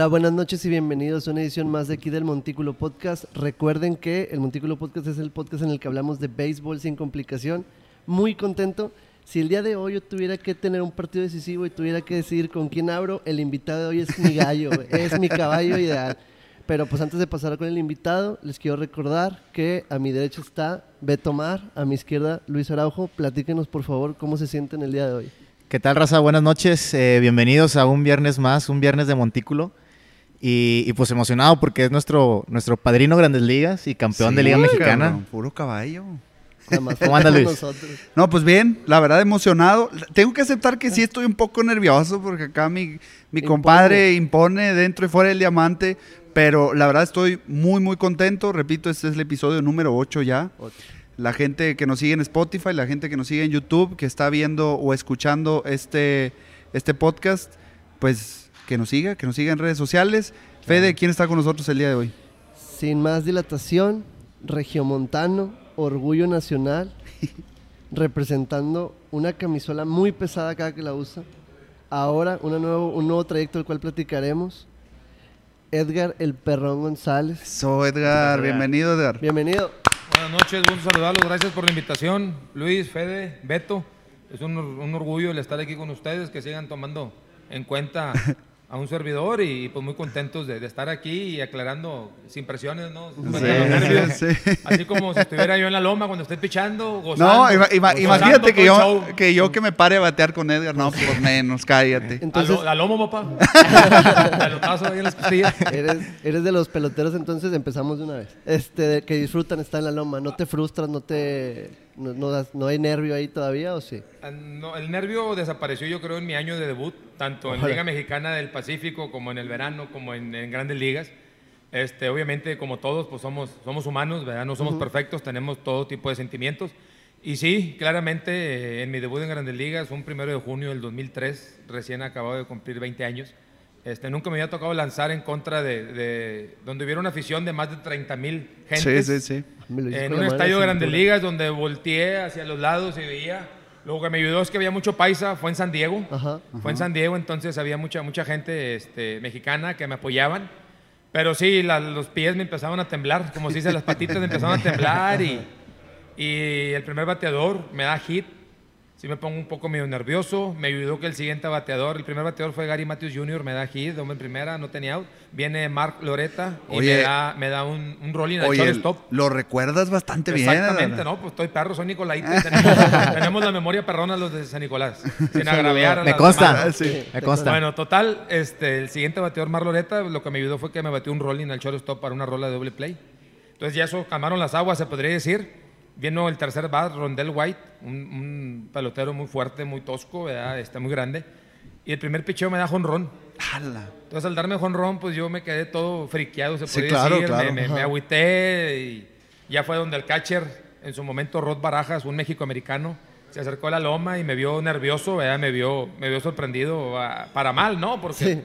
Hola, buenas noches y bienvenidos a una edición más de aquí del Montículo Podcast. Recuerden que el Montículo Podcast es el podcast en el que hablamos de béisbol sin complicación. Muy contento. Si el día de hoy yo tuviera que tener un partido decisivo y tuviera que decidir con quién abro, el invitado de hoy es mi gallo, es mi caballo ideal. Pero pues antes de pasar con el invitado, les quiero recordar que a mi derecha está Beto Mar, a mi izquierda Luis Araujo. Platíquenos por favor cómo se sienten el día de hoy. ¿Qué tal, raza? Buenas noches. Eh, bienvenidos a un viernes más, un viernes de Montículo. Y, pues emocionado porque es nuestro, nuestro padrino Grandes Ligas y campeón de Liga Mexicana. cabrón, puro caballo. ¿Cómo anda, Luis? No, pues bien, la verdad emocionado. Tengo que aceptar que sí estoy un poco nervioso porque acá mi, mi Impone. compadre impone dentro y fuera del diamante, pero la verdad estoy muy, muy contento. Repito, este es el episodio número 8 ya. La gente que nos sigue en Spotify, la gente que nos sigue en YouTube, que está viendo o escuchando este, este podcast, pues que nos siga, que nos siga en redes sociales. Fede, ¿quién está con nosotros el día de hoy? Sin más dilatación, Regiomontano, Orgullo Nacional, representando una camisola muy pesada cada que la usa. Ahora una nuevo, un nuevo trayecto del cual platicaremos. Edgar El Perrón González. So, Edgar, bienvenido, Edgar. Bienvenido. Buenas noches, gusto saludarlos, gracias por la invitación. Luis, Fede, Beto, es un, un orgullo el estar aquí con ustedes, que sigan tomando en cuenta a un servidor y pues muy contentos de, de estar aquí y aclarando sin presiones, ¿no? Sí, sí. Así como si estuviera yo en la loma cuando estoy pichando, gozando. No, ima- ima- gozando imagínate que yo, show. que yo que me pare a batear con Edgar. No, por menos, cállate. Entonces, a, lo- a lomo, papá. Pelotazo ahí en las costillas. eres, eres de los peloteros, entonces empezamos de una vez. Este, que disfrutan estar en la loma. ¿No te frustras? ¿No te... No, no das- ¿no hay nervio ahí todavía o sí? Ah, no, el nervio desapareció yo creo en mi año de debut, tanto en Órale. Liga Mexicana del Pacífico como en el verano, como en, en grandes ligas. Este, obviamente, como todos, pues somos, somos humanos, ¿verdad? No somos perfectos, tenemos todo tipo de sentimientos. Y sí, claramente, eh, en mi debut en grandes ligas un primero de junio del 2003, recién acabado de cumplir 20 años. Este, nunca me había tocado lanzar en contra de, de- donde hubiera una afición de más de 30 mil Sí, gentes sí, sí. Hice en un estadio de Grandes. Ligas donde volteé hacia los lados y veía. Lo que me ayudó es que había mucho paisa, fue en San Diego. Ajá. Fue en San Diego, entonces había mucha, mucha gente este, mexicana que me apoyaban. Pero sí, la- los pies me empezaban a temblar, como se dice, las patitas me empezaban a temblar y, y el primer bateador me da hit. Sí me pongo un poco medio nervioso. Me ayudó que el siguiente bateador, el primer bateador fue Gary Matthews Jr., me da hit, hombre en primera, no tenía out. Viene Mark Loreta y Oye. me da, me da un, un rolling al Oye, shortstop. lo recuerdas bastante bien. Exactamente. ¿no? Pues estoy perro, soy Nicolaita. Tenemos, tenemos la memoria perrona los de San Nicolás. Sin agraviar a Me consta. sí. Me consta. Bueno, total, este, el siguiente bateador Marloreta, lo que me ayudó fue que me batió un rolling al shortstop para una rola de doble play. Entonces ya eso calmaron las aguas, se podría decir. Vino el tercer bat, Rondell White, un, un pelotero muy fuerte, muy tosco, ¿verdad? Este, muy grande. Y el primer picheo me da jonrón. Entonces al darme jonrón, pues yo me quedé todo friqueado, se Sí, claro, decir. claro. Me, me, me agüité y ya fue donde el catcher, en su momento Rod Barajas, un mexicoamericano, se acercó a la loma y me vio nervioso, ¿verdad? Me vio, me vio sorprendido ah, para mal, ¿no? Porque Sí.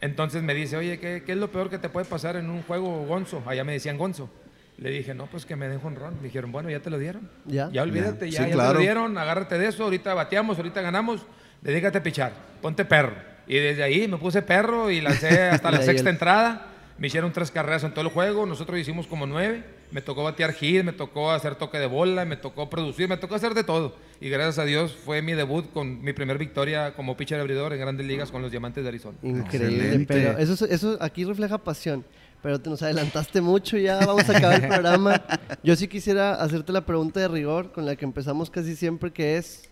entonces me dice, oye, ¿qué, qué es lo peor que te puede pasar en un juego Gonzo? Allá me decían Gonzo. Le dije, no, pues que me den jonrón. Me dijeron, bueno, ya te lo dieron. Ya. Ya olvídate, Ya. ya, Sí, ya te claro. lo dieron, agárrate de eso, ahorita bateamos, ahorita ganamos, dedícate a pichar, ponte perro. Y desde ahí me puse perro y lancé hasta la sexta el- entrada. Me hicieron tres carreras en todo el juego, nosotros hicimos como nueve. Me tocó batear hit, me tocó hacer toque de bola, me tocó producir, me tocó hacer de todo. Y gracias a Dios fue mi debut con mi primer victoria como pitcher abridor en grandes ligas con los Diamantes de Arizona. Increíble, Excelente. pero eso, es- eso aquí refleja pasión. Pero te nos adelantaste mucho, ya vamos a acabar el programa. Yo sí quisiera hacerte la pregunta de rigor con la que empezamos casi siempre, que es,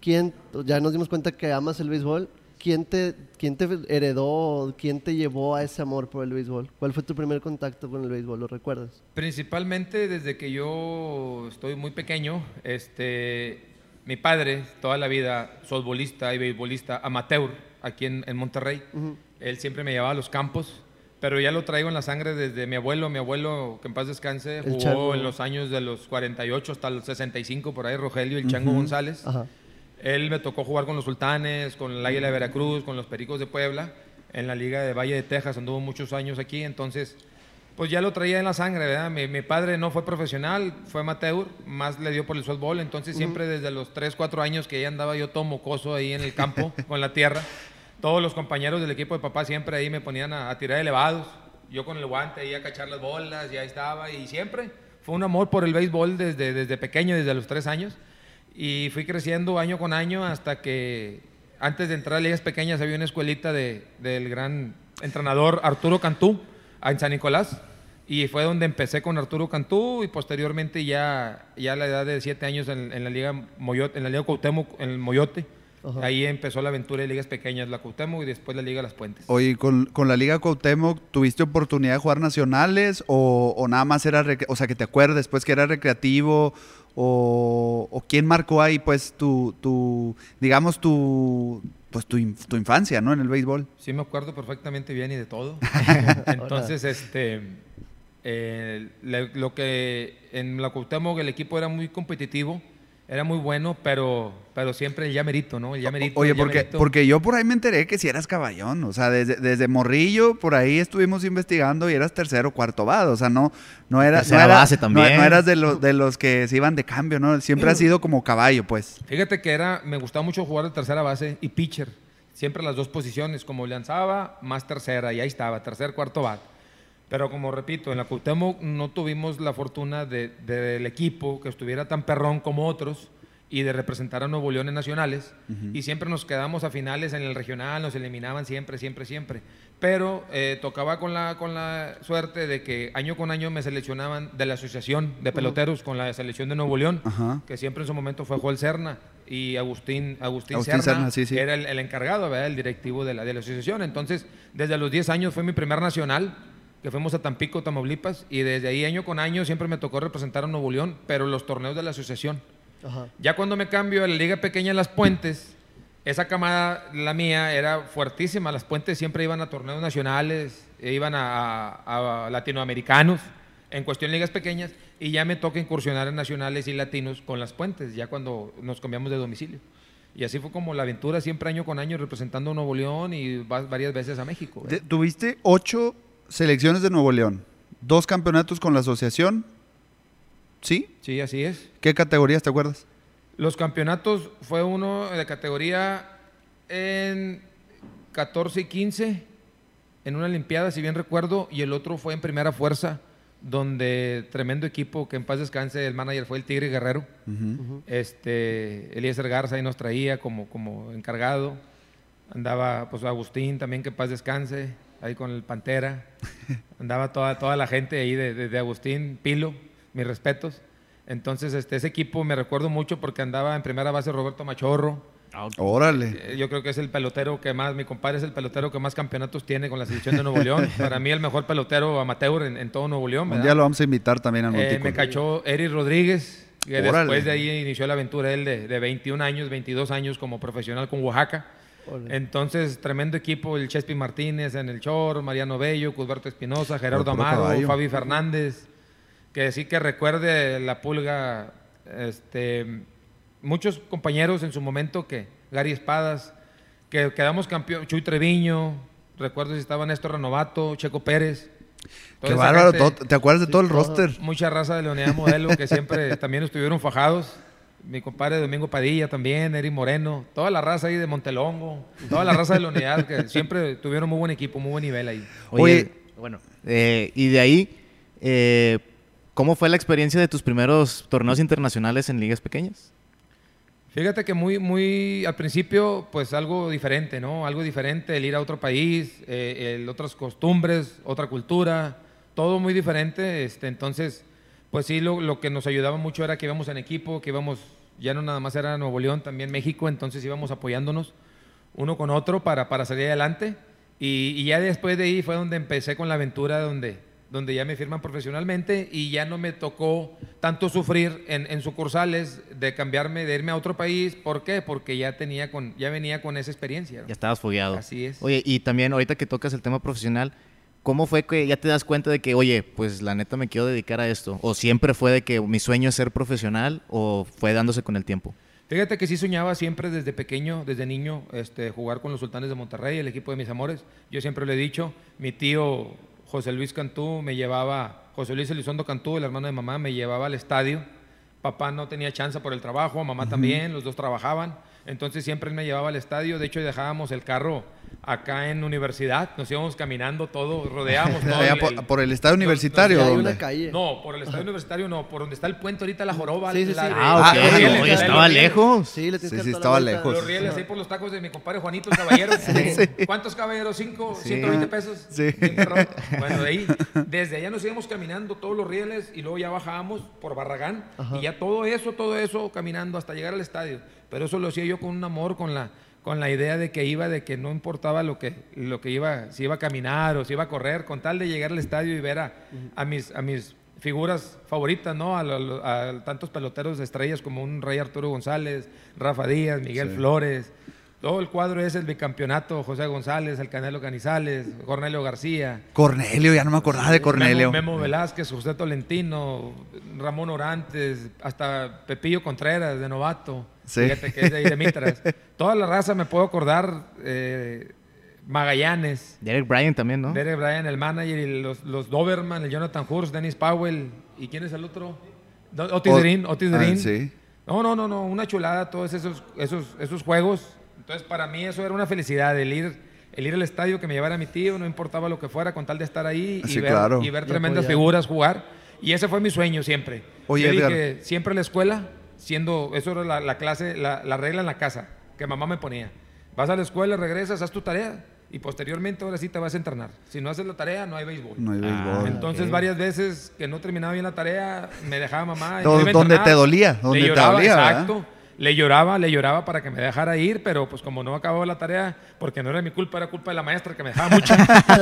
¿quién, ya nos dimos cuenta que amas el béisbol, ¿quién te, quién te heredó, quién te llevó a ese amor por el béisbol? ¿Cuál fue tu primer contacto con el béisbol? ¿Lo recuerdas? Principalmente desde que yo estoy muy pequeño, este, mi padre, toda la vida, softbolista y beisbolista amateur aquí en, en Monterrey, él siempre me llevaba a los campos, pero ya lo traigo en la sangre desde mi abuelo. Mi abuelo, que en paz descanse, El jugó Chango. en los años de los 48 hasta los 65, por ahí Rogelio, el Chango González. Ajá. Él me tocó jugar con los Sultanes, con el Águila de Veracruz, con los Pericos de Puebla, en la Liga de Valle de Texas, anduvo muchos años aquí, entonces pues ya lo traía en la sangre, ¿verdad? Mi, mi padre no fue profesional, fue amateur, más le dio por el softball, entonces siempre desde los 3, 4 años que ya andaba yo todo mocoso ahí en el campo con la tierra, todos los compañeros del equipo de papá siempre ahí me ponían a, a tirar elevados. Yo con el guante ahí a cachar las bolas, y ahí estaba. Y siempre fue un amor por el béisbol desde, desde pequeño, desde los tres años. Y fui creciendo año con año hasta que antes de entrar a ligas pequeñas había una escuelita de, del gran entrenador Arturo Cantú en San Nicolás. Y fue donde empecé con Arturo Cantú y posteriormente ya, ya a la edad de siete años en, la Liga Moyote, en la Liga Cuauhtémoc, en el Moyote. Ajá. Ahí empezó la aventura de ligas pequeñas, la Cuauhtémoc y después la Liga Las Puentes. Oye, con, con la Liga Cuauhtémoc, ¿tuviste oportunidad de jugar nacionales o, o nada más era, o sea, que te acuerdes, pues, que era recreativo o, o quién marcó ahí, pues, tu, tu digamos, tu, pues, tu, inf- tu infancia, ¿no? En el béisbol. Sí, me acuerdo perfectamente bien y de todo. Entonces, este, eh, le- lo que en la Cuauhtémoc el equipo era muy competitivo, era muy bueno, pero, pero siempre el llamerito, ¿no? El llamerito. Oye, el porque, llamerito. porque yo por ahí me enteré que si eras caballón, o sea, desde, desde morrillo, por ahí estuvimos investigando y eras tercero, cuarto vado, o sea, no, no, era, no, era- base no- también. no eras de los, de los que se iban de cambio, ¿no? Siempre has sido como caballo, pues. Fíjate que era, me gustaba mucho jugar de tercera base y pitcher. Siempre las dos posiciones, como lanzaba, más tercera, y ahí estaba, tercer, cuarto bat. Pero como repito, en la Cuauhtémoc no tuvimos la fortuna de- de- del equipo que estuviera tan perrón como otros y de representar a Nuevo León en nacionales. Y siempre nos quedamos a finales en el regional, nos eliminaban siempre, siempre, siempre. Pero eh, tocaba con la, con la suerte de que año con año me seleccionaban de la asociación de peloteros con la selección de Nuevo León Ajá. que siempre en su momento fue Joel Serna y Agustín, Agustín, Agustín Serna, Serna, sí, sí. era el, el encargado, ¿verdad? el directivo de la, de la asociación. Entonces, desde los 10 años fue mi primer nacional, que fuimos a Tampico, Tamaulipas, y desde ahí año con año siempre me tocó representar a Nuevo León, pero los torneos de la asociación. Ajá. Ya cuando me cambio a la Liga Pequeña Las Puentes, esa camada, la mía, era fuertísima. Las Puentes siempre iban a torneos nacionales, e iban a, a- a latinoamericanos, en cuestión de ligas pequeñas, y ya me toca incursionar en nacionales y latinos con Las Puentes, ya cuando nos cambiamos de domicilio. Y así fue como la aventura, siempre año con año representando a Nuevo León y va- varias veces a México. Te- Tuviste ocho selecciones de Nuevo León, dos campeonatos con la asociación, ¿sí? Sí, así es. ¿Qué categorías te acuerdas? Los campeonatos fue uno de categoría en 14 y 15 en una Olimpiada, si bien recuerdo, y el otro fue en primera fuerza, donde tremendo equipo, que en paz descanse, el manager fue el Tigre Guerrero. Este, Eliezer Garza ahí nos traía como, como encargado. Andaba pues Agustín también, que en paz descanse, ahí con el Pantera. Andaba toda, toda la gente ahí de, de- de Agustín, Pilo, mis respetos. Entonces, este, ese equipo me recuerdo mucho porque andaba en primera base Roberto Machorro. Órale. Eh, Yo creo que es el pelotero que más, mi compadre es el pelotero que más campeonatos tiene con la selección de Nuevo León. Para mí el mejor pelotero amateur en, en todo Nuevo León. Un ¿verdad? día lo vamos a invitar también al Eh, me cachó Eric Rodríguez, que Órale. después de ahí inició la aventura él de, de 21 años, 22 años como profesional con Oaxaca. Entonces, tremendo equipo, el Chespi Martínez en el Chor, Mariano Bello, Cusberto Espinosa, Gerardo caballo. Fabi Fernández. Que sí que recuerde la pulga, este, muchos compañeros en su momento que, Gary Espadas, que quedamos campeón, Chuy Treviño, recuerdo si estaba Néstor Renovato, Checo Pérez. Qué bárbaro, gente- todo- ¿te acuerdas de todo el todo. roster? mucha raza de la unidad modelo que siempre también estuvieron fajados. Mi compadre Domingo Padilla también, Eri Moreno, toda la raza ahí de Montelongo, toda la raza de la unidad que siempre tuvieron muy buen equipo, muy buen nivel ahí. Oye, Oye. bueno, eh, y de ahí, eh, ¿cómo fue la experiencia de tus primeros torneos internacionales en ligas pequeñas? Fíjate que muy, muy al principio, pues algo diferente, ¿no? Algo diferente, el ir a otro país, eh, el- otras costumbres, otra cultura, todo muy diferente. Este, entonces, pues sí, lo, lo que nos ayudaba mucho era que íbamos en equipo, que íbamos, ya no nada más era Nuevo León, también México, entonces íbamos apoyándonos uno con otro para, para salir adelante. Y, y ya después de ahí fue donde empecé con la aventura donde, donde ya me firman profesionalmente y ya no me tocó tanto sufrir en, en sucursales de cambiarme, de irme a otro país. ¿Por qué? Porque ya, tenía con, ya venía con esa experiencia. ¿no? Ya estabas fogueado. Así es. Oye, y también ahorita que tocas el tema profesional, ¿cómo fue que ya te das cuenta de que, oye, pues la neta me quiero dedicar a esto? ¿O siempre fue de que mi sueño es ser profesional o fue dándose con el tiempo? Fíjate que sí soñaba siempre desde pequeño, desde niño, este, jugar con los Sultanes de Monterrey, el equipo de mis amores. Yo siempre lo he dicho, mi tío José Luis Cantú me llevaba, José Luis Elizondo Cantú, el hermano de mamá, me llevaba al estadio. Papá no tenía chance por el trabajo, mamá también, los dos trabajaban. Entonces siempre él me llevaba al estadio. De hecho, dejábamos el carro acá en universidad. Nos íbamos caminando todo, rodeábamos todo. Allá el- por, el- por el estadio universitario. Calle. No, por el estadio universitario no, por donde está el puente ahorita, la joroba. Sí, sí, la- sí. Ah, Ah, ok. ah, no, no, ya no, estaba no, lejos. Sí, le Sí, sí, estaba la lejos. Los rieles ahí por los tacos de mi compadre Juanito el Caballero. ¿Cuántos caballeros? ¿Cinco? Sí. ¿120 pesos? Sí. Bueno, de ahí, desde allá nos íbamos caminando todos los rieles y luego ya bajábamos por Barragán y ya todo eso, todo eso caminando hasta llegar al estadio. Pero eso lo hacía yo con un amor, con la, con la idea de que iba, de que no importaba lo que, lo que iba, si iba a caminar o si iba a correr, con tal de llegar al estadio y ver a, a mis, a mis figuras favoritas, ¿no? A, lo- a tantos peloteros de estrellas como un Rey Arturo González, Rafa Díaz, Miguel Sí. Flores. Todo el cuadro es el bicampeonato, José González, el Canelo Canizales, Cornelio García. Cornelio, ya no me acordaba de Cornelio. Memo, Memo Velázquez, José Tolentino, Ramón Orantes, hasta Pepillo Contreras de novato. Sí. Fíjate que es de ahí de Mitras. Toda la raza me puedo acordar. eh, Magallanes, Derek Bryan también, ¿no? Derek Bryan, el manager, y los, los Doberman, el Jonathan Hurst, Dennis Powell. ¿Y quién es el otro? Otis O- Derin, Otis Ah, sí. No, no, no, no, una chulada todos esos, esos, esos juegos. Entonces, para mí eso era una felicidad, el ir, el ir al estadio, que me llevara mi tío, no importaba lo que fuera, con tal de estar ahí y Sí, ver, claro. y ver Y tremendas figuras jugar. Y ese fue mi sueño siempre. Oye, Yo dije, siempre la escuela, siendo, eso era la, la clase, la, la regla en la casa, que mamá me ponía. Vas a la escuela, regresas, haz tu tarea y posteriormente ahora sí te vas a entrenar. Si no haces la tarea, no hay béisbol. No hay Ah, béisbol. Entonces, ok. varias veces que no terminaba bien la tarea, me dejaba mamá. y entrenar. te dolía, donde le te lloraba, dolía, ¿verdad? Le lloraba, le lloraba para que me dejara ir, pero pues como no acababa la tarea, porque no era mi culpa, era culpa de la maestra que me dejaba mucho.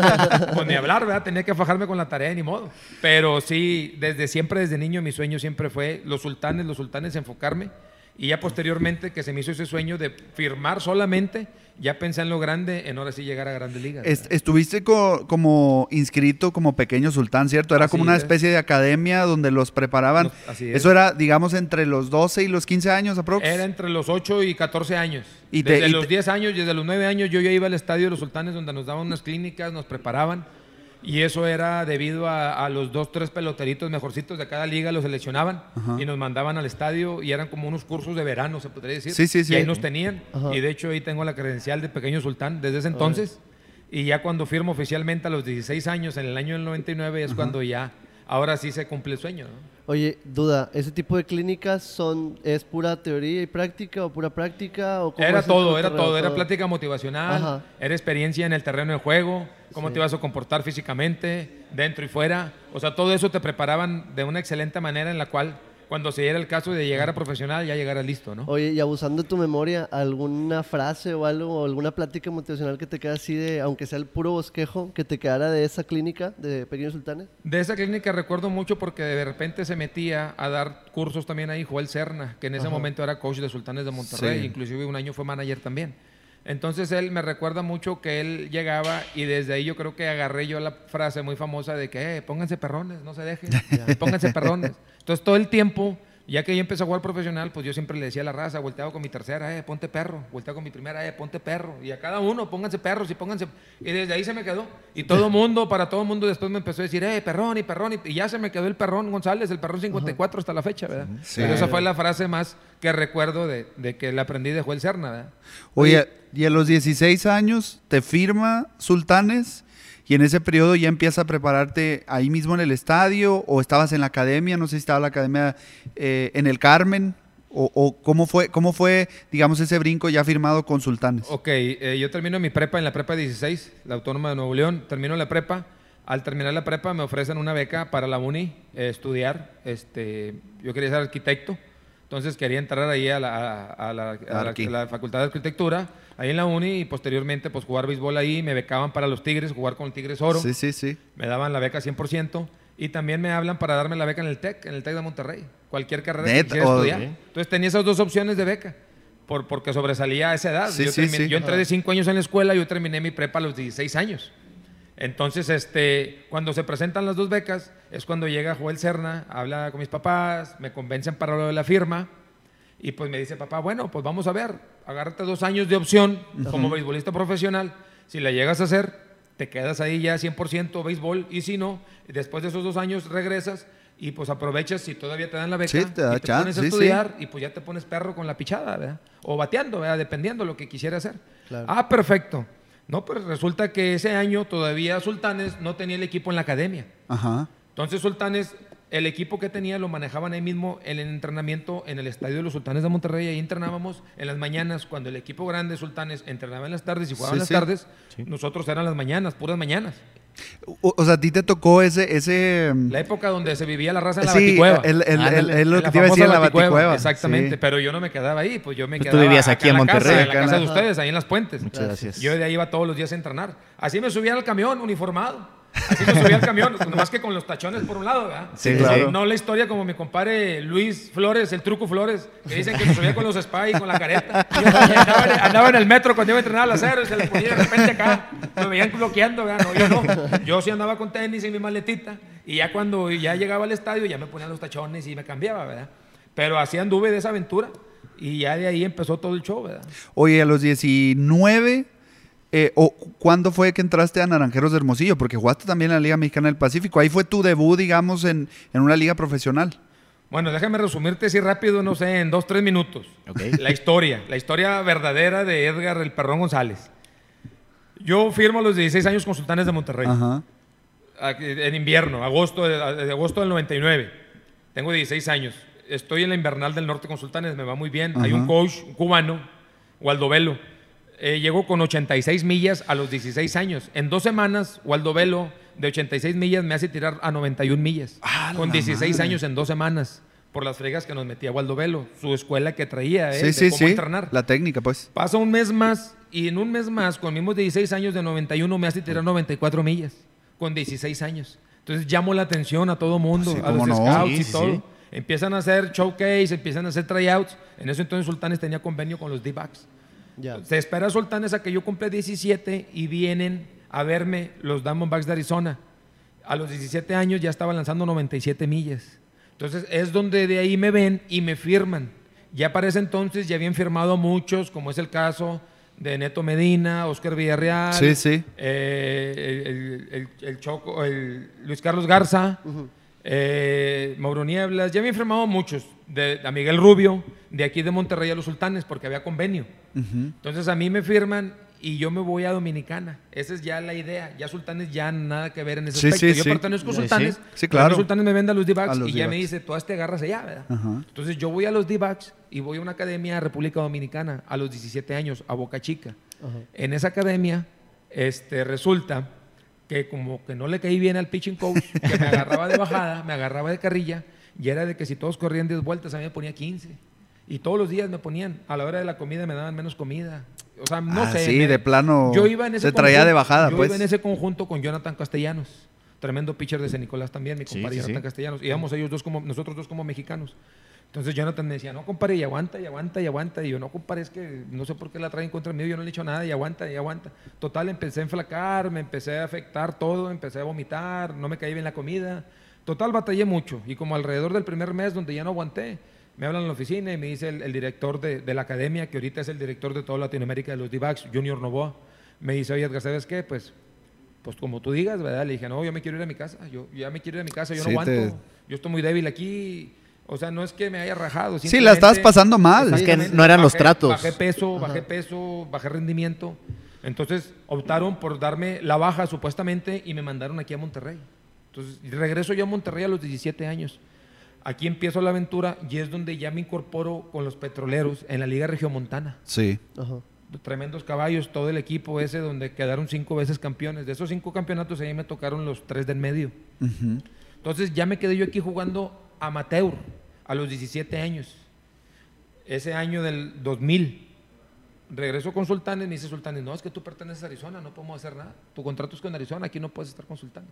pues ni hablar, ¿verdad? Tenía que fajarme con la tarea, ni modo. Pero sí, desde siempre, desde niño, mi sueño siempre fue los sultanes, los sultanes, enfocarme. Y ya posteriormente que se me hizo ese sueño de firmar solamente, ya pensé en lo grande, en ahora sí llegar a grandes ligas. Estuviste co- como inscrito como pequeño sultán, ¿cierto? Era Así como una es. especie de academia donde los preparaban. Los- así es. Eso era, digamos, entre los 12 y los 15 años aprox. Era entre los 8 y 14 años. Y te- desde y los te- 10 años, desde los 9 años, yo ya iba al estadio de los sultanes donde nos daban unas clínicas, nos preparaban. Y eso era debido a, a los dos, tres peloteritos mejorcitos de cada liga, los seleccionaban y nos mandaban al estadio y eran como unos cursos de verano, se podría decir. Sí, sí, sí. Y ahí nos tenían. Ajá. Y de hecho ahí tengo la credencial de pequeño sultán desde ese entonces. Y ya cuando firmo oficialmente a los 16 años, en el año del 99, es cuando ya, ahora sí se cumple el sueño. ¿no? Oye, duda, ¿ese tipo de clínicas son es pura teoría y práctica o pura práctica o cómo Era todo, era todo. Era plática motivacional, Ajá. era experiencia en el terreno de juego, cómo Sí. te ibas a comportar físicamente, dentro y fuera. O sea, todo eso te preparaban de una excelente manera en la cual, cuando se diera el caso de llegar a profesional, ya llegaras listo, ¿no? Oye, y abusando de tu memoria, ¿alguna frase o algo, o alguna plática motivacional que te queda así de, aunque sea el puro bosquejo, que te quedara de esa clínica de Pequeños Sultanes? De esa clínica recuerdo mucho porque de repente se metía a dar cursos también ahí Joel Serna, que en ese Ajá. momento era coach de Sultanes de Monterrey, Sí. inclusive un año fue manager también. Entonces él me recuerda mucho que él llegaba y desde ahí yo creo que agarré yo la frase muy famosa de que eh, pónganse perrones, no se dejen, pónganse perrones. Entonces todo el tiempo, ya que yo empecé a jugar profesional, pues yo siempre le decía a la raza, volteaba con mi tercera, eh, ponte perro, volteaba con mi primera, eh, ponte perro. Y a cada uno, pónganse perros y pónganse... Y desde ahí se me quedó. Y todo mundo, para todo mundo después me empezó a decir, eh, perrón y perrón. Y, y ya se me quedó el perrón González, el perrón 54 hasta la fecha, ¿verdad? Sí. Pero esa fue la frase más que recuerdo de, de que la aprendí de Joel Serna, ¿verdad? Oye, y a los 16 años te firma Sultanes y en ese periodo ya empiezas a prepararte ahí mismo en el estadio o estabas en la academia, no sé si estaba la academia eh, en el Carmen o, o cómo fue cómo fue digamos ese brinco ya firmado con Sultanes. Ok, eh, yo termino mi prepa en la prepa 16, la Autónoma de Nuevo León. Termino la prepa. Al terminar la prepa me ofrecen una beca para la uni, eh, estudiar. Este, yo quería ser arquitecto, entonces quería entrar ahí a la, a- a la- a la- la Facultad de Arquitectura, ahí en la uni, y posteriormente pues jugar béisbol ahí. Me becaban para los Tigres, jugar con el Tigres Oro. Sí, sí, sí. Me daban la beca 100%. Y también me hablan para darme la beca en el TEC, en el TEC de Monterrey. Cualquier carrera que Neta, quisiera oh, estudiar. Entonces tenía esas dos opciones de beca. Por, porque sobresalía a esa edad. Sí, yo, sí, terminé- sí. yo entré de 5 años en la escuela, yo terminé mi prepa a los 16 años. Entonces, este, cuando se presentan las dos becas, es cuando llega Joel Serna, habla con mis papás, me convencen para lo de la firma. Y pues me dice, papá, bueno, pues vamos a ver, agárrate dos años de opción como beisbolista profesional. Si la llegas a hacer, te quedas ahí ya 100% béisbol. Y si no, después de esos dos años regresas y pues aprovechas si todavía te dan la beca Sí, te da y te chance, pones a sí, sí. estudiar y pues ya te pones perro con la pichada, ¿verdad? O bateando, ¿verdad? Dependiendo lo que quisiera hacer. Claro. Ah, perfecto. No, pues resulta que ese año todavía Sultanes no tenía el equipo en la academia. Ajá. Entonces Sultanes, el equipo que tenía lo manejaban ahí mismo en el entrenamiento en el estadio de los Sultanes de Monterrey. Ahí entrenábamos en las mañanas, cuando el equipo grande Sultanes entrenaba en las tardes y jugaba Sí, en las sí. tardes, nosotros eran las mañanas, puras mañanas. O, o sea, a ti te tocó ese... ese La época donde se vivía la raza en la sí, baticueva. el, el, el- Ándale. el- lo que te iba a decir en la baticueva. Exactamente, Sí. pero yo no me quedaba ahí, pues yo me Tú quedaba vivías acá aquí en Monterrey. casa, en la casa de ustedes, ahí en las puentes. Muchas gracias. Yo de ahí iba todos los días a entrenar. Así me subía al camión, uniformado. Así me subía al camión, nomás que con los tachones por un lado, ¿verdad? Sí, claro. No la historia como mi compadre Luis Flores, el truco Flores, que dicen que me subía con los spy y con la careta. Yo andaba, en, andaba en el metro cuando iba a entrenar al acero y se le ponía de repente acá. Me veían bloqueando, ¿verdad? No, yo no. Yo sí andaba con tenis y mi maletita. Y ya cuando ya llegaba al estadio, ya me ponían los tachones y me cambiaba, ¿verdad? Pero así anduve de esa aventura. Y ya de ahí empezó todo el show, ¿verdad? Oye, a los 19, eh, o, ¿cuándo fue que entraste a Naranjeros de Hermosillo? Porque jugaste también en la Liga Mexicana del Pacífico. Ahí fue tu debut, digamos, en, en una liga profesional. Bueno, déjame resumirte así rápido, no sé, en dos, tres minutos. Ok. La historia, la historia verdadera de Edgar el Perrón González. Yo firmo a los 16 años con Sultanes de Monterrey. Ajá. En invierno, agosto de, agosto del 99. Tengo 16 años. Estoy en la invernal del norte con Sultanes, me va muy bien. Hay un coach un cubano, Waldo Velo. Eh, llegó con 86 millas a los 16 años. En dos semanas, Waldo Velo, de 86 millas, me hace tirar a 91 millas. ¡Ah, con la 16 madre! años en dos semanas. Por las fregas que nos metía Waldo Velo. Su escuela que traía, ¿eh? Sí, de sí, cómo sí. entrenar. La técnica, pues. Pasa un mes más y en un mes más, con mismos 16 años de 91, me hace tirar 94 millas. Con 16 años. Entonces llamo la atención a todo mundo, Sí, a los no. scouts Sí, y todo. sí. Empiezan a hacer showcase, empiezan a hacer tryouts. En ese entonces Sultanes tenía convenio con los D-backs. Ya. Se espera a Sultanes a que yo cumpla 17 y vienen a verme los Diamondbacks de Arizona. A los 17 años ya estaba lanzando 97 millas. Entonces es donde de ahí me ven y me firman. Ya para ese entonces ya habían firmado muchos, como es el caso de Neto Medina, Oscar Villarreal, Sí, sí. eh, el, el- el Choco, el Luis Carlos Garza, eh, Mauro Nieblas, ya habían firmado muchos, de, a Miguel Rubio, de aquí de Monterrey a los Sultanes, porque había convenio. Entonces a mí me firman y yo me voy a Dominicana. Esa es ya la idea. Ya Sultanes ya nada que ver en ese Sí, aspecto. sí, yo sí. pertenezco a Sultanes. sí. Claro. Sultanes me vende a los los y ya me dice, todas te agarras allá, ¿verdad? Entonces yo voy a los D-backs y voy a una academia a República Dominicana a los 17 años, a Boca Chica. En esa academia, este, resulta que como que no le caí bien al pitching coach, que me agarraba de bajada, me agarraba de carrilla, y era de que si todos corrían 10 vueltas, a mí me ponía 15. Y todos los días me ponían, a la hora de la comida me daban menos comida. O sea, no Ah, sé. sí, me- de plano Yo iba en ese se traía conjunto- de bajada, yo pues. iba en ese conjunto con Jonathan Castellanos, tremendo pitcher de San Nicolás también, mi Sí, compadre sí, Jonathan sí. Castellanos. Íbamos ellos dos como, nosotros dos como mexicanos. Entonces Jonathan me decía, no, compadre, y aguanta, y aguanta, y aguanta. Y yo, no, compadre, es que no sé por qué la traen contra mí, yo no le he hecho nada, y aguanta, y aguanta. Total, empecé a enflacar, me empecé a afectar todo, empecé a vomitar, no me caí bien la comida. Total, batallé mucho. Y como alrededor del primer mes, donde ya no aguanté, me hablan en la oficina y me dice el, el director de, de la academia, que ahorita es el director de toda Latinoamérica de los D-Backs, Junior Novoa, me dice, oye, Edgar, ¿sabes qué? Pues pues como tú digas, ¿verdad? Le dije, no, yo me quiero ir a mi casa, yo ya me quiero ir a mi casa, yo Sí, no te- aguanto, yo estoy muy débil aquí. O sea, no es que me haya rajado. Sí, la estabas pasando mal. Es que no eran los tratos. Bajé peso, Ajá. bajé peso, bajé rendimiento. Entonces optaron por darme la baja supuestamente y me mandaron aquí a Monterrey. Entonces regreso yo a Monterrey a los 17 años. Aquí empiezo la aventura y es donde ya me incorporo con los petroleros en la Liga Regiomontana Sí. Ajá. tremendos caballos, todo el equipo ese donde quedaron cinco veces campeones. De esos cinco campeonatos ahí me tocaron los tres del medio. Entonces ya me quedé yo aquí jugando amateur a los 17 años. Ese año del 2000. Regreso con Sultanes, me dice Sultanes, no, es que tú perteneces a Arizona, no podemos hacer nada. Tu contrato es con Arizona, aquí no puedes estar con Sultanes.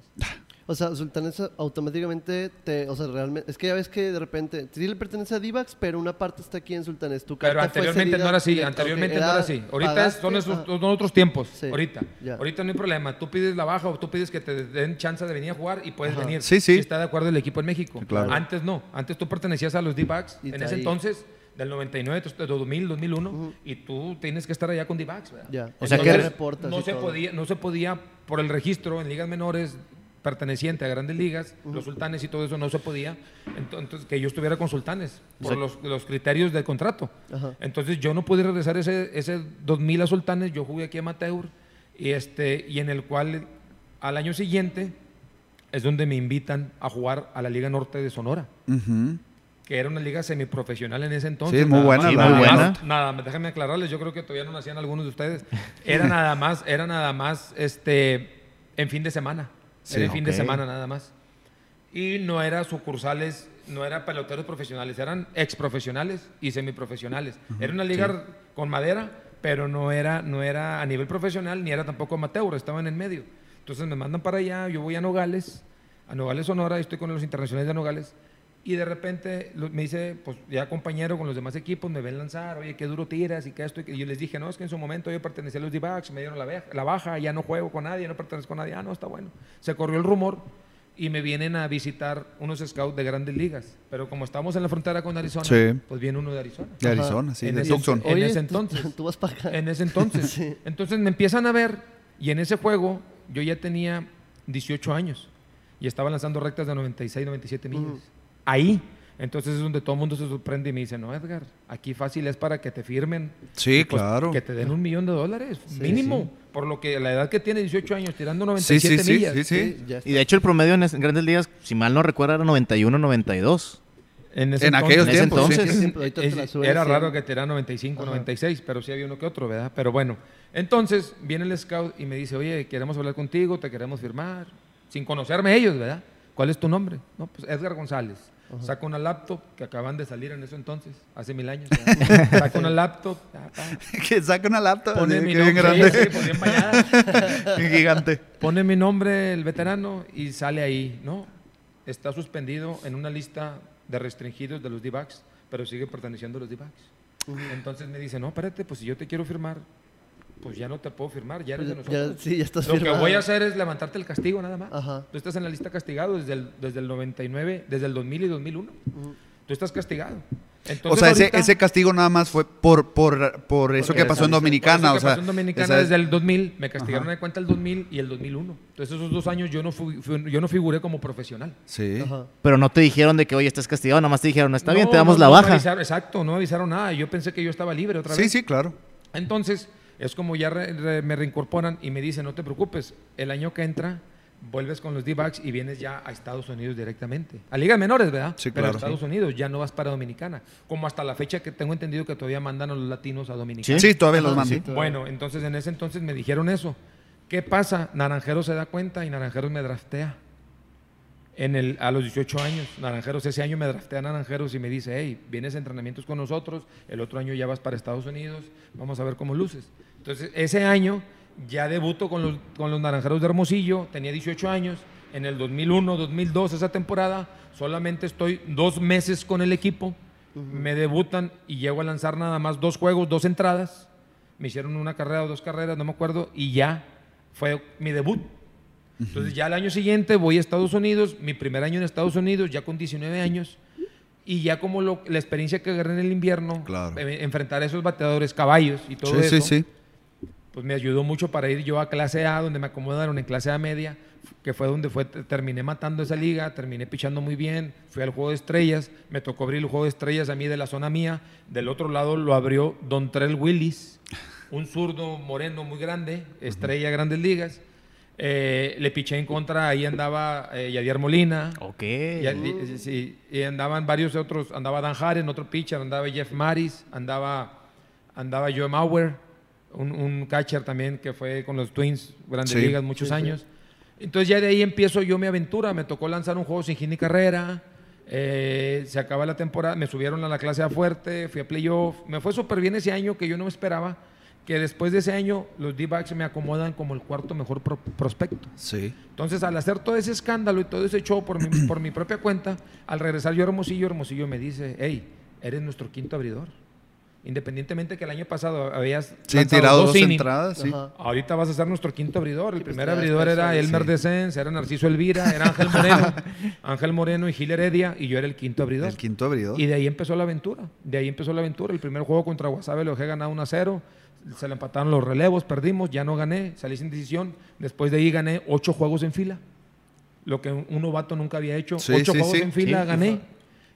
O sea, Sultanes automáticamente te. O sea, realmente. Es que ya ves que de repente. Sí le pertenece a Divax, pero una parte está aquí en Sultanes. Tu Pero fue anteriormente no era así, anteriormente ok, no era así. Ahorita pagaste, son, esos, son otros tiempos, Sí, ahorita. ya. Ahorita no hay problema, tú pides la baja o tú pides que te den chance de venir a jugar y puedes Ajá. venir. Sí, sí. Si está de acuerdo el equipo en México. claro. Antes no, antes tú pertenecías a los D-Backs, Y en ese ahí. entonces, del 99, de 2000, 2001, Ujú. y tú tienes que estar allá con D-Backs, ¿verdad? Ya. O sea Entonces, que- reportas no se todo. podía no se podía por el registro en ligas menores perteneciente a grandes ligas, los sultanes y todo eso no se podía, ento- entonces que yo estuviera con sultanes por sea- los, los criterios del contrato. Ajá. Entonces yo no pude regresar ese, ese 2000 a sultanes, yo jugué aquí amateur y, este, y en el cual al año siguiente es donde me invitan a jugar a la Liga Norte de Sonora Ujú. Que era una liga semiprofesional en ese entonces. Sí, muy buena, nada muy buena. Nada, más, déjenme aclararles, yo creo que todavía no nacían algunos de ustedes. Era nada más, era nada más este, en fin de semana. Sí, era en fin de semana nada más. Y no era sucursales, no era peloteros profesionales, eran ex profesionales y semiprofesionales. Era una liga con madera, pero no era, no era a nivel profesional ni era tampoco amateur, estaban en medio. Entonces me mandan para allá, yo voy a Nogales, a Nogales Sonora, estoy con los internacionales de Nogales. Y de repente me dice, pues ya compañero con los demás equipos, me ven lanzar, oye, qué duro tiras y qué esto. Y yo les dije, no, es que en su momento yo pertenecía a los D-backs, me dieron la, baja- la baja, ya no juego con nadie, no pertenezco a nadie. Ah, no, está bueno. Se corrió el rumor y me vienen a visitar unos scouts de grandes ligas. Pero como estamos en la frontera con Arizona, Sí. pues viene uno de Arizona. De. Arizona, sí, En de ese- Tucson. en ese entonces. Tú, tú vas para acá. En ese entonces. Sí. Entonces me empiezan a ver y en ese juego yo ya tenía 18 años y estaba lanzando rectas de 96, 97 millas. Ujú. Ahí. Entonces es donde todo el mundo se sorprende y me dice, no, Edgar, aquí fácil es para que te firmen. Sí, pues, claro. Que te den un millón de dólares, Sí, mínimo. Por lo que la edad que tiene, 18 años, tirando Sí, 97 sí, sí, millas. sí, sí. ya está. Y de hecho el promedio en, es- en grandes ligas, si mal no recuerdo, era 91-92. En, ese En entonces- aquellos En ese tiempos, sí. entonces. Sí, era a 100. raro que tirara 95, Ajá. 96, pero sí había uno que otro, ¿verdad? Pero bueno, entonces viene el scout y me dice, oye, queremos hablar contigo, te queremos firmar, sin conocerme ellos, ¿verdad? ¿Cuál es tu nombre? No, pues Edgar González. Saca una laptop que acaban de salir en eso entonces, hace mil años. Saca una laptop, Que saca una laptop. pone mi nombre, grande. sí, gigante. Pone mi nombre el veterano y sale ahí, ¿no? Está suspendido en una lista de restringidos de los D-backs, pero sigue perteneciendo a los D-backs. Entonces me dice, no, espérate, pues si yo te quiero firmar, pues ya no te puedo firmar, ya eres de nosotros. ya, sí, ya estás Lo que voy a hacer es levantarte el castigo nada más. Ajá. Tú estás en la lista castigado desde el, desde el 99, desde el 2000 y 2001. Tú estás castigado. O Entonces, sea, ese, ahorita- ese castigo nada más fue por, por, por eso que pasó en esa- por Dominicana. eso que o sea, pasó en Dominicana esa- desde el 2000, me castigaron Ajá. de cuenta el 2000 y el 2001. Entonces esos dos años yo no, fui- fui- yo no figuré como profesional. Sí. Ajá. Pero no te dijeron de que, oye, estás castigado, nada más te dijeron, está bien, te damos no, la no baja. avisaron, exacto, no me avisaron nada. Yo pensé que yo estaba libre otra Sí, vez. sí, claro. Entonces, es como ya re- re- me reincorporan y me dicen, no te preocupes, el año que entra vuelves con los D-backs y vienes ya a Estados Unidos directamente. A ligas menores, ¿verdad? Sí, Pero a claro. Estados Unidos, ya no vas para Dominicana. Como hasta la fecha que tengo entendido que todavía mandan a los latinos a Dominicana. Sí, todavía los Ajá, mandan. sí. Bueno, entonces en ese entonces me dijeron eso. ¿Qué pasa? Naranjeros se da cuenta y Naranjeros me draftea. En el, a los 18 años, Naranjeros, ese año me draftea Naranjeros y me dice, hey, vienes a entrenamientos con nosotros, el otro año ya vas para Estados Unidos, vamos a ver cómo luces. Entonces, ese año ya debuto con los, con los Naranjeros de Hermosillo, tenía 18 años, en el 2001, 2002, esa temporada, solamente estoy dos meses con el equipo, me debutan y llego a lanzar nada más dos juegos, dos entradas, me hicieron una carrera o dos carreras, no me acuerdo, y ya fue mi debut. Entonces ya el año siguiente voy a Estados Unidos, mi primer año en Estados Unidos, ya con 19 años, y ya como lo- la experiencia que agarré en el invierno, Claro. eh, enfrentar a esos bateadores, caballos y todo Sí, eso, sí, sí. pues me ayudó mucho para ir yo a clase A, donde me acomodaron en clase A media, que fue donde fue, terminé matando esa liga, terminé pichando muy bien, fui al juego de estrellas, me tocó abrir el juego de estrellas a mí de la zona mía, del otro lado lo abrió Don Trell Willis, un zurdo moreno muy grande, estrella de grandes ligas, Eh, le piché en contra, ahí andaba eh, Yadier Molina, Ok. y, y- sí, y andaban varios otros, andaba Dan Haren, otro pitcher, andaba Jeff Maris, andaba, andaba Joe Mauer, un, un catcher también que fue con los Twins, grandes Sí. ligas, muchos años. Entonces ya de ahí empiezo yo mi aventura, me tocó lanzar un juego sin hit ni carrera, eh, se acaba la temporada, me subieron a la clase A fuerte, fui a playoff, me fue súper bien ese año que yo no me esperaba, que después de ese año los D-backs me acomodan como el cuarto mejor pro- prospecto. Sí. Entonces, al hacer todo ese escándalo y todo ese show por mi, por mi propia cuenta, al regresar yo a Hermosillo, Hermosillo me dice, hey, eres nuestro quinto abridor. Independientemente que el año pasado habías Sí, tirado dos innings, entradas, sí. Ahorita vas a ser nuestro quinto abridor. El pues, primer abridor era Elmer sí. Descens, era Narciso Elvira, era Ángel Moreno, Ángel Moreno y Gil Heredia, y yo era el quinto abridor. El quinto abridor. Y de ahí empezó la aventura. De ahí empezó la aventura. El primer juego contra Guasave lo dejé ganado 1 a 0. Se le empataron los relevos, perdimos, ya no gané, salí sin decisión. Después de ahí gané ocho juegos en fila. lo que un novato nunca había hecho. Sí, Ocho sí, juegos sí. en fila Sí. gané.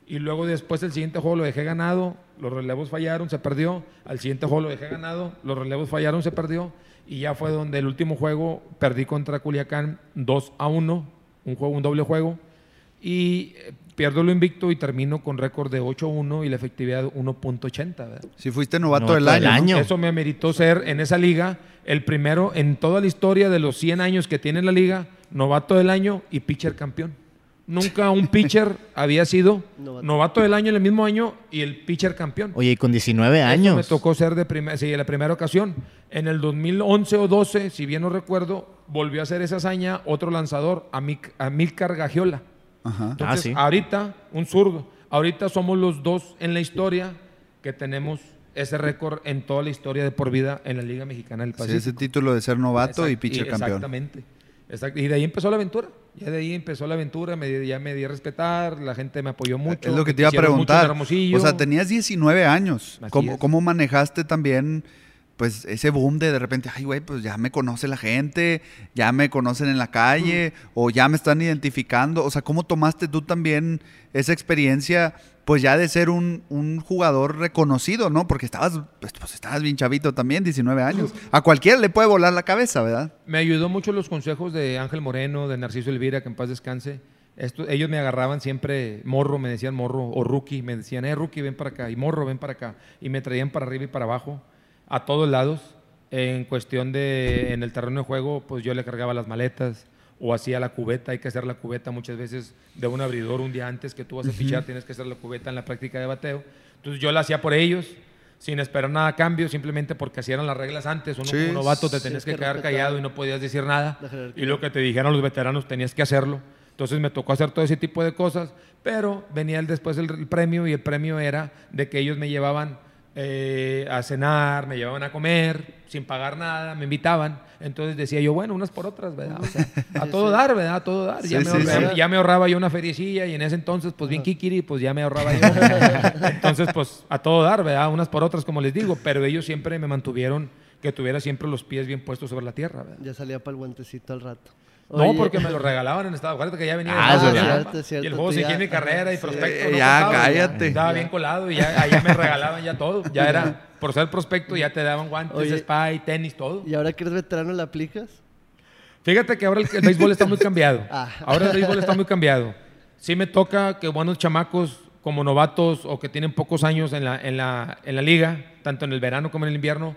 Y luego después el siguiente juego lo dejé ganado, los relevos fallaron, se perdió. Al siguiente juego lo dejé ganado, los relevos fallaron, se perdió. Y ya fue donde el último juego perdí contra Culiacán 2 a 1, un juego, un doble juego. Y eh, pierdo lo invicto y termino con récord de 8-1 y la efectividad 1.80. ¿verdad? Si fuiste novato, Novato del del año. Eso me ameritó ser en esa liga el primero en toda la historia de los 100 años que tiene la liga, novato del año y pitcher campeón. Nunca un pitcher había sido Novato. novato. del año en el mismo año y el pitcher campeón. Oye, y con 19 Eso años. me tocó ser de primer, sí, la primera ocasión. En el 2011 o 12, si bien no recuerdo, volvió a hacer esa hazaña otro lanzador, Amic- Amílcar Gagiola. Ajá. Entonces, Ah, sí. ahorita, un zurdo. Ahorita somos los dos en la historia que tenemos ese récord en toda la historia de por vida en la Liga Mexicana del Sí, Pacífico. ese título de ser novato y pitcher campeón. Exactamente. Exact- Y de ahí empezó la aventura. Ya de ahí empezó la aventura, me, ya me di a respetar, la gente me apoyó mucho. Es lo que te iba a preguntar. O sea, tenías 19 años. ¿Cómo, cómo manejaste también pues ese boom de de repente, ay, güey, pues ya me conoce la gente, ya me conocen en la calle o ya me están identificando? O sea, ¿cómo tomaste tú también esa experiencia pues ya de ser un, un jugador reconocido, ¿no? Porque estabas, pues, pues, estabas bien chavito también, 19 años. A cualquiera le puede volar la cabeza, ¿verdad? Me ayudó mucho los consejos de Ángel Moreno, de Narciso Elvira, que en paz descanse. Esto- ellos me agarraban siempre morro, me decían morro, o rookie, me decían, eh, rookie, ven para acá, y morro, ven para acá. Y me traían para arriba y para abajo, a todos lados. En cuestión de, en el terreno de juego, pues yo le cargaba las maletas, o hacía la cubeta, hay que hacer la cubeta muchas veces de un abridor un día antes que tú vas a pichar, tienes que hacer la cubeta en la práctica de bateo. Entonces yo la hacía por ellos, sin esperar nada a cambio, simplemente porque así eran las reglas antes. Uno Sí, como novato te tenías que que quedar respetar callado y no podías decir nada. Y lo que te dijeron los veteranos tenías que hacerlo. Entonces me tocó hacer todo ese tipo de cosas, pero venía el, después el, el premio y el premio era de que ellos me llevaban eh, a cenar, me llevaban a comer sin pagar nada, me invitaban. Entonces decía yo, bueno, unas por otras, ¿verdad? O sea, a todo dar, ¿verdad? A todo dar. ya, Sí, me sí, ahorraba, sí. ya me ahorraba yo una feriecilla y en ese entonces, pues bien kikiri, pues ya me ahorraba yo. Entonces, pues a todo dar, ¿verdad? Unas por otras, como les digo, pero ellos siempre me mantuvieron que tuviera siempre los pies bien puestos sobre la tierra, ¿verdad? Ya salía para el guantecito al rato. No, Oye, porque me lo regalaban en estado. Acuérdate que ya venía. Ah, es. Cierto, cierto, y el juego seguía mi carrera y prospecto. Eh, no ya, cállate. Estaba Ya. bien colado y ya, allá me regalaban ya todo. Ya era, por ser prospecto, ya te daban guantes, Oye. spy, tenis, todo. ¿Y ahora que eres veterano la aplicas? Fíjate que ahora el, el béisbol está muy cambiado. Ah. Ahora el béisbol está muy cambiado. Sí me toca que buenos chamacos como novatos o que tienen pocos años en la, en la, en la liga, tanto en el verano como en el invierno,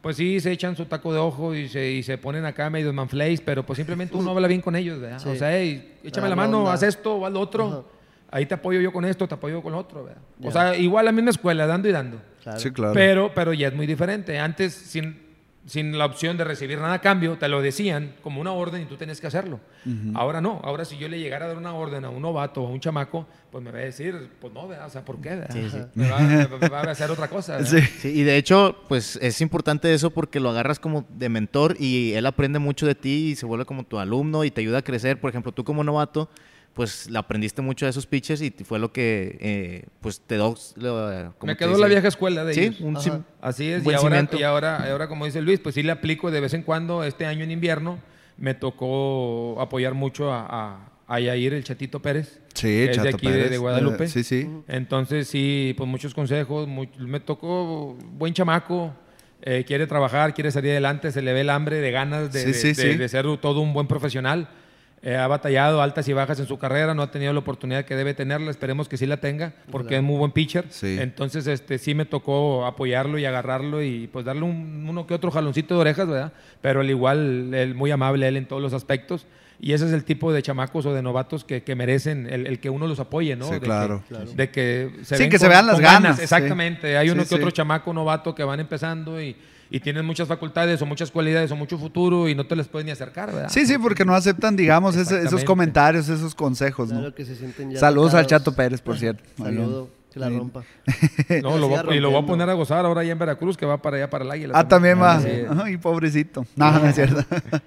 pues sí se echan su taco de ojo y se, y se ponen acá medio manflays, pero pues simplemente uno habla bien con ellos, ¿verdad? Sí. O sea, hey, échame Ah, la no, mano, no. haz esto o haz lo otro. Ajá. Ahí te apoyo yo con esto, te apoyo con lo otro, ¿verdad? Ya. O sea, igual la misma escuela, dando y dando. Claro. Sí, claro. Pero, pero ya es muy diferente. Antes, sin, sin la opción de recibir nada a cambio, te lo decían como una orden y tú tenías que hacerlo. Ahora no. Ahora, si yo le llegara a dar una orden a un novato o a un chamaco, pues me va a decir, pues no, ¿verdad? O sea, ¿por qué? verdad? Sí, sí. Me, va, me va- me va a hacer otra cosa. ¿verdad? Sí. Sí, y de hecho, pues es importante eso porque lo agarras como de mentor y él aprende mucho de ti y se vuelve como tu alumno y te ayuda a crecer. Por ejemplo, tú como novato, pues le aprendiste mucho de esos pitches y fue lo que, eh, pues te dio... ¿cómo Me quedó la vieja escuela de Sí, ellos. un Ajá. sim- Así es, y buen ahora, y ahora, ahora, como dice Luis, pues sí le aplico de vez en cuando. Este año en invierno me tocó apoyar mucho a, a, a Yair, el Chatito Pérez. Sí, que es de aquí de- Pérez. de Guadalupe. Eh, sí, sí. Entonces, sí, pues muchos consejos. me tocó buen chamaco, eh, quiere trabajar, quiere salir adelante, se le ve el hambre de ganas de, Sí, de- sí, de- sí. de ser todo un buen profesional. Eh, ha batallado altas y bajas en su carrera, no ha tenido la oportunidad que debe tenerla, esperemos que sí la tenga, porque es muy buen pitcher. Sí. Entonces, este, sí me tocó apoyarlo y agarrarlo y pues darle un- uno que otro jaloncito de orejas, ¿verdad? Pero al igual, él, muy amable él en todos los aspectos. Y ese es el tipo de chamacos o de novatos que, que merecen el, el que uno los apoye, ¿no? Sí, De que- claro. De que se Sí, ven que se vean las ganas, sí. Exactamente. Hay uno Sí, que otro chamaco novato que van empezando y, y tienen muchas facultades o muchas cualidades o mucho futuro y no te les puedes ni acercar, ¿verdad? Sí, sí, porque no aceptan, digamos, ese- esos comentarios, esos consejos, ¿no? Claro que se sienten ya Saludos al. Chato Pérez, por cierto. Muy bien. Saludo, que la Sí. rompa. No, lo y lo voy a poner a gozar ahora ya en Veracruz, que va para allá, para el Águila. Ah, también va. Sí. Ay, pobrecito. No, no es cierto.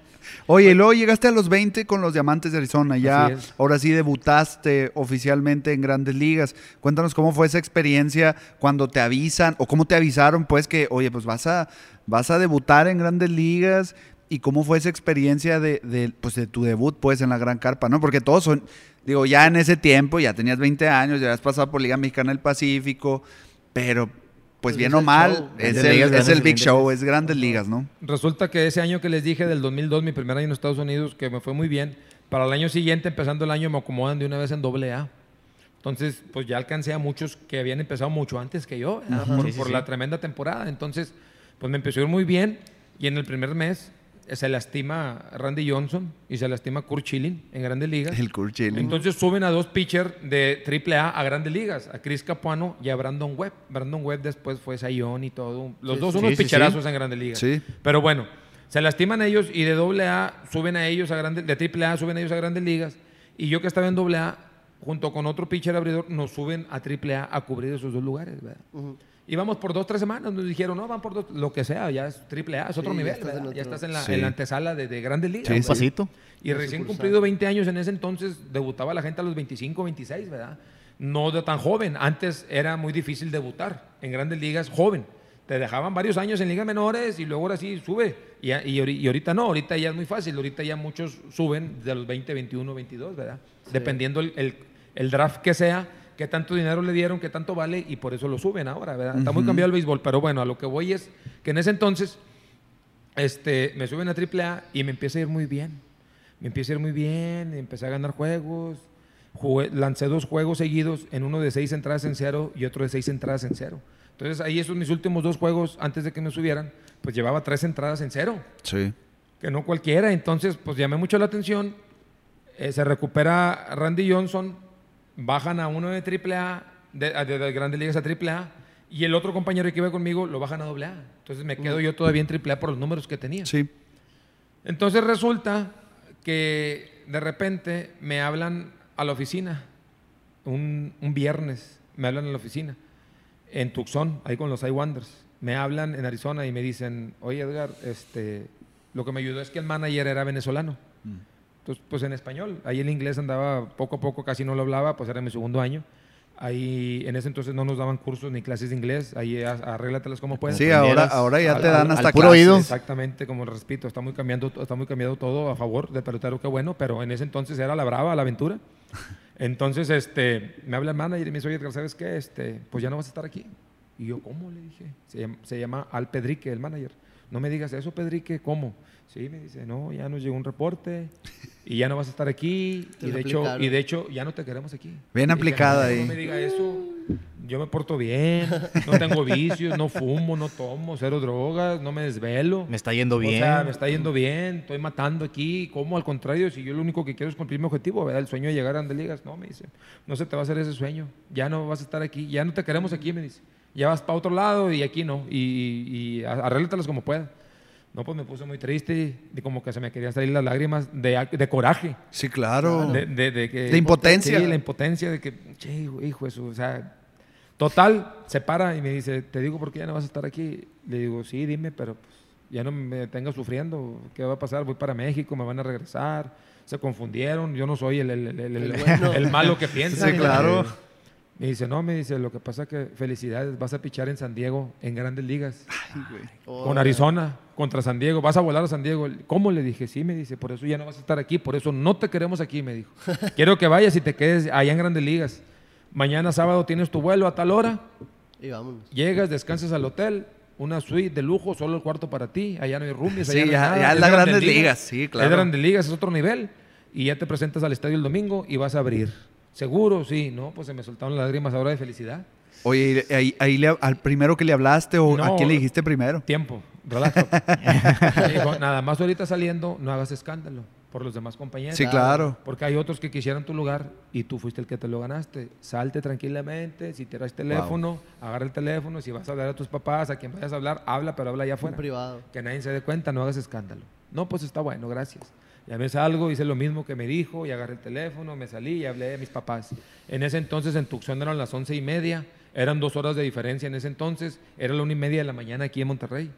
Oye, y luego llegaste a los 20 con los Diamantes de Arizona. Ya, ahora sí debutaste oficialmente en Grandes Ligas. Cuéntanos cómo fue esa experiencia cuando te avisan o cómo te avisaron, pues, que, oye, pues vas a, vas a debutar en Grandes Ligas. ¿Y cómo fue esa experiencia de, de, pues, de tu debut pues, en la Gran Carpa? ¿no? Porque todos son, digo, ya en ese tiempo, ya tenías 20 años, ya habías pasado por Liga Mexicana del Pacífico, pero pues bien es o el mal, es el, ligas, es grandes el Big. Show, es Grandes Ligas, ¿no? Resulta que ese año que les dije, del 2002, mi primer año en Estados Unidos, que me fue muy bien, para el año siguiente, empezando el año, me acomodan de una vez en doble A. Entonces, pues ya alcancé a muchos que habían empezado mucho antes que yo, por, Sí, sí, por sí. la tremenda temporada. Entonces, pues me empezó a ir muy bien y en el primer mes se lastima Randy Johnson y se lastima Kurt Schilling en Grandes Ligas. El Kurt Schilling. Entonces suben a dos pitchers de AAA a Grandes Ligas, a Chris Capuano y a Brandon Webb. Brandon Webb después fue Sayón y todo. Los Sí, dos sí. unos Sí, sí. en Grandes Ligas. Sí. Pero bueno, se lastiman ellos y de AA suben a ellos a Grandes, de AAA suben a ellos a Grandes Ligas. Y yo que estaba en AA, junto con otro pitcher abridor, nos suben a AAA a cubrir esos dos lugares, ¿verdad? Íbamos por dos, tres semanas, nos dijeron, no, van por dos, lo que sea, ya es AAA, es otro Sí, ya nivel, estás ¿verdad? en otro- Ya estás en la, Sí. en la antesala de, de Grandes Ligas. Sí, pasito. Y recién cumplido 20 años en ese entonces, debutaba la gente a los 25, 26, ¿verdad? No de tan joven. Antes era muy difícil debutar en grandes ligas joven. Te dejaban varios años en ligas menores y luego ahora sí sube. Y, a- y ahorita no, ahorita ya es muy fácil. Ahorita ya muchos suben de los 20, 21, 22, ¿verdad? Dependiendo el, el- el draft que sea, qué tanto dinero le dieron, qué tanto vale y por eso lo suben ahora, ¿verdad? Está muy cambiado el béisbol, pero bueno, a lo que voy es que en ese entonces este, me suben a AAA y me empieza a ir muy bien. Me empieza a ir muy bien, empecé a ganar juegos. Jugué- lancé dos juegos seguidos, en uno de seis entradas en cero y otro de seis entradas en cero. Entonces ahí esos mis últimos dos juegos, antes de que me subieran, pues llevaba tres entradas en cero, Sí. que no cualquiera. Entonces, pues llamé mucho la atención. Eh, se recupera Randy Johnson, bajan a uno de AAA, de, a- de, de Grandes Ligas a AAA, y el otro compañero que iba conmigo lo bajan a AA. Entonces me quedo yo todavía en AAA por los números que tenía. Sí. Entonces resulta que de repente me hablan a la oficina, un, un viernes me hablan a la oficina, en Tucson, ahí con los I-Wonders. Me hablan en Arizona y me dicen, oye Edgar, este, lo que me ayudó es que el manager era venezolano. Entonces, pues en español, ahí el inglés andaba poco a poco, casi no lo hablaba, pues era mi segundo año. Ahí en ese entonces no nos daban cursos ni clases de inglés, ahí arréglatelas como puedas. Sí, ahora, ahora ya al- te dan al- hasta al puro oído. Exactamente, como repito, está muy cambiando, está muy cambiado todo a favor del pelotero, qué bueno, pero en ese entonces era la brava, la aventura. Entonces, este, me habla el manager y me dice, oye, ¿sabes qué? Este, pues ya no vas a estar aquí. Y yo, ¿cómo? Le dije. Se llama, se llama Al Pedrique, el manager. No me digas eso, Pedrique, ¿cómo? Sí, me dice, no, ya nos llegó un reporte y ya no vas a estar aquí. Y de, hecho, y de hecho, ya no te queremos aquí. Bien aplicada "No, ahí. No me diga eso. Yo me porto bien, no tengo vicios, no fumo, no tomo, cero drogas, no me desvelo. Me está yendo bien. O sea, me está yendo bien, estoy matando aquí. ¿Cómo? Al contrario, si yo lo único que quiero es cumplir mi objetivo, ¿verdad? El sueño de llegar a Grandes Ligas. No, me dice, no se te va a hacer ese sueño. Ya no vas a estar aquí, ya no te queremos aquí, me dice. Ya vas para otro lado y aquí no. Y, y, y arréglatelas como puedas. No, pues me puse muy triste, de como que se me querían salir las lágrimas de, de coraje. Sí, claro. De, de- de que, De impotencia. Sí, la impotencia de que, che, hijo, eso, o sea, total, se para y me dice, te digo por qué ya no vas a estar aquí. Le digo, sí, dime, pero pues, ya no me tengas sufriendo, ¿qué va a pasar? Voy para México, me van a regresar, se confundieron, yo no soy el, el- el- el- El el- bueno. el malo que piensa. Sí, claro. Me dice, no, me dice, lo que pasa que felicidades, vas a pichar en San Diego, en grandes ligas con Arizona contra San Diego. ¿Vas a volar a San Diego? ¿Cómo? Le dije, sí, me dice, por eso ya no vas a estar aquí, por eso no te queremos aquí, me dijo. Quiero que vayas y te quedes allá en Grandes Ligas. Mañana sábado tienes tu vuelo a tal hora, Y vámonos. llegas, descansas al hotel, una suite de lujo, solo el cuarto para ti, allá no hay roomies, Sí, allá no hay ya- nada. ya es las Grandes Ligas, sí, claro. Es de Grandes Ligas, es otro nivel. Y ya te presentas al estadio el domingo y vas a abrir. ¿Seguro? Sí. No, pues se me soltaron las lágrimas ahora de felicidad. Oye, ¿y ahí, ahí le- al primero que le hablaste o a quién le dijiste primero? Tiempo, dijo, nada más ahorita saliendo, no hagas escándalo por los demás compañeros. Sí, claro. Porque hay otros que quisieran tu lugar y tú fuiste el que te lo ganaste. Salte tranquilamente, si tienes teléfono, agarra el teléfono, si vas a hablar a tus papás, a quien vayas a hablar, habla, pero habla allá En afuera. privado. Que nadie se dé cuenta, no hagas escándalo. No, pues está bueno, gracias. Ya me salgo, hice lo mismo que me dijo y agarré el teléfono, me salí y hablé a mis papás. En ese entonces en Tucson eran las once y media, eran dos horas de diferencia en ese entonces, era la una y media de la mañana aquí en Monterrey.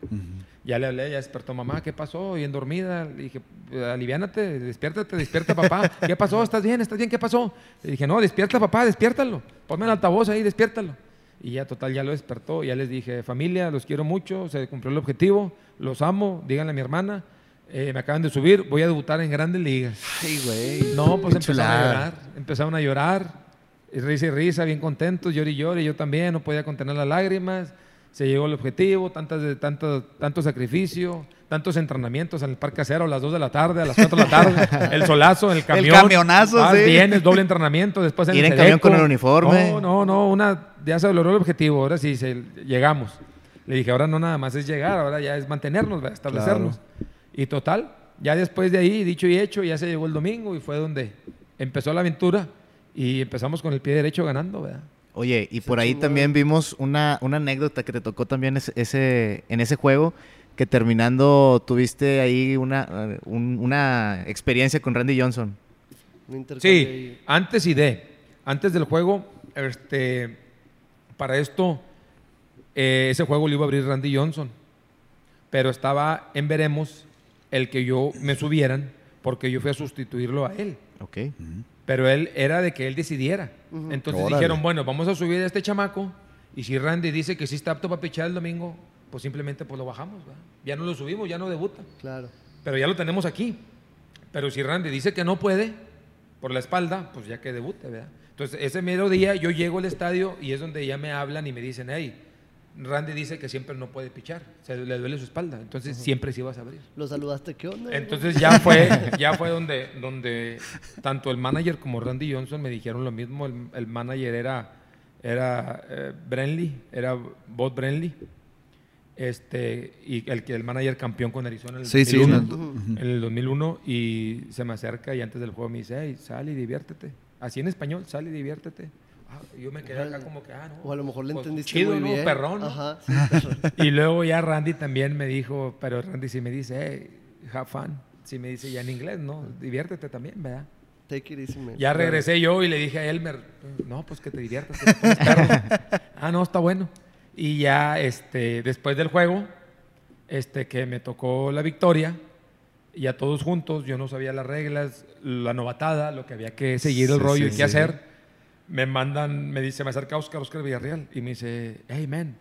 Ya le hablé, ya despertó mamá, ¿qué pasó? Bien dormida. Le dije, aliviánate, despiértate, despierta papá. ¿Qué pasó? ¿Estás bien? ¿Estás bien? ¿Qué pasó? Le dije, no, despierta papá, despiértalo. Ponme el altavoz ahí, despiértalo. Y ya total, ya lo despertó. Ya les dije, familia, los quiero mucho, se cumplió el objetivo, los amo, díganle a mi hermana. Eh, me acaban de subir, voy a debutar en grandes ligas. Ay, güey. No, pues empezaron a llorar. Empezaron a llorar. Risa y risa, bien contentos, llori y llori. Yo también, no podía contener las lágrimas. Se llegó el objetivo, tantas tanto, tanto sacrificio, tantos entrenamientos en el Parque Acero a las 2 de la tarde, a las 4 de la tarde, el solazo, el camión. camionazo, Vas, sí. Vienes, doble entrenamiento, después en Ir el en camión con el uniforme. No, no, no, una, ya se logró el objetivo, ahora sí, se- llegamos. Le dije, ahora no nada más es llegar, ahora ya es mantenernos, establecernos. Y total, ya después de ahí, dicho y hecho, ya se llegó el domingo y fue donde empezó la aventura y empezamos con el pie derecho ganando, ¿verdad? Oye, y Se por ahí chingó. también vimos una, una anécdota que te tocó también ese, ese- en ese juego, que terminando tuviste ahí una, un- una experiencia con Randy Johnson. Sí, antes y de. Antes del juego, este, para esto, eh, ese juego lo iba a abrir Randy Johnson. Pero estaba en veremos el que yo me subieran, porque yo fui a sustituirlo a él. Ok. Pero él era de que él decidiera. Entonces Órale. dijeron, bueno, vamos a subir a este chamaco. Y si Randy dice que sí está apto para pichar el domingo, pues simplemente pues lo bajamos. ¿verdad? Ya no lo subimos, ya no debuta. Claro. Pero ya lo tenemos aquí. Pero si Randy dice que no puede, por la espalda, pues ya que debute, ¿verdad? Entonces, ese mero día yo llego al estadio y es donde ya me hablan y me dicen, hey, Randy dice que siempre no puede pichar, se le duele su espalda, entonces siempre sí vas a abrir. ¿Lo saludaste? ¿Qué onda? Entonces ya fue, ya fue donde, donde tanto el manager como Randy Johnson me dijeron lo mismo. El, el manager era, era eh, Brenly, era Bob Brenly. Este, y el que el manager campeón con Arizona en el Sí, sí, 2001, en en el 2001 y se me acerca y antes del juego me dice, hey, sal y diviértete. Así en español, sal y diviértete. Ah, yo me quedé acá como que, ah, no. O a lo mejor le pues, entendiste chido, muy ¿no? bien. Perrón, ¿no? Ajá, sí, perrón. Y luego ya Randy también me dijo, pero Randy sí me dice, hey, have fun. Sí me dice ya en inglés, ¿no? Diviértete también, ¿verdad? Take it easy, man. Ya regresé yo y le dije a Elmer, no, pues que te diviertas. que te pones perro". ah, no, está bueno. Y ya este, después del juego, este, que me tocó la victoria, y ya todos juntos, yo no sabía las reglas, la novatada, lo que había que seguir el Sí, rollo sí, y qué sí. hacer. Me mandan, me dice, me acerca Oscar, Oscar Villarreal, y me dice, hey, man,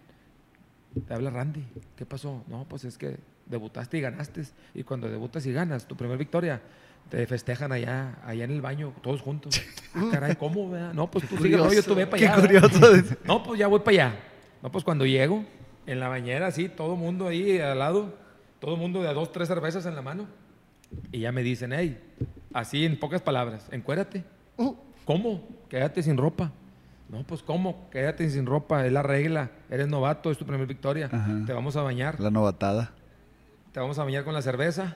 te habla Randy, ¿qué pasó? No, pues es que debutaste y ganaste, y cuando debutas y ganas, tu primera victoria, te festejan allá, allá en el baño, todos juntos. Ah, caray, ¿cómo? verdad? No, pues tú sigue el rollo, tú ve para Qué allá. ¿verdad? curioso. No, pues ya voy para allá. No, pues cuando llego, en la bañera, así, todo mundo ahí al lado, todo mundo de dos, tres cervezas en la mano. Y ya me dicen, hey, así en pocas palabras, encuérate. ¿Cómo? Quédate sin ropa. No, pues ¿cómo? Quédate sin ropa, es la regla. Eres novato, es tu primera victoria. Ajá. Te vamos a bañar. La novatada. Te vamos a bañar con la cerveza.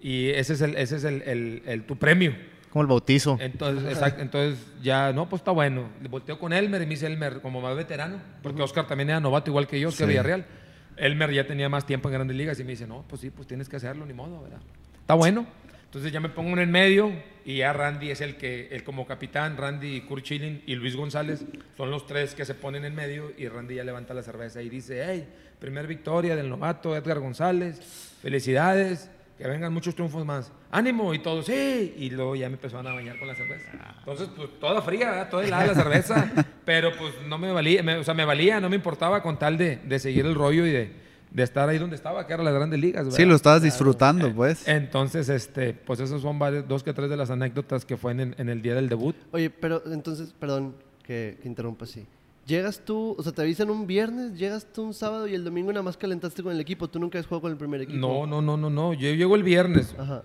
Y ese es el, ese es el, el- el- tu premio. Como el bautizo. Entonces, exacto, entonces ya, no, pues está bueno. Le volteo con Elmer y me dice Elmer, como más veterano, porque Oscar también era novato igual que yo, Oscar Sí. Villarreal. Elmer ya tenía más tiempo en Grandes Ligas y me dice, no, pues sí, pues tienes que hacerlo, ni modo, ¿verdad? Está bueno. Entonces ya me pongo en el medio y ya Randy es el que, el como capitán, Randy, Kurt Schilling y Luis González son los tres que se ponen en medio y Randy ya levanta la cerveza y dice, hey, primer victoria del novato Edgar González, felicidades, que vengan muchos triunfos más. Ánimo y todo, sí. Y luego ya me empezaron a bañar con la cerveza. Entonces, pues toda fría, ¿verdad? toda helada la cerveza, pero pues no me valía, o sea, me valía, no me importaba con tal de, de seguir el rollo y de, de estar ahí donde estaba, que eran las grandes ligas. Sí, ¿verdad? lo estabas disfrutando, pues. Entonces, este, pues esos son varios, dos que tres de las anécdotas que fue en, en el día del debut. Oye, pero entonces, perdón que, que interrumpa así. Llegas tú, o sea, te avisan un viernes, llegas tú un sábado y el domingo nada más calentaste con el equipo. Tú nunca has jugado con el primer equipo. No, no, no, no, no. Yo llego el viernes. Ajá.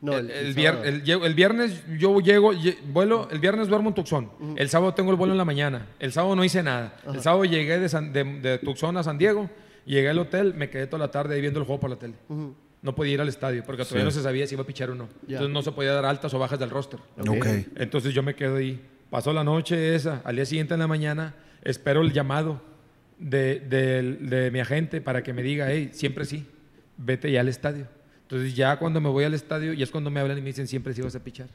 No, el, el, el sábado. vier- el lle- el viernes yo llego, lle- vuelo, el viernes duermo en Tucson. El sábado tengo el vuelo en la mañana. El sábado no hice nada. El sábado llegué de, San- de, de Tucson a San Diego, llegué al hotel, me quedé toda la tarde ahí viendo el juego por la tele. Ujú. No podía ir al estadio porque todavía no se sabía si iba a pichar o no. Ya. Entonces no se podía dar altas o bajas del roster. Ok. Entonces yo me quedo ahí. Pasó la noche esa, al día siguiente en la mañana, espero el llamado de, de- de mi agente para que me diga, hey, siempre sí, vete ya al estadio. Entonces ya cuando me voy al estadio, ya es cuando me hablan y me dicen, siempre sí vas a pichar.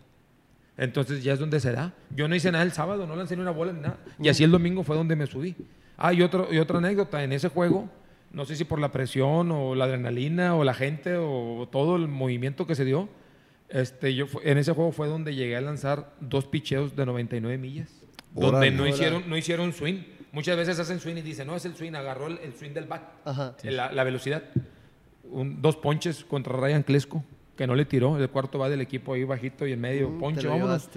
Entonces ya es donde se da. Yo no hice nada el sábado, no lancé ni una bola ni nada. Y así el domingo fue donde me subí. Ah, y, otro, y otra anécdota, en ese juego, no sé si por la presión o la adrenalina o la gente o todo el movimiento que se dio, este, yo en ese juego fue donde llegué a lanzar dos picheos de 99 millas, donde no hicieron, no hicieron swing. Muchas veces hacen swing y dicen, no, es el swing, agarró el, el swing del bat, Ajá. la, la velocidad. un- dos ponches contra Ryan Klesco, que no le tiró. El cuarto va del equipo ahí bajito y en medio, Mm, ponche, vámonos.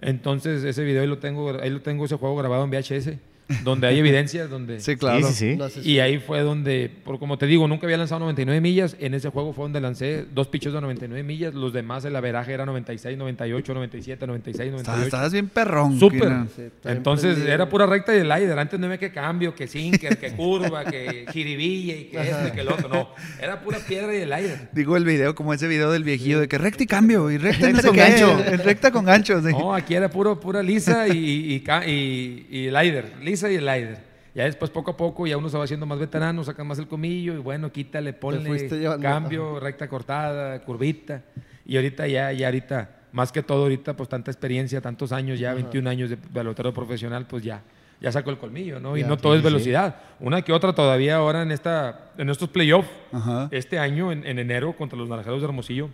Entonces, ese video ahí lo tengo, ahí lo tengo ese juego grabado en VHS, donde hay evidencias, donde... Sí, claro. Sí, sí, sí. Y ahí fue donde, por como te digo, nunca había lanzado 99 millas. En ese juego fue donde lancé dos pichos de 99 millas. Los demás, el averaje era 96, 98, 97, 96, Estabas, 98. estabas bien perrón. Súper. Entonces prendido. era pura recta y slider. Antes no había que cambio, que sinker, que curva, que jiribilla y que esto y que el otro. No, era pura piedra y slider. Digo el video, como ese video del viejillo de que recta y cambio, y recta, no Recta con gancho. recta con gancho. sí. No, aquí era puro, pura lisa y, y, y, y slider. Lisa y slider. Ya después, poco a poco, ya uno se va haciendo más veterano, saca más el comillo y bueno, quítale, ponle cambio, recta cortada, curvita. Y ahorita ya, ya ahorita, más que todo ahorita, pues tanta experiencia, tantos años ya, 21 años de pelotero profesional, pues ya, ya sacó el colmillo, ¿no? Y no todo es sí. velocidad. Una que otra todavía ahora en, esta, en estos playoffs, Ajá. este año, en, en enero, contra los Naranjeros de Hermosillo,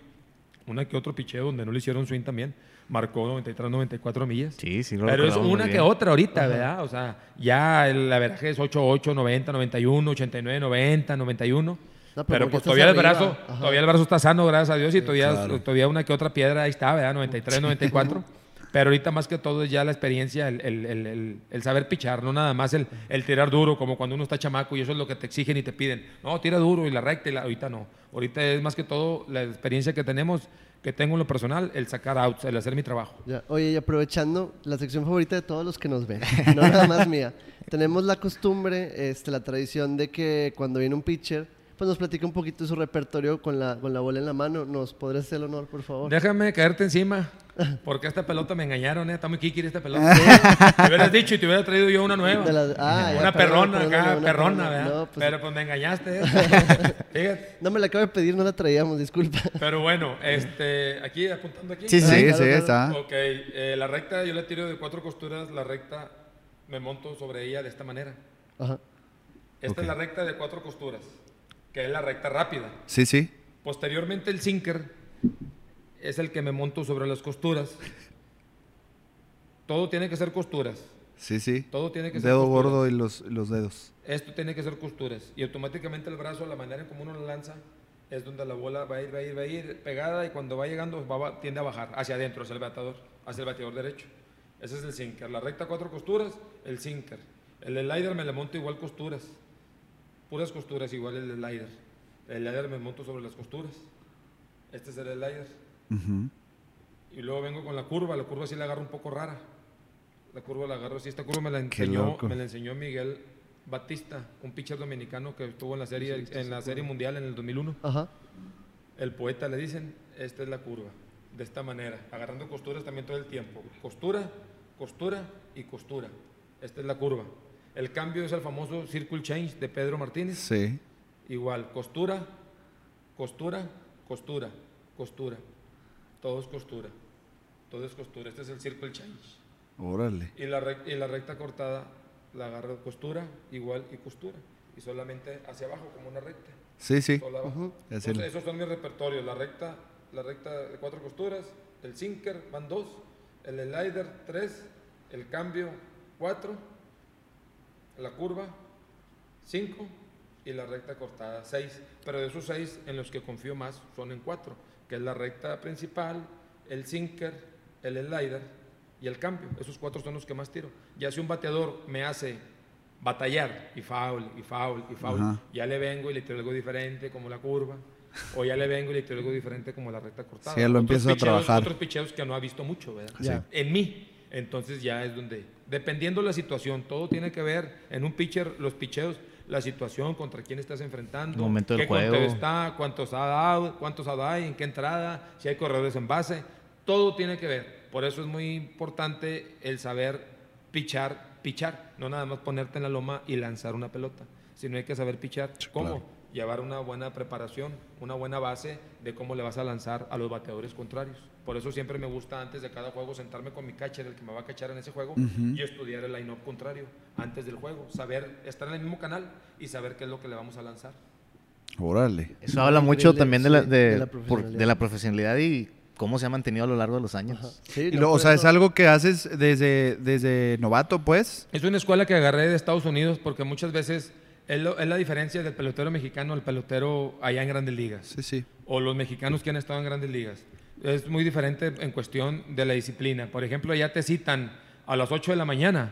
una que otro picheo donde no le hicieron swing también, marcó 93, 94 millas. Sí, sí, lo Pero es una que otra ahorita, ¿verdad? O sea, ya el averaje es 88, 90, 91, 89, 90, 91. No, pero pero pues todavía el brazo, Ajá. todavía el brazo está sano, gracias a Dios, y todavía, claro. todavía una que otra piedra ahí está, ¿verdad? 93, 94. Pero ahorita más que todo es ya la experiencia, el, el- el- el- saber pichar, no nada más el, el tirar duro, como cuando uno está chamaco y eso es lo que te exigen y te piden. No, tira duro y la recta y la, ahorita no. Ahorita es más que todo la experiencia que tenemos, que tengo en lo personal, el sacar outs, el hacer mi trabajo. Ya. Oye, y aprovechando la sección favorita de todos los que nos ven, no nada más mía. Tenemos la costumbre, este, la tradición de que cuando viene un pitcher, pues nos platica un poquito de su repertorio con la, con la bola en la mano. ¿Nos podrías hacer el honor, por favor? Déjame caerte encima, porque esta pelota me engañaron, ¿eh? Está muy kikiri esta pelota. Te hubieras dicho y te hubiera traído yo una nueva. Ah, ya, una perrona perdón, acá, una perrona, perrona. ¿verdad? No, pues- Pero pues me engañaste, ¿eh? Fíjate. No me la acabo de pedir, no la traíamos, disculpa. Pero bueno, este, aquí, apuntando aquí. Sí, Sí, sí. sí, claro, claro. está. Ok, eh, la recta yo la tiro de cuatro costuras, la recta me monto sobre ella de esta manera. Ajá. Esta es la recta de cuatro costuras, que es la recta rápida. Sí, sí. Posteriormente el sinker es el que me monto sobre las costuras. Todo tiene que ser costuras. Sí, sí. Todo tiene que ser Dedo costuras. gordo y los, los dedos. Esto tiene que ser costuras. Y automáticamente el brazo, la manera en como uno lo lanza, es donde la bola va a ir, va a ir, va a ir pegada y cuando va llegando va, va- tiende a bajar hacia adentro, hacia el bateador, hacia el bateador derecho. Ese es el sinker. La recta cuatro costuras, el sinker. El slider me le monto igual costuras. Puras costuras igual el slider. El slider me monto sobre las costuras. Este es el slider. Y luego vengo con la curva. La curva sí la agarro un poco rara. La curva la agarro así. Esta curva me la enseñó, me la enseñó Miguel Batista, un pitcher dominicano que estuvo en la serie, en la serie mundial en el 2001. Ajá. El poeta le dicen, esta es la curva, de esta manera, agarrando costuras también todo el tiempo. Costura, costura y costura. Esta es la curva. El cambio es el famoso circle change de Pedro Martínez. Sí. Igual, costura, costura, costura, costura. Todo es costura. Todo es costura. Este es el circle change. Órale. Y la, y la recta cortada la agarro costura, igual y costura. Y solamente hacia abajo, como una recta. Sí, sí. Abajo. Es Entonces, esos son mis repertorios. La recta, la recta de cuatro costuras, el sinker van dos, el slider tres, el cambio cuatro, la curva cinco y la recta cortada seis. Pero de esos seis, en los que confío más son en cuatro, que es la recta principal, el sinker, el slider y el cambio. Esos cuatro son los que más tiro. Ya si un bateador me hace batallar y foul y foul y foul, Ajá. ya le vengo y le tiro algo diferente como la curva. O ya le vengo y le tiro algo diferente como la recta cortada. Sí, ya lo empiezo a trabajar. Otros picheos que no ha visto mucho, ¿verdad? Ya. En mí. Entonces ya es donde, dependiendo la situación, todo tiene que ver en un pitcher, los picheos, la situación, contra quién estás enfrentando, momento del qué juego. está, cuántos ha dado, cuántos ha dado, en qué entrada, si hay corredores en base, todo tiene que ver. Por eso es muy importante el saber pichar, pichar, no nada más ponerte en la loma y lanzar una pelota, sino hay que saber pichar. ¿Cómo? claro. Llevar una buena preparación, una buena base de cómo le vas a lanzar a los bateadores contrarios. Por eso siempre me gusta antes de cada juego sentarme con mi catcher, el que me va a cachar en ese juego, y estudiar el line-up contrario antes del juego. Saber estar en el mismo canal y saber qué es lo que le vamos a lanzar. Órale. Eso habla mucho también de la, de, de la por- profesionalidad. de la profesionalidad y cómo se ha mantenido a lo largo de los años. Sí, Y no, lo- o sea, es algo que haces desde, desde novato, pues. Es una escuela que agarré de Estados Unidos porque muchas veces Es, lo- es la diferencia del pelotero mexicano al pelotero allá en grandes ligas. Sí, sí. o los mexicanos que han estado en grandes ligas. Es muy diferente en cuestión de la disciplina. Por ejemplo, ya te citan a las 8 de la mañana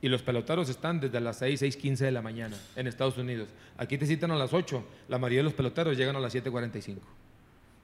y los peloteros están desde las 6, 6.15 de la mañana en Estados Unidos. Aquí te citan a las 8, la mayoría de los peloteros llegan a las 7.45. Entonces,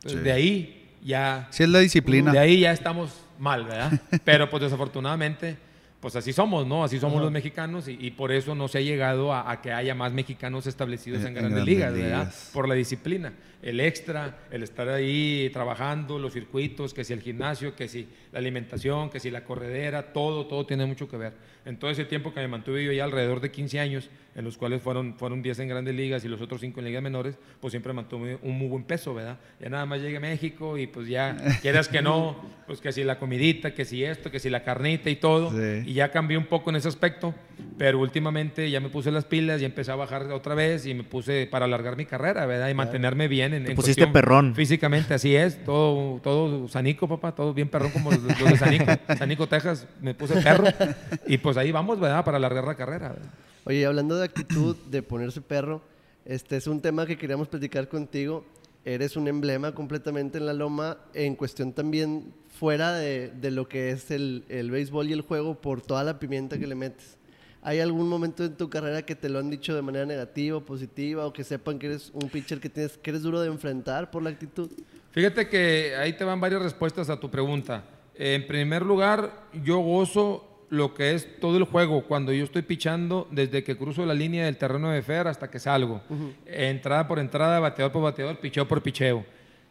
Sí. de ahí ya... Sí, es la disciplina. De ahí ya estamos mal, ¿verdad? Pero pues desafortunadamente, pues así somos, ¿no? Así somos los mexicanos y, y por eso no se ha llegado a, a que haya más mexicanos establecidos En- en, grandes, grandes ligas, ¿verdad? Por la disciplina, el extra, el estar ahí trabajando, los circuitos, que si el gimnasio, que si la alimentación, que si la corredera, todo, todo tiene mucho que ver. En todo ese tiempo que me mantuve yo ya alrededor de 15 años, en los cuales fueron, fueron 10 en grandes ligas y los otros 5 en ligas menores, pues siempre mantuve un muy buen peso, ¿verdad? Ya nada más llegué a México y pues ya, quieras que no, pues que si la comidita, que si esto, que si la carnita y todo, Sí. y ya cambié un poco en ese aspecto, pero últimamente ya me puse las pilas y empecé a bajar otra vez y me puse para alargar mi carrera, ¿verdad? Y mantenerme bien en, Te en pusiste perrón. Físicamente, así es, todo, todo sanico, papá, todo bien perrón como los, los de Sanico, Sanico, Texas, me puse perro y pues ahí vamos, ¿verdad? Para alargar la carrera. ¿verdad? Oye, hablando de actitud, de ponerse perro, este es un tema que queríamos platicar contigo. Eres un emblema completamente en la loma, en cuestión también fuera de, de lo que es el, el béisbol y el juego, por toda la pimienta que le metes. ¿Hay algún momento en tu carrera que te lo han dicho de manera negativa positiva, o que sepan que eres un pitcher que, tienes, que eres duro de enfrentar por la actitud? Fíjate que ahí te van varias respuestas a tu pregunta. En primer lugar, yo gozo lo que es todo el juego cuando yo estoy pichando desde que cruzo la línea del terreno de Fer hasta que salgo. Entrada por entrada, bateador por bateador, picheo por picheo.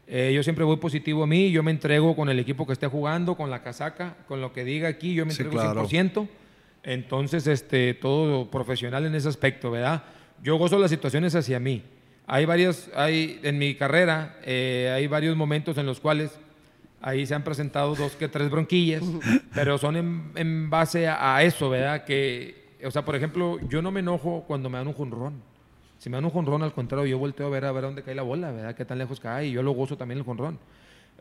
Eh, yo siempre voy positivo a mí, yo me entrego con el equipo que esté jugando, con la casaca, con lo que diga aquí, yo me Sí, entrego claro. 100%. Entonces, este, todo profesional en ese aspecto, ¿verdad? Yo gozo las situaciones hacia mí. Hay varias, hay, en mi carrera, eh, hay varios momentos en los cuales ahí se han presentado dos que tres bronquillas, pero son en, en base a, a eso, ¿verdad? Que, o sea, por ejemplo, yo no me enojo cuando me dan un jonrón. Si me dan un jonrón, al contrario, yo volteo a ver a ver dónde cae la bola, ¿verdad? Qué tan lejos cae, y yo lo gozo también el jonrón.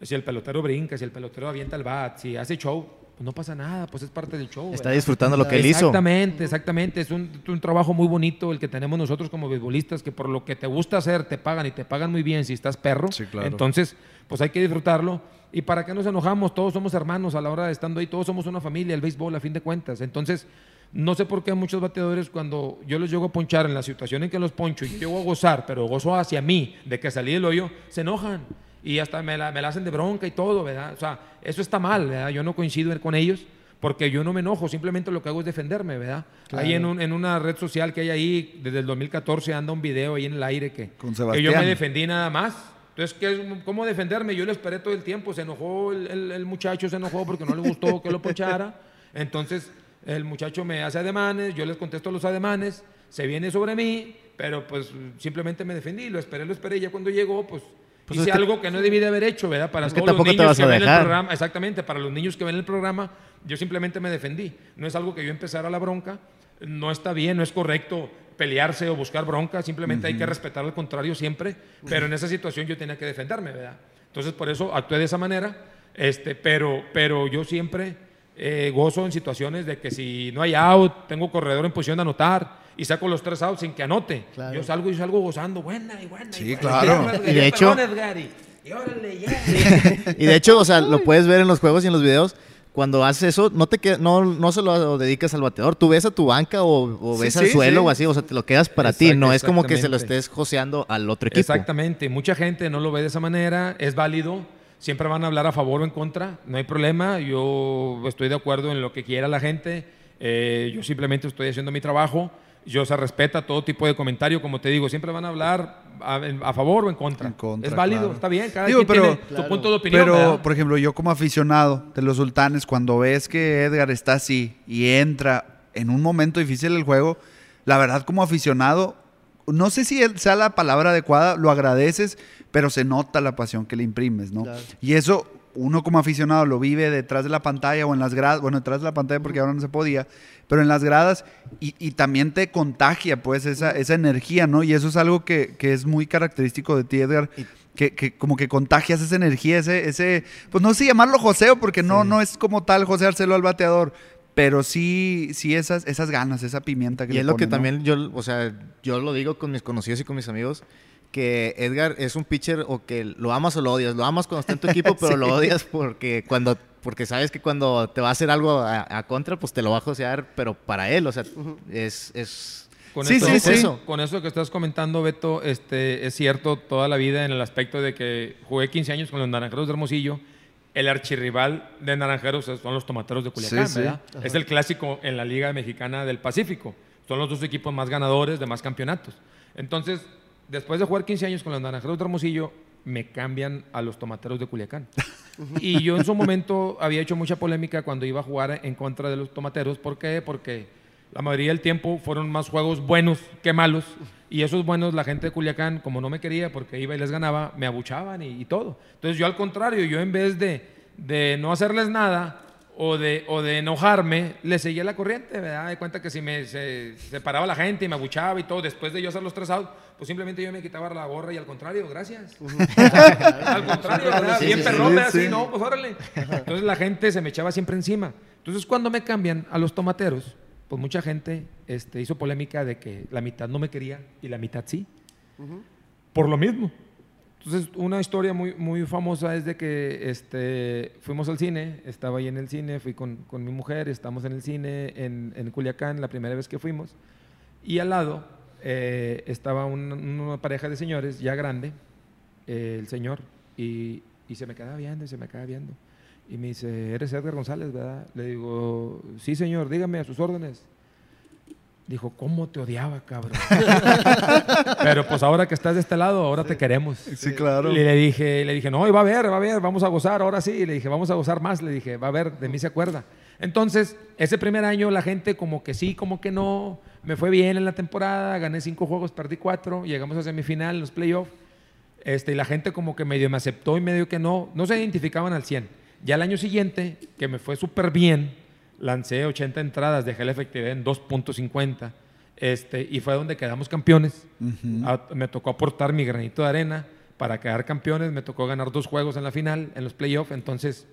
Si el pelotero brinca, si el pelotero avienta el bat, si hace show, pues no pasa nada, pues es parte del show. Está ¿verdad? disfrutando lo que él hizo. Exactamente, exactamente. Es un, un trabajo muy bonito el que tenemos nosotros como beisbolistas, que por lo que te gusta hacer te pagan y te pagan muy bien si estás perro. Sí, claro. Entonces, pues hay que disfrutarlo. ¿Y para qué nos enojamos? Todos somos hermanos a la hora de estando ahí, todos somos una familia, el béisbol a fin de cuentas. Entonces, no sé por qué muchos bateadores cuando yo los llego a ponchar en la situación en que los poncho y yo llego a gozar, pero gozo hacia mí de que salí del hoyo, se enojan y hasta me la, me la hacen de bronca y todo, ¿verdad? O sea, eso está mal, ¿verdad? Yo no coincido con ellos porque yo no me enojo, simplemente lo que hago es defenderme, ¿verdad? Ahí en, un- en una red social que hay ahí, desde el 2014 anda un video ahí en el aire que, Con que yo me defendí nada más. Entonces, ¿qué, ¿cómo defenderme? Yo le esperé todo el tiempo, se enojó el, el- el muchacho, se enojó porque no le gustó que lo ponchara. Entonces, el muchacho me hace ademanes, yo les contesto los ademanes, se viene sobre mí, pero pues simplemente me defendí, lo esperé, lo esperé, ya cuando llegó, pues, Pues hice es que- algo que no debí de haber hecho, ¿verdad? Para Es que todos los niños que ven el programa, exactamente, para los niños que ven el programa, yo simplemente me defendí. No es algo que yo empezara la bronca, no está bien, no es correcto pelearse o buscar bronca, simplemente hay que respetar al contrario siempre, pero en esa situación yo tenía que defenderme, ¿verdad? Entonces por eso actué de esa manera, este, pero, pero yo siempre eh, gozo en situaciones de que si no hay out, tengo corredor en posición de anotar y saco los tres outs sin que anote. Claro. Yo salgo y salgo gozando, buena y buena. y Sí, buena. claro. Y de hecho- perdón, y- y órale. Y de hecho, o sea, lo puedes ver en los juegos y en los videos. Cuando haces eso, no te queda- no, no se lo dedicas al bateador. Tú ves a tu banca o, o Sí, ves al sí, suelo sí. o así. O sea, te lo quedas para ti. No es como que se lo estés joseando al otro equipo. Exactamente, mucha gente no lo ve de esa manera, es válido, siempre van a hablar a favor o en contra, no hay problema, yo estoy de acuerdo en lo que quiera la gente, eh, yo simplemente estoy haciendo mi trabajo, yo se respeta todo tipo de comentario, como te digo, siempre van a hablar a, a favor o en contra. En contra, es válido, claro. está bien, cada Digo, quien pero- tiene Claro. su punto de opinión. Pero, ¿verdad? por ejemplo, yo como aficionado de los sultanes, cuando ves que Edgar está así y entra en un momento difícil del juego, la verdad como aficionado, no sé si sea la palabra adecuada, lo agradeces, pero se nota la pasión que le imprimes, ¿no? Claro. Y eso uno como aficionado lo vive detrás de la pantalla o en las gradas, bueno, detrás de la pantalla porque ahora no se podía, pero en las gradas y, y también te contagia pues esa, esa energía, ¿no? Y eso es algo que, que es muy característico de ti, Edgar. Que, que como que contagias esa energía, ese, ese, pues no sé llamarlo joseo, porque no, no es como tal joseárselo al bateador, pero sí, sí esas, esas ganas, esa pimienta que Y le es lo que también yo, o sea, yo lo digo con mis conocidos y con mis amigos, que Edgar es un pitcher o que lo amas o lo odias. Lo amas cuando está en tu equipo, pero lo odias porque cuando porque sabes que cuando te va a hacer algo a, contra, pues te lo va a josear, pero para él, o sea, es, es con sí, sí, sí. Eso. Con eso que estás comentando, Beto, este, es cierto toda la vida en el aspecto de que jugué 15 años con los Naranjeros de Hermosillo. El archirrival de Naranjeros son los Tomateros de Culiacán, ¿verdad? Es el clásico en la Liga Mexicana del Pacífico. Son los dos equipos más ganadores de más campeonatos. Entonces, después de jugar 15 años con los Naranjeros de Hermosillo, me cambian a los Tomateros de Culiacán. y yo en su momento había hecho mucha polémica cuando iba a jugar en contra de los Tomateros. ¿Por qué? Porque la mayoría del tiempo fueron más juegos buenos que malos. Y esos buenos, la gente de Culiacán, como no me quería porque iba y les ganaba, me abuchaban y, todo. Entonces yo al contrario, yo en vez de, de no hacerles nada, o de, o de enojarme, le seguía la corriente, ¿verdad? De cuenta que si me se, paraba la gente y me abuchaba y todo, después de yo hacer los tres outs, pues simplemente yo me quitaba la gorra y al contrario, gracias. al contrario, ¿verdad? Bien perrón, así, no, pues órale. Entonces la gente se me echaba siempre encima. Entonces cuando me cambian a los tomateros, pues mucha gente este, hizo polémica de que la mitad no me quería y la mitad sí. Por lo mismo. Entonces, una historia muy, muy famosa es de que este, fuimos al cine, estaba ahí en el cine, fui con, con mi mujer, estamos en el cine en, en, Culiacán, la primera vez que fuimos, y al lado eh, estaba una pareja de señores, ya grande, eh, el señor, y, y, se me quedaba viendo, y se me quedaba viendo. Y me dice, ¿eres Edgar González, verdad? Le digo, sí, señor, dígame a sus órdenes. Dijo, ¿cómo te odiaba, cabrón? Pero pues ahora que estás de este lado, ahora te queremos. Sí, claro. Y le dije, le dije, no, va a ver, va a ver, vamos a gozar, ahora sí. Y le dije, vamos a gozar más. Le dije, va a ver, de mí se acuerda. Entonces, ese primer año la gente como que sí, como que no. Me fue bien en la temporada, gané cinco juegos, perdí cuatro, llegamos a semifinal, los playoffs. Este, y la gente como que medio me aceptó y medio que no. No se identificaban al 100. Ya el año siguiente, que me fue súper bien, lancé 80 entradas, dejé la efectividad en 2.50 este, y fue donde quedamos campeones. me tocó aportar mi granito de arena para quedar campeones, me tocó ganar dos juegos en la final, en los playoffs, entonces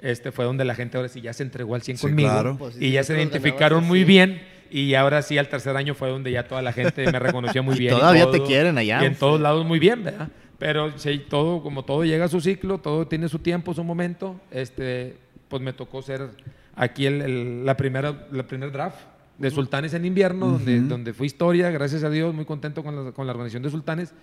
este fue donde la gente ahora sí ya se entregó al 100 conmigo pues y ya se identificaron muy bien y ahora sí al tercer año fue donde ya toda la gente me reconoció muy bien. Todavía te quieren allá. Y en todos lados muy bien, ¿verdad? Pero sí, todo, como todo llega a su ciclo, todo tiene su tiempo, su momento, este, pues me tocó ser aquí el, la primera la primer draft de Sultanes en invierno, donde, donde fue historia, gracias a Dios, muy contento con la, con la organización de Sultanes,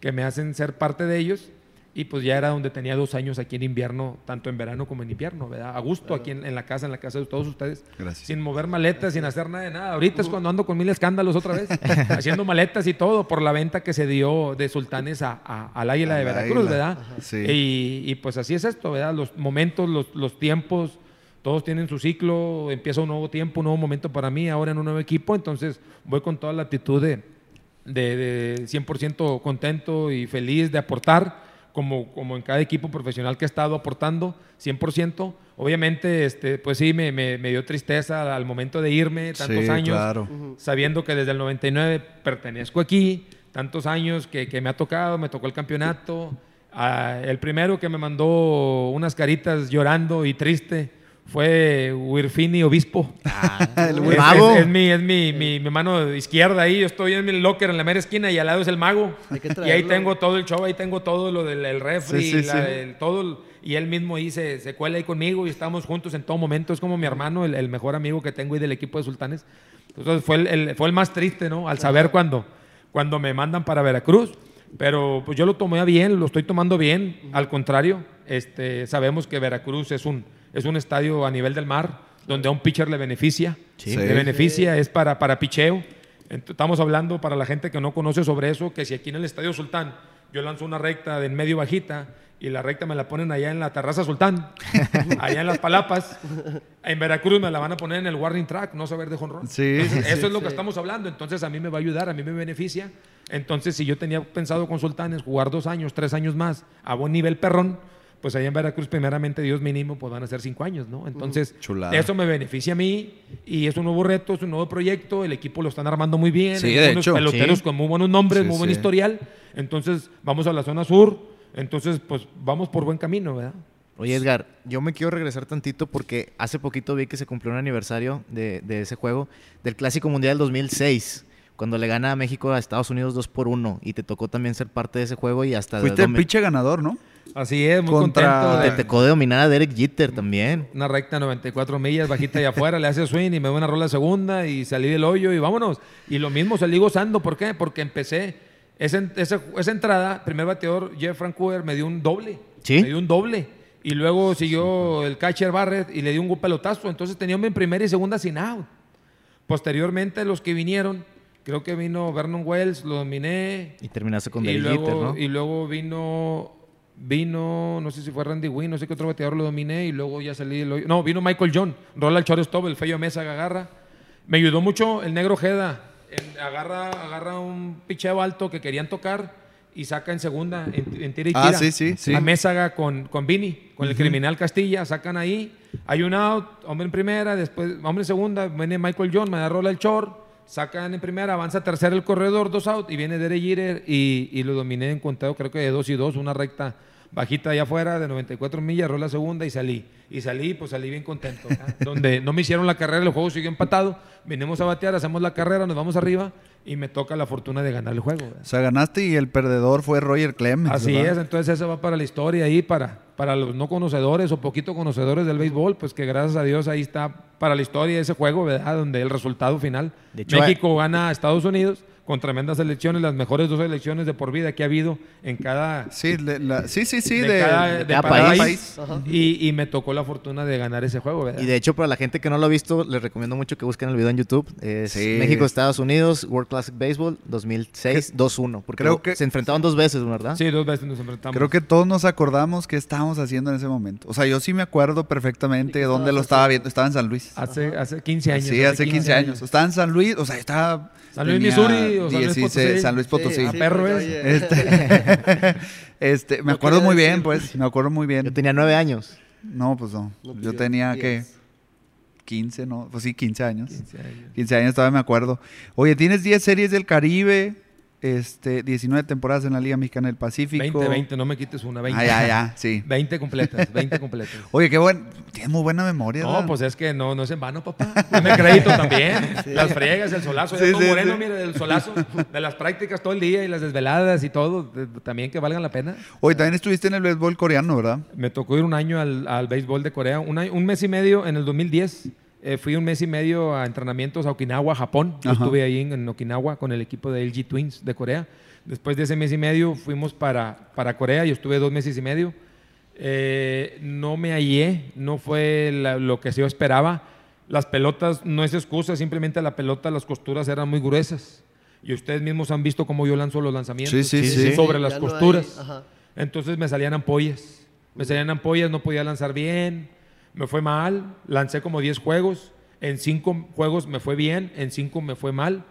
que me hacen ser parte de ellos. Y pues ya era donde tenía dos años aquí en invierno, tanto en verano como en invierno, ¿verdad? A gusto aquí en, la casa, en la casa de todos ustedes. Gracias. Sin mover maletas, sin hacer nada de nada. Ahorita es cuando ando con mil escándalos otra vez, haciendo maletas y todo por la venta que se dio de Sultanes a, al Águila de Veracruz, ¿verdad? Sí. Y, y, pues así es esto, ¿verdad? Los momentos, los, los tiempos, todos tienen su ciclo, empieza un nuevo tiempo, un nuevo momento para mí, ahora en un nuevo equipo, entonces voy con toda la actitud de, de, 100% contento y feliz de aportar, como, como en cada equipo profesional que he estado aportando, 100%. Obviamente, este, pues sí, me, me, dio tristeza al momento de irme, tantos años, sabiendo que desde el 99 pertenezco aquí, tantos años que, que me ha tocado, me tocó el campeonato. Ah, el primero que me mandó unas caritas llorando y triste fue Wirfini Obispo. Ah, el es, mago. Es, mi, es mi, mi, mi, mano izquierda ahí. Yo estoy en mi locker en la mera esquina y al lado es el mago. Y ahí tengo todo el show, ahí tengo todo lo del el refri, todo. Y él mismo ahí se, se, cuela ahí conmigo y estamos juntos en todo momento. Es como mi hermano, el, el mejor amigo que tengo y del equipo de Sultanes. Entonces fue el, fue el más triste, ¿no? Al saber cuando, cuando me mandan para Veracruz. Pero pues yo lo tomé bien, lo estoy tomando bien. Al contrario, este, sabemos que Veracruz es un es un estadio a nivel del mar, donde a un pitcher le beneficia. Le beneficia, es para, para picheo. Estamos hablando para la gente que no conoce sobre eso, que si aquí en el Estadio Sultán yo lanzo una recta de en medio bajita y la recta me la ponen allá en la terraza Sultán, allá en las Palapas, en Veracruz me la van a poner en el warning track, no saber de jonrón. Sí, eso es lo que estamos hablando. Entonces a mí me va a ayudar, a mí me beneficia. Entonces si yo tenía pensado con Sultanes jugar dos años, tres años más a buen nivel perrón, pues allá en Veracruz, primeramente, Dios mínimo, pues van a ser cinco años, ¿no? Entonces, eso me beneficia a mí y es un nuevo reto, es un nuevo proyecto, el equipo lo están armando muy bien, sí, de hecho, peloteros con muy buenos nombres, muy buen historial, entonces vamos a la zona sur, entonces, pues vamos por buen camino, ¿verdad? Oye, Edgar, yo me quiero regresar tantito porque hace poquito vi que se cumplió un aniversario de, de ese juego, del Clásico Mundial 2006 cuando le gana a México a Estados Unidos 2 por 1 y te tocó también ser parte de ese juego y hasta... de Fuiste el pinche ganador, ¿no? Así es, muy Contra- contento Te tocó de dominar a Derek Jeter también. una recta 94 millas, bajita y afuera, le hace swing y me da una rola segunda y salí del hoyo y vámonos. Y lo mismo salí gozando, ¿por qué? Porque empecé, esa, esa, esa entrada, primer bateador, Jeff Francoeur, me dio un doble. ¿Sí? Me dio un doble. Y luego siguió el catcher Barrett y le dio un pelotazo. Entonces tenía en primera y segunda sin out. Posteriormente, los que vinieron, creo que vino Vernon Wells, lo dominé. Y terminaste con y, Derek luego, Jeter, ¿no? y luego vino, vino, no sé si fue Randy Wynn, no sé qué otro bateador lo dominé y luego ya salí. No, vino Michael John, rola el shortstop, el Feyo Mesa agarra. Me ayudó mucho el negro Jeda. Agarra, agarra un picheo alto que querían tocar y saca en segunda, en, en tira y Ah, tira. sí, sí, sí. A Mésaga con, con Vini, con el criminal Castilla, sacan ahí. Hay un out, hombre en primera, después hombre en segunda, viene Michael John, me da rola el short, sacan en primera, avanza tercera el corredor, dos out, y viene Derek Jeter y, y lo dominé en contado, creo que de dos y dos, una recta bajita allá afuera de 94 millas, rola segunda y salí. Y salí, pues salí bien contento. ¿verdad? Donde no me hicieron la carrera, el juego siguió empatado, vinimos a batear, hacemos la carrera, nos vamos arriba y me toca la fortuna de ganar el juego. ¿verdad? O sea, ganaste y el perdedor fue Roger Clemens. Así ¿verdad? es, entonces eso va para la historia ahí, para, para los no conocedores o poquito conocedores del béisbol, pues que gracias a Dios ahí está para la historia ese juego, ¿verdad? Donde el resultado final, De hecho, México gana a Estados Unidos con tremendas elecciones, las mejores dos elecciones de por vida que ha habido en cada... Sí, la- sí, sí, sí, de de, cada, de de cada cada país. país. Y, y me tocó la fortuna de ganar ese juego, ¿verdad? Y de hecho, para la gente que no lo ha visto, les recomiendo mucho que busquen el video en YouTube. Es Sí. México-Estados Unidos, World Classic Baseball 2006, 2-1. Porque creo que- se enfrentaron dos veces, ¿verdad? Sí, dos veces nos enfrentamos. Creo que todos nos acordamos qué estábamos haciendo en ese momento. O sea, yo sí me acuerdo perfectamente dónde lo estaba viendo. Estaba en San Luis. Hace, hace 15 años. Sí, hace 15 años. Estaba en San Luis, o sea, estaba... San Luis, tenía Missouri o San Luis 16 Potosí. San Luis Potosí. a perro pues, es. Este, este, me No acuerdo muy bien, pues, me acuerdo muy bien. Yo tenía nueve años. No, pues no. No, yo tenía, ¿qué? diez. 15, ¿no? Pues sí, 15 años. 15 años. 15 años todavía me acuerdo. Oye, tienes 10 series del Caribe, este, 19 temporadas en la Liga Mexicana del Pacífico. 20, 20, no me quites una, 20. Ah, ya, ya, sí. 20 completas, 20 completas. Oye, qué buen, tienes muy buena memoria, No, ¿verdad? pues es que no, no es en vano, papá. Dame crédito también. Las friegas, el solazo. Sí, moreno, mire, el solazo. De las prácticas todo el día y las desveladas y todo. También que valgan la pena. Oye, también estuviste en el béisbol coreano, ¿verdad? Me tocó ir un año al, al béisbol de Corea. Un, año- un mes y medio en el 2010. Eh, fui un mes y medio a entrenamientos a Okinawa, Japón. Yo Ajá. estuve ahí en, en Okinawa con el equipo de LG Twins de Corea. Después de ese mes y medio fuimos para, para Corea. Yo estuve dos meses y medio. Eh, no me hallé, no fue la- lo que yo esperaba. Las pelotas no es excusa, simplemente la pelota, las costuras eran muy gruesas. Y ustedes mismos han visto cómo yo lanzo los lanzamientos Sí, sí, sí. sobre Sí, las no costuras. ajá. Entonces me salían ampollas. Me salían ampollas, no podía lanzar bien. Me fue mal. Lancé como 10 juegos. En 5 juegos me fue bien, en 5 me fue mal.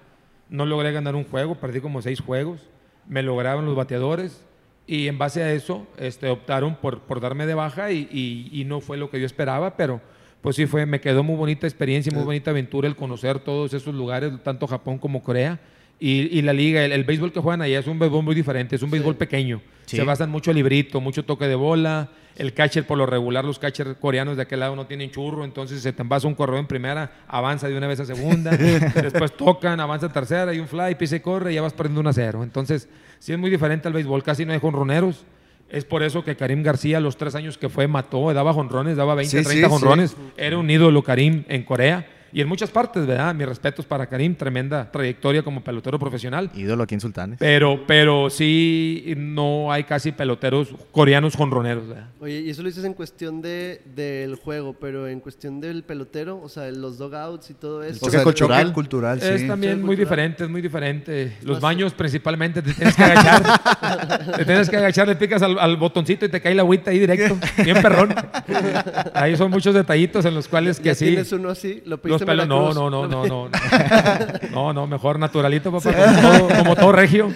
No logré ganar un juego, perdí como 6 juegos. Me lograban los bateadores. Y en base a eso este, optaron por, por darme de baja y, y- y no fue lo que yo esperaba, pero pues sí fue, me quedó muy bonita experiencia, muy bonita aventura el conocer todos esos lugares, tanto Japón como Corea. Y, y la liga, el, el béisbol que juegan allá es un béisbol muy diferente, es un béisbol pequeño. Sí. Se basan mucho en librito, mucho toque de bola. El catcher, por lo regular, los catchers coreanos de aquel lado no tienen churro, entonces se te envasa un correo en primera, avanza de una vez a segunda, después tocan, avanza a tercera, y un fly, pisa y corre, y ya vas perdiendo 1 a 0. Entonces, sí es muy diferente al béisbol, casi no hay jonroneros. Es por eso que Karim García, los tres años que fue, mató, daba jonrones, daba 20, Sí, 30 sí, jonrones. Era un ídolo Karim en Corea y en muchas partes, ¿verdad? Mis respetos para Karim, tremenda trayectoria como pelotero profesional. Ídolo aquí en Sultanes. Pero, pero sí, no hay casi peloteros coreanos jonroneros, ¿verdad? Oye, y eso lo dices en cuestión de, del juego, pero en cuestión del pelotero, o sea, los dogouts y todo eso. O sea, el cultural. cultural, sí. Es también muy cultural. diferente, es muy diferente. Los baños principalmente te tienes que agachar. te tienes que agachar, le picas al, al botoncito y te cae la agüita ahí directo. Bien perrón. Ahí son muchos detallitos en los cuales que ya sí. tienes uno así, lo pediste en pelos, no, no, no, no, no, no. No, no, mejor naturalito, papá, como todo, como todo regio.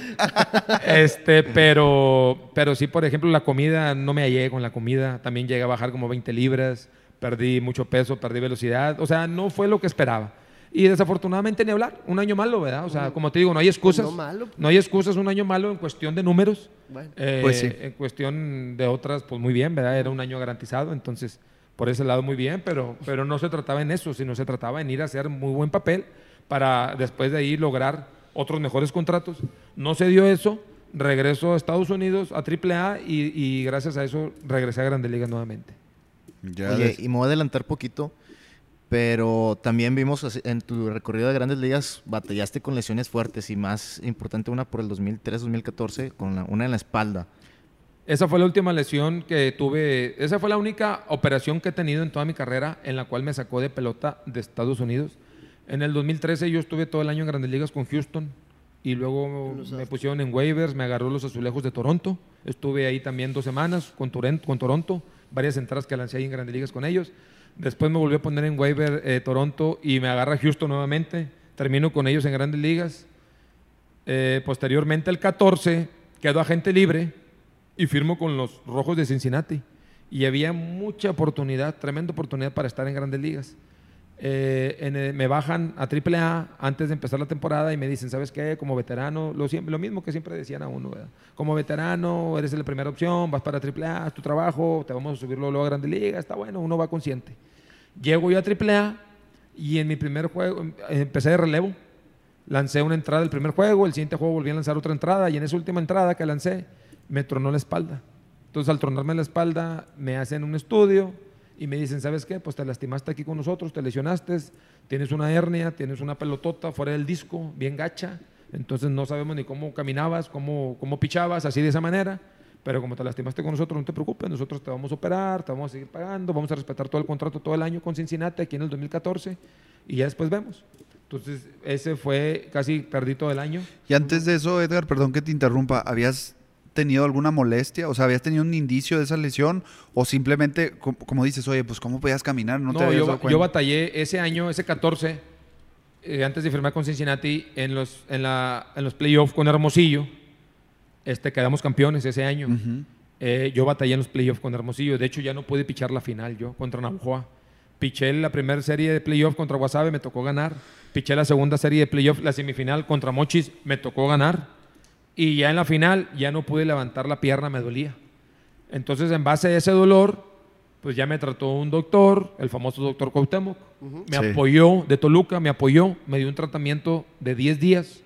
Este, pero, pero sí, por ejemplo, la comida, no me hallé con la comida. También llegué a bajar como 20 libras, perdí mucho peso, perdí velocidad. O sea, no fue lo que esperaba. Y desafortunadamente ni hablar, un año malo, ¿verdad? O sea, como te digo, no hay excusas. No malo. No hay excusas, un año malo en cuestión de números. Bueno, Eh, Pues sí. En cuestión de otras, pues muy bien, ¿verdad? Era un año garantizado, entonces por ese lado muy bien, pero, pero no se trataba en eso, sino se trataba en ir a hacer muy buen papel para después de ahí lograr otros mejores contratos. No se dio eso, regreso a Estados Unidos, a AAA, y, y gracias a eso regresé a Grandes Ligas nuevamente. Ya Oye, y me voy a adelantar poquito, pero también vimos en tu recorrido de grandes ligas, batallaste con lesiones fuertes y más importante una por el 2003-2014, con la- una en la espalda. Esa fue la última lesión que tuve. Esa fue la única operación que he tenido en toda mi carrera en la cual me sacó de pelota de Estados Unidos. En el 2013 yo estuve todo el año en Grandes Ligas con Houston y luego Los me pusieron en waivers, me agarró los azulejos de Toronto. Estuve ahí también dos semanas con, Toronto, varias entradas que lancé ahí en Grandes Ligas con ellos. Después me volvió a poner en waiver eh, Toronto y me agarra Houston nuevamente. Termino con ellos en Grandes Ligas. Eh, posteriormente, el 14, quedo agente libre y firmo con los Rojos de Cincinnati. Y había mucha oportunidad, tremenda oportunidad para estar en grandes ligas. Eh, me bajan a AAA antes de empezar la temporada y me dicen, ¿sabes qué? Como veterano, lo, lo mismo que siempre decían a uno. Como veterano, eres la primera opción, vas para AAA, es tu trabajo, te vamos a subirlo luego a grandes ligas, está bueno, uno va consciente. Llego yo a AAA y en mi primer juego em- empecé de relevo. Lancé una entrada el primer juego, el siguiente juego volví a lanzar otra entrada y en esa última entrada que lancé me tronó la espalda. Entonces al tronarme la espalda me hacen un estudio y me dicen, ¿sabes qué? Pues te lastimaste aquí con nosotros, te lesionaste, tienes una hernia, tienes una pelotota fuera del disco, bien gacha, entonces no sabemos ni cómo caminabas, cómo, cómo pichabas, así de esa manera. Pero como te lastimaste con nosotros, no te preocupes, nosotros te vamos a operar, te vamos a seguir pagando, vamos a respetar todo el contrato todo el año con Cincinnati aquí en el 2014 y ya después vemos. Entonces, ese fue casi perdí todo el año. Y antes de eso, Edgar, perdón que te interrumpa, ¿habías tenido alguna molestia? O sea, ¿habías tenido un indicio de esa lesión? ¿O simplemente, com- como dices, oye, pues cómo podías caminar? No, No, te habías yo, dado yo batallé ese año, ese 14, eh, antes de firmar con Cincinnati, en los, en la, en los playoffs con Hermosillo. Este, quedamos campeones ese año. Eh, yo batallé en los playoffs con Hermosillo. De hecho, ya no pude pichar la final yo contra Navajoa. Piché la primera serie de playoffs contra Guasave, me tocó ganar. Piché la segunda serie de playoffs, la semifinal contra Mochis, me tocó ganar. Y ya en la final ya no pude levantar la pierna, me dolía. Entonces, en base a ese dolor, pues ya me trató un doctor, el famoso doctor Cuauhtémoc. Me Sí. apoyó de Toluca, me apoyó, me dio un tratamiento de 10 días.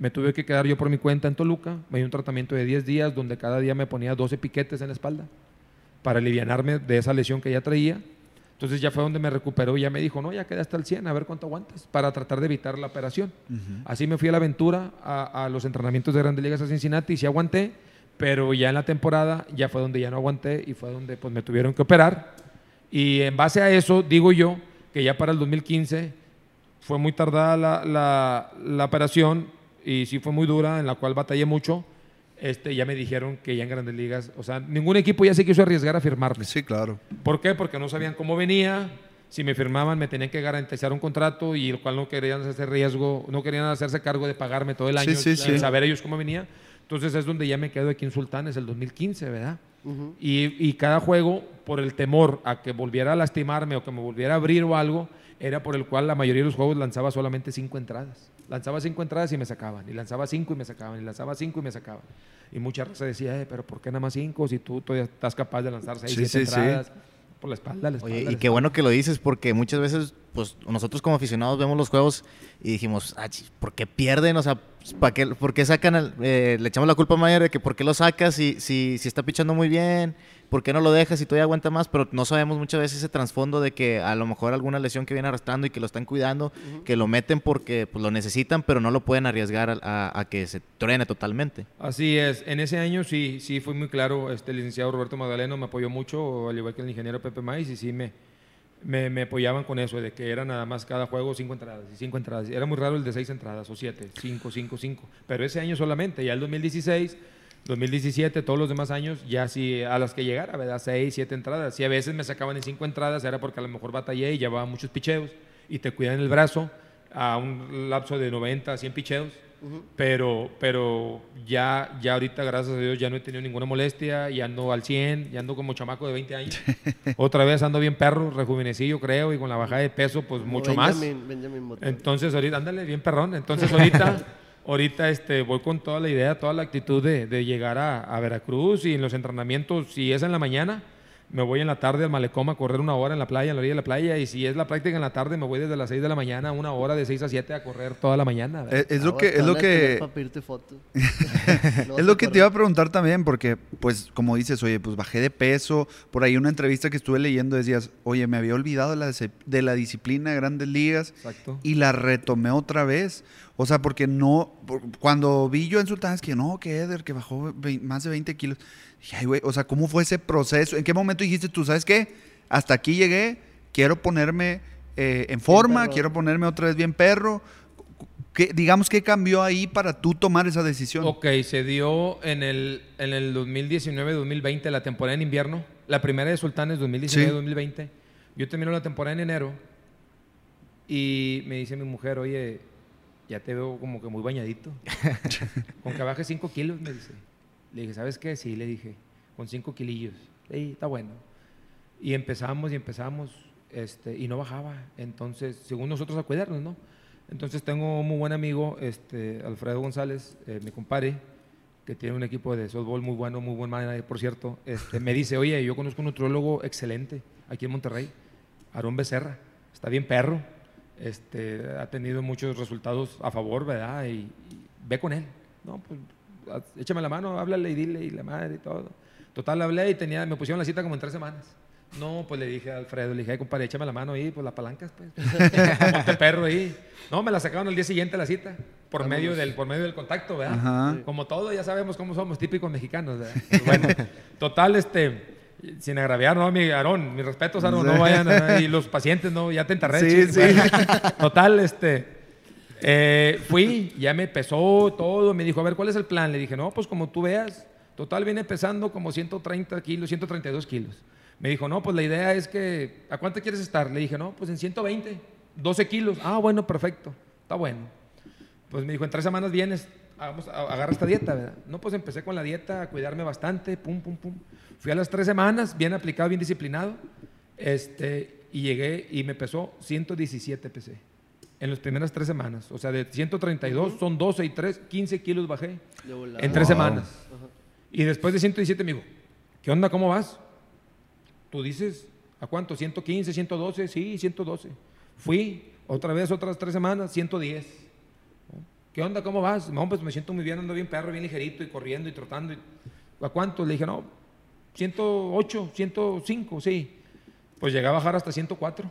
Me tuve que quedar yo por mi cuenta en Toluca. Me dio un tratamiento de 10 días donde cada día me ponía 12 piquetes en la espalda para alivianarme de esa lesión que ya traía. Entonces ya fue donde me recuperó y ya me dijo, no, ya quedaste al 100, a ver cuánto aguantas para tratar de evitar la operación. Así me fui a la aventura, a, a los entrenamientos de Grandes Ligas a Cincinnati y sí aguanté, pero ya en la temporada ya fue donde ya no aguanté y fue donde pues me tuvieron que operar. Y en base a eso, digo yo, que ya para el 2015 fue muy tardada la, la- la operación y sí fue muy dura, en la cual batallé mucho. Este, ya me dijeron que ya en Grandes Ligas, o sea, ningún equipo ya se quiso arriesgar a firmarme. Sí, claro. ¿Por qué? Porque no sabían cómo venía. Si me firmaban, me tenían que garantizar un contrato y el cual no querían hacerse riesgo, no querían hacerse cargo de pagarme todo el Sí, año, sí, sin sí. saber ellos cómo venía. Entonces es donde ya me quedo aquí en Sultanes, el 2015, ¿verdad? Ujú. Y, y cada juego, por el temor a que volviera a lastimarme o que me volviera a abrir o algo, era por el cual la mayoría de los juegos lanzaba solamente cinco entradas. Lanzaba cinco entradas y me sacaban. Y lanzaba cinco y me sacaban. Y lanzaba cinco y me sacaban. Y mucha raza decía, eh, pero ¿por qué nada más cinco si tú todavía estás capaz de lanzar seis, Sí, siete sí, sí. entradas? Por la espalda, la espalda. Oye, la y qué bueno que lo dices, porque muchas veces, pues nosotros como aficionados vemos los juegos y dijimos, ah, ¿por qué pierden? O sea, ¿para qué, ¿por qué sacan? al- eh, le echamos la culpa a Mayer de que por qué lo sacas si, si, si está pichando muy bien, ¿por qué no lo dejas si todavía aguanta más? Pero no sabemos muchas veces ese trasfondo de que a lo mejor alguna lesión que viene arrastrando y que lo están cuidando, que lo meten porque pues, lo necesitan, pero no lo pueden arriesgar a, a- a que se truene totalmente. Así es. En ese año sí, sí fue muy claro. Este el licenciado Roberto Magdaleno me apoyó mucho, al igual que el ingeniero Pepe Maiz, y sí me, me, apoyaban con eso, de que era nada más cada juego cinco entradas y cinco entradas. Era muy raro el de seis entradas o siete, cinco, cinco, cinco. Pero ese año solamente, ya el 2016, 2017, todos los demás años, ya sí a las que llegara, ¿verdad? Seis, siete entradas. Si a veces me sacaban en cinco entradas, era porque a lo mejor batallé y llevaba muchos picheos y te cuidan el brazo a un lapso de 90 a 100 picheos. Pero, pero ya, ya ahorita, gracias a Dios, ya no he tenido ninguna molestia, ya ando al 100, ya ando como chamaco de 20 años. Otra vez ando bien perro, rejuvenecido, creo, y con la bajada de peso, pues Como mucho más. Benjamin-. Entonces, ahorita, ándale, bien perrón. Entonces, ahorita, ahorita este, voy con toda la idea, toda la actitud de, de llegar a, a Veracruz y en los entrenamientos, si es en la mañana, me voy en la tarde al malecón a correr una hora en la playa, en la orilla de la playa, y si es la práctica en la tarde, me voy desde las 6 de la mañana, una hora de 6 a 7 a correr toda la mañana. ¿verdad? Es, es lo Ah, que, te es lo que, es lo te iba a preguntar también, porque, pues, como dices, oye, pues bajé de peso. Por ahí una entrevista que estuve leyendo decías, oye, me había olvidado de la, dis- de la disciplina de grandes ligas Exacto. y la retomé otra vez. O sea, porque no, cuando vi yo en Sultanes que no, que Eder, que bajó más de 20 kilos. Dije, ay, güey, o sea, ¿cómo fue ese proceso? ¿En qué momento dijiste tú, sabes qué? Hasta aquí llegué, quiero ponerme eh, en forma, quiero ponerme otra vez bien perro. ¿Qué, digamos, ¿qué cambió ahí para tú tomar esa decisión? Ok, se dio en el, en el 2019-2020, la temporada en invierno. La primera de Sultanes, 2019-2020. Yo termino la temporada en enero y me dice mi mujer, oye, ya te veo como que muy bañadito. con que baje 5 kilos, me dice. Le dije, ¿sabes qué? Sí, le dije, con 5 kilillos. Sí, está bueno. Y empezamos y empezamos este, y no bajaba. Entonces, según nosotros a cuidarnos, ¿no? Entonces tengo un muy buen amigo, este, Alfredo González, eh, mi compadre, que tiene un equipo de softball muy bueno, muy buen manager, por cierto. Este, me dice, oye, yo conozco un nutriólogo excelente aquí en Monterrey, Aarón Becerra. Está bien perro. Este, ha tenido muchos resultados a favor, ¿verdad? Y, y ve con él. No, pues échame la mano, háblale y dile y la madre y todo. Total, hablé y tenía, me pusieron la cita como en tres semanas. No, pues le dije a Alfredo, le dije, "Ay, compadre, échame la mano ahí, pues la palancas, pues. Ponte perro ahí. No, me la sacaron al día siguiente la cita, por medio del, por medio del contacto, ¿verdad? Ajá. Como todo, ya sabemos cómo somos, típicos mexicanos, ¿verdad? Pues bueno, total, este, sin agraviar, ¿no? Mi Aarón, mis respetos, Aarón, no vayan, a- y los pacientes, ¿no? Ya te enterré. Sí, sí. bueno. Total, este, eh, fui, ya me pesó todo, me dijo, a ver, ¿cuál es el plan? Le dije, no, pues como tú veas, total viene pesando como 130 kilos, 132 kilos. Me dijo, no, pues la idea es que, ¿a cuánto quieres estar? Le dije, no, pues en 120, 12 kilos. Ah, bueno, perfecto, está bueno. Pues me dijo, en tres semanas vienes, vamos, agarra esta dieta, ¿verdad? No, pues empecé con la dieta, a cuidarme bastante, pum, pum, pum. Fui a las tres semanas, bien aplicado, bien disciplinado, este, y llegué y me pesó 117 PC en las primeras tres semanas. O sea, de 132 son 12 y 3, 15 kilos bajé en tres Wow. semanas. Y después de 117 me dijo, ¿qué onda? ¿Cómo vas? Tú dices, ¿a cuánto? 115, 112, sí, 112. Fui, otra vez, otras tres semanas, 110. ¿Qué onda? ¿Cómo vas? No, pues me siento muy bien, ando bien perro, bien ligerito y corriendo y trotando. y- ¿A cuánto? Le dije, no, 108, 105, sí. Pues llegué a bajar hasta 104.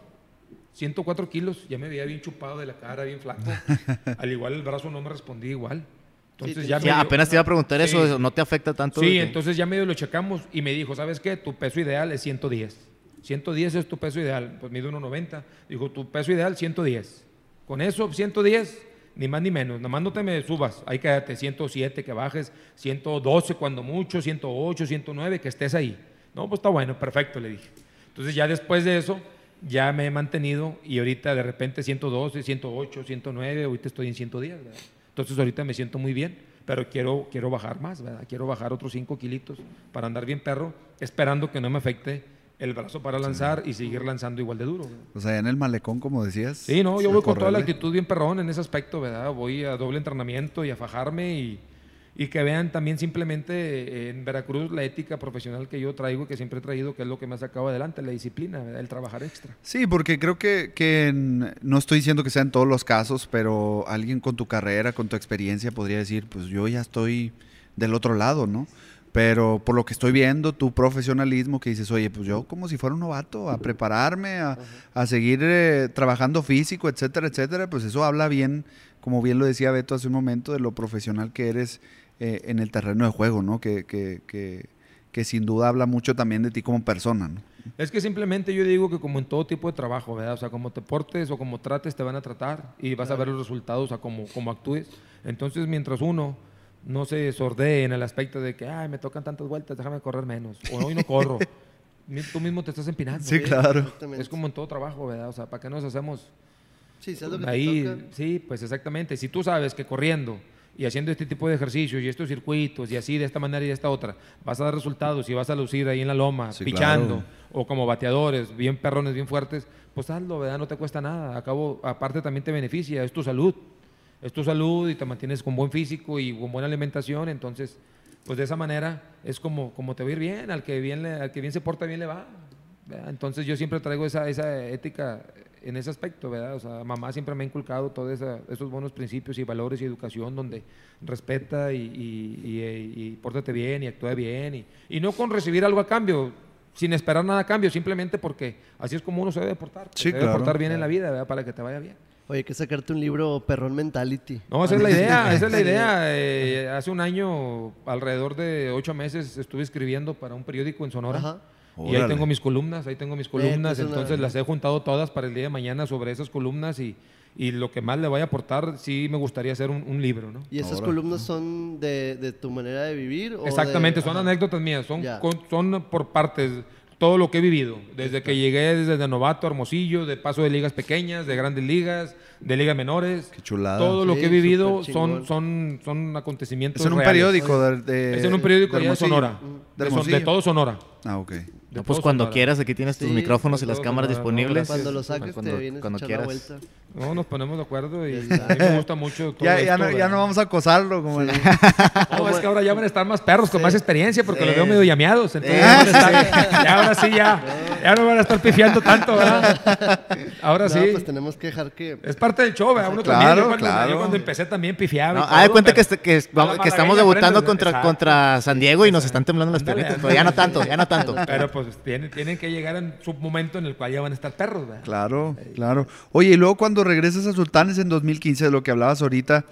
104 kilos, ya me veía bien chupado de la cara, bien flaco. Al igual el brazo no me respondía igual. Entonces Sí, ya Sí, medio- apenas te iba a preguntar Sí. eso, ¿no te afecta tanto? Sí, entonces ya medio lo checamos y me dijo, ¿sabes qué? Tu peso ideal es 110. 110 es tu peso ideal. Pues mido 1,90. Dijo, tu peso ideal 110. Con eso, 110, ni más ni menos. Nada más no te me subas. Ahí quédate, 107 que bajes, 112 cuando mucho, 108, 109, que estés ahí. No, pues está bueno, perfecto, le dije. Entonces ya después de eso, ya me he mantenido y ahorita de repente 112, 108, 109, ahorita estoy en 110, ¿verdad? Entonces ahorita me siento muy bien, pero quiero, quiero bajar más, ¿verdad? Quiero bajar otros 5 kilitos para andar bien perro, esperando que no me afecte el brazo para lanzar y seguir lanzando igual de duro. ¿verdad? O sea, en el malecón, como decías. Sí, no, yo voy con toda la correrle. actitud bien perrón en ese aspecto, ¿verdad? Voy a doble entrenamiento y a fajarme y, y que vean también simplemente eh, en Veracruz la ética profesional que yo traigo, que siempre he traído, que es lo que me ha sacado adelante, la disciplina, el trabajar extra. Sí, porque creo que, que no estoy diciendo que sea en todos los casos, pero alguien con tu carrera, con tu experiencia, podría decir, pues yo ya estoy del otro lado, ¿no? Pero por lo que estoy viendo, tu profesionalismo, que dices, oye, pues yo como si fuera un novato, a prepararme, a, a seguir eh, trabajando físico, etcétera, etcétera, pues eso habla bien, como bien lo decía Beto hace un momento, de lo profesional que eres eh, en el terreno de juego, ¿no? Que, que, que, que sin duda habla mucho también de ti como persona, ¿no? Es que simplemente yo digo que como en todo tipo de trabajo, ¿verdad? O sea, como te portes o como trates, te van a tratar y vas a ver los resultados a como, como actúes. Entonces, mientras uno no se sordee en el aspecto de que, ay, me tocan tantas vueltas, déjame correr menos. O hoy no corro. Tú mismo te estás empinando. Sí, ¿eh? claro. Es como en todo trabajo, ¿verdad? O sea, ¿para qué nos hacemos Sí, ¿sabes lo que te ahí? toca? Sí, pues exactamente. Si tú sabes que corriendo y haciendo este tipo de ejercicios y estos circuitos y así de esta manera y de esta otra, vas a dar resultados y vas a lucir ahí en la loma, Sí, pichando, claro. o como bateadores, bien perrones, bien fuertes, pues hazlo, ¿verdad? No te cuesta nada. Acabo, aparte también te beneficia, es tu salud. Es tu salud y te mantienes con buen físico y con buena alimentación, entonces pues de esa manera es como, como te va a ir bien, al que bien, le- al que bien se porta, bien le va. ¿verdad? Entonces yo siempre traigo esa, esa ética en ese aspecto, ¿verdad? O sea, mamá siempre me ha inculcado todos esos buenos principios y valores y educación donde respeta y, y, y- y pórtate bien y actúa bien y, y no con recibir algo a cambio, sin esperar nada a cambio, simplemente porque así es como uno se debe portar. Sí, se debe claro. portar bien en la vida, ¿verdad? Para que te vaya bien. Oye, hay que sacarte un libro Perrón Mentality. No, esa es la idea, esa es la idea. Eh, hace un año, alrededor de ocho meses, estuve escribiendo para un periódico en Sonora. Ajá. Y ahí tengo mis columnas, ahí tengo mis columnas, entonces, las he juntado todas para el día de mañana sobre esas columnas y, y lo que más le vaya a aportar, sí me gustaría hacer un, un libro, ¿no? ¿Y esas Ahora. columnas son de, de tu manera de vivir? o Exactamente, de- son Ajá. anécdotas mías, son, con- son por partes, todo lo que he vivido, desde que llegué desde de novato a Hermosillo, de paso de ligas pequeñas, de grandes ligas, de ligas menores. Qué chulada. Todo lo Sí, que he vivido son, son, son acontecimientos Es en un reales. periódico de, de- Es en un periódico de. Sonora, De de, son- Hermosillo. de todo Sonora. Ah, ok. No, pues cuando Sonora. quieras, aquí tienes tus Sí, micrófonos y las cámaras no, disponibles. Cuando lo saques Cuando- te vienes cuando a echar quieras. la vuelta. No, nos ponemos de acuerdo y a mí me gusta mucho todo Ya, ya, no, ya no vamos a acosarlo como el- No, es que ahora ya van a estar más perros con Sí. más experiencia porque Sí. los veo medio llameados. Entonces ya ahora sí ya, ya no van a estar pifiando tanto, ¿verdad? Ahora No, sí. pues tenemos que dejar que... Es parte del show, ¿verdad? Uno Claro, también. Yo cuando, claro. yo cuando empecé también pifiaba. No, haz de cuenta que, pero- est- que, vamos- estamos debutando aprendes, contra, exacto. contra San Diego y nos están temblando las piernitas. pero ya no tanto, ya no tanto. Pero pues tienen, tienen que llegar en su momento en el cual ya van a estar perros, ¿verdad? Claro, claro. Oye, y luego cuando regresas a Sultanes en 2015, de lo que hablabas ahorita,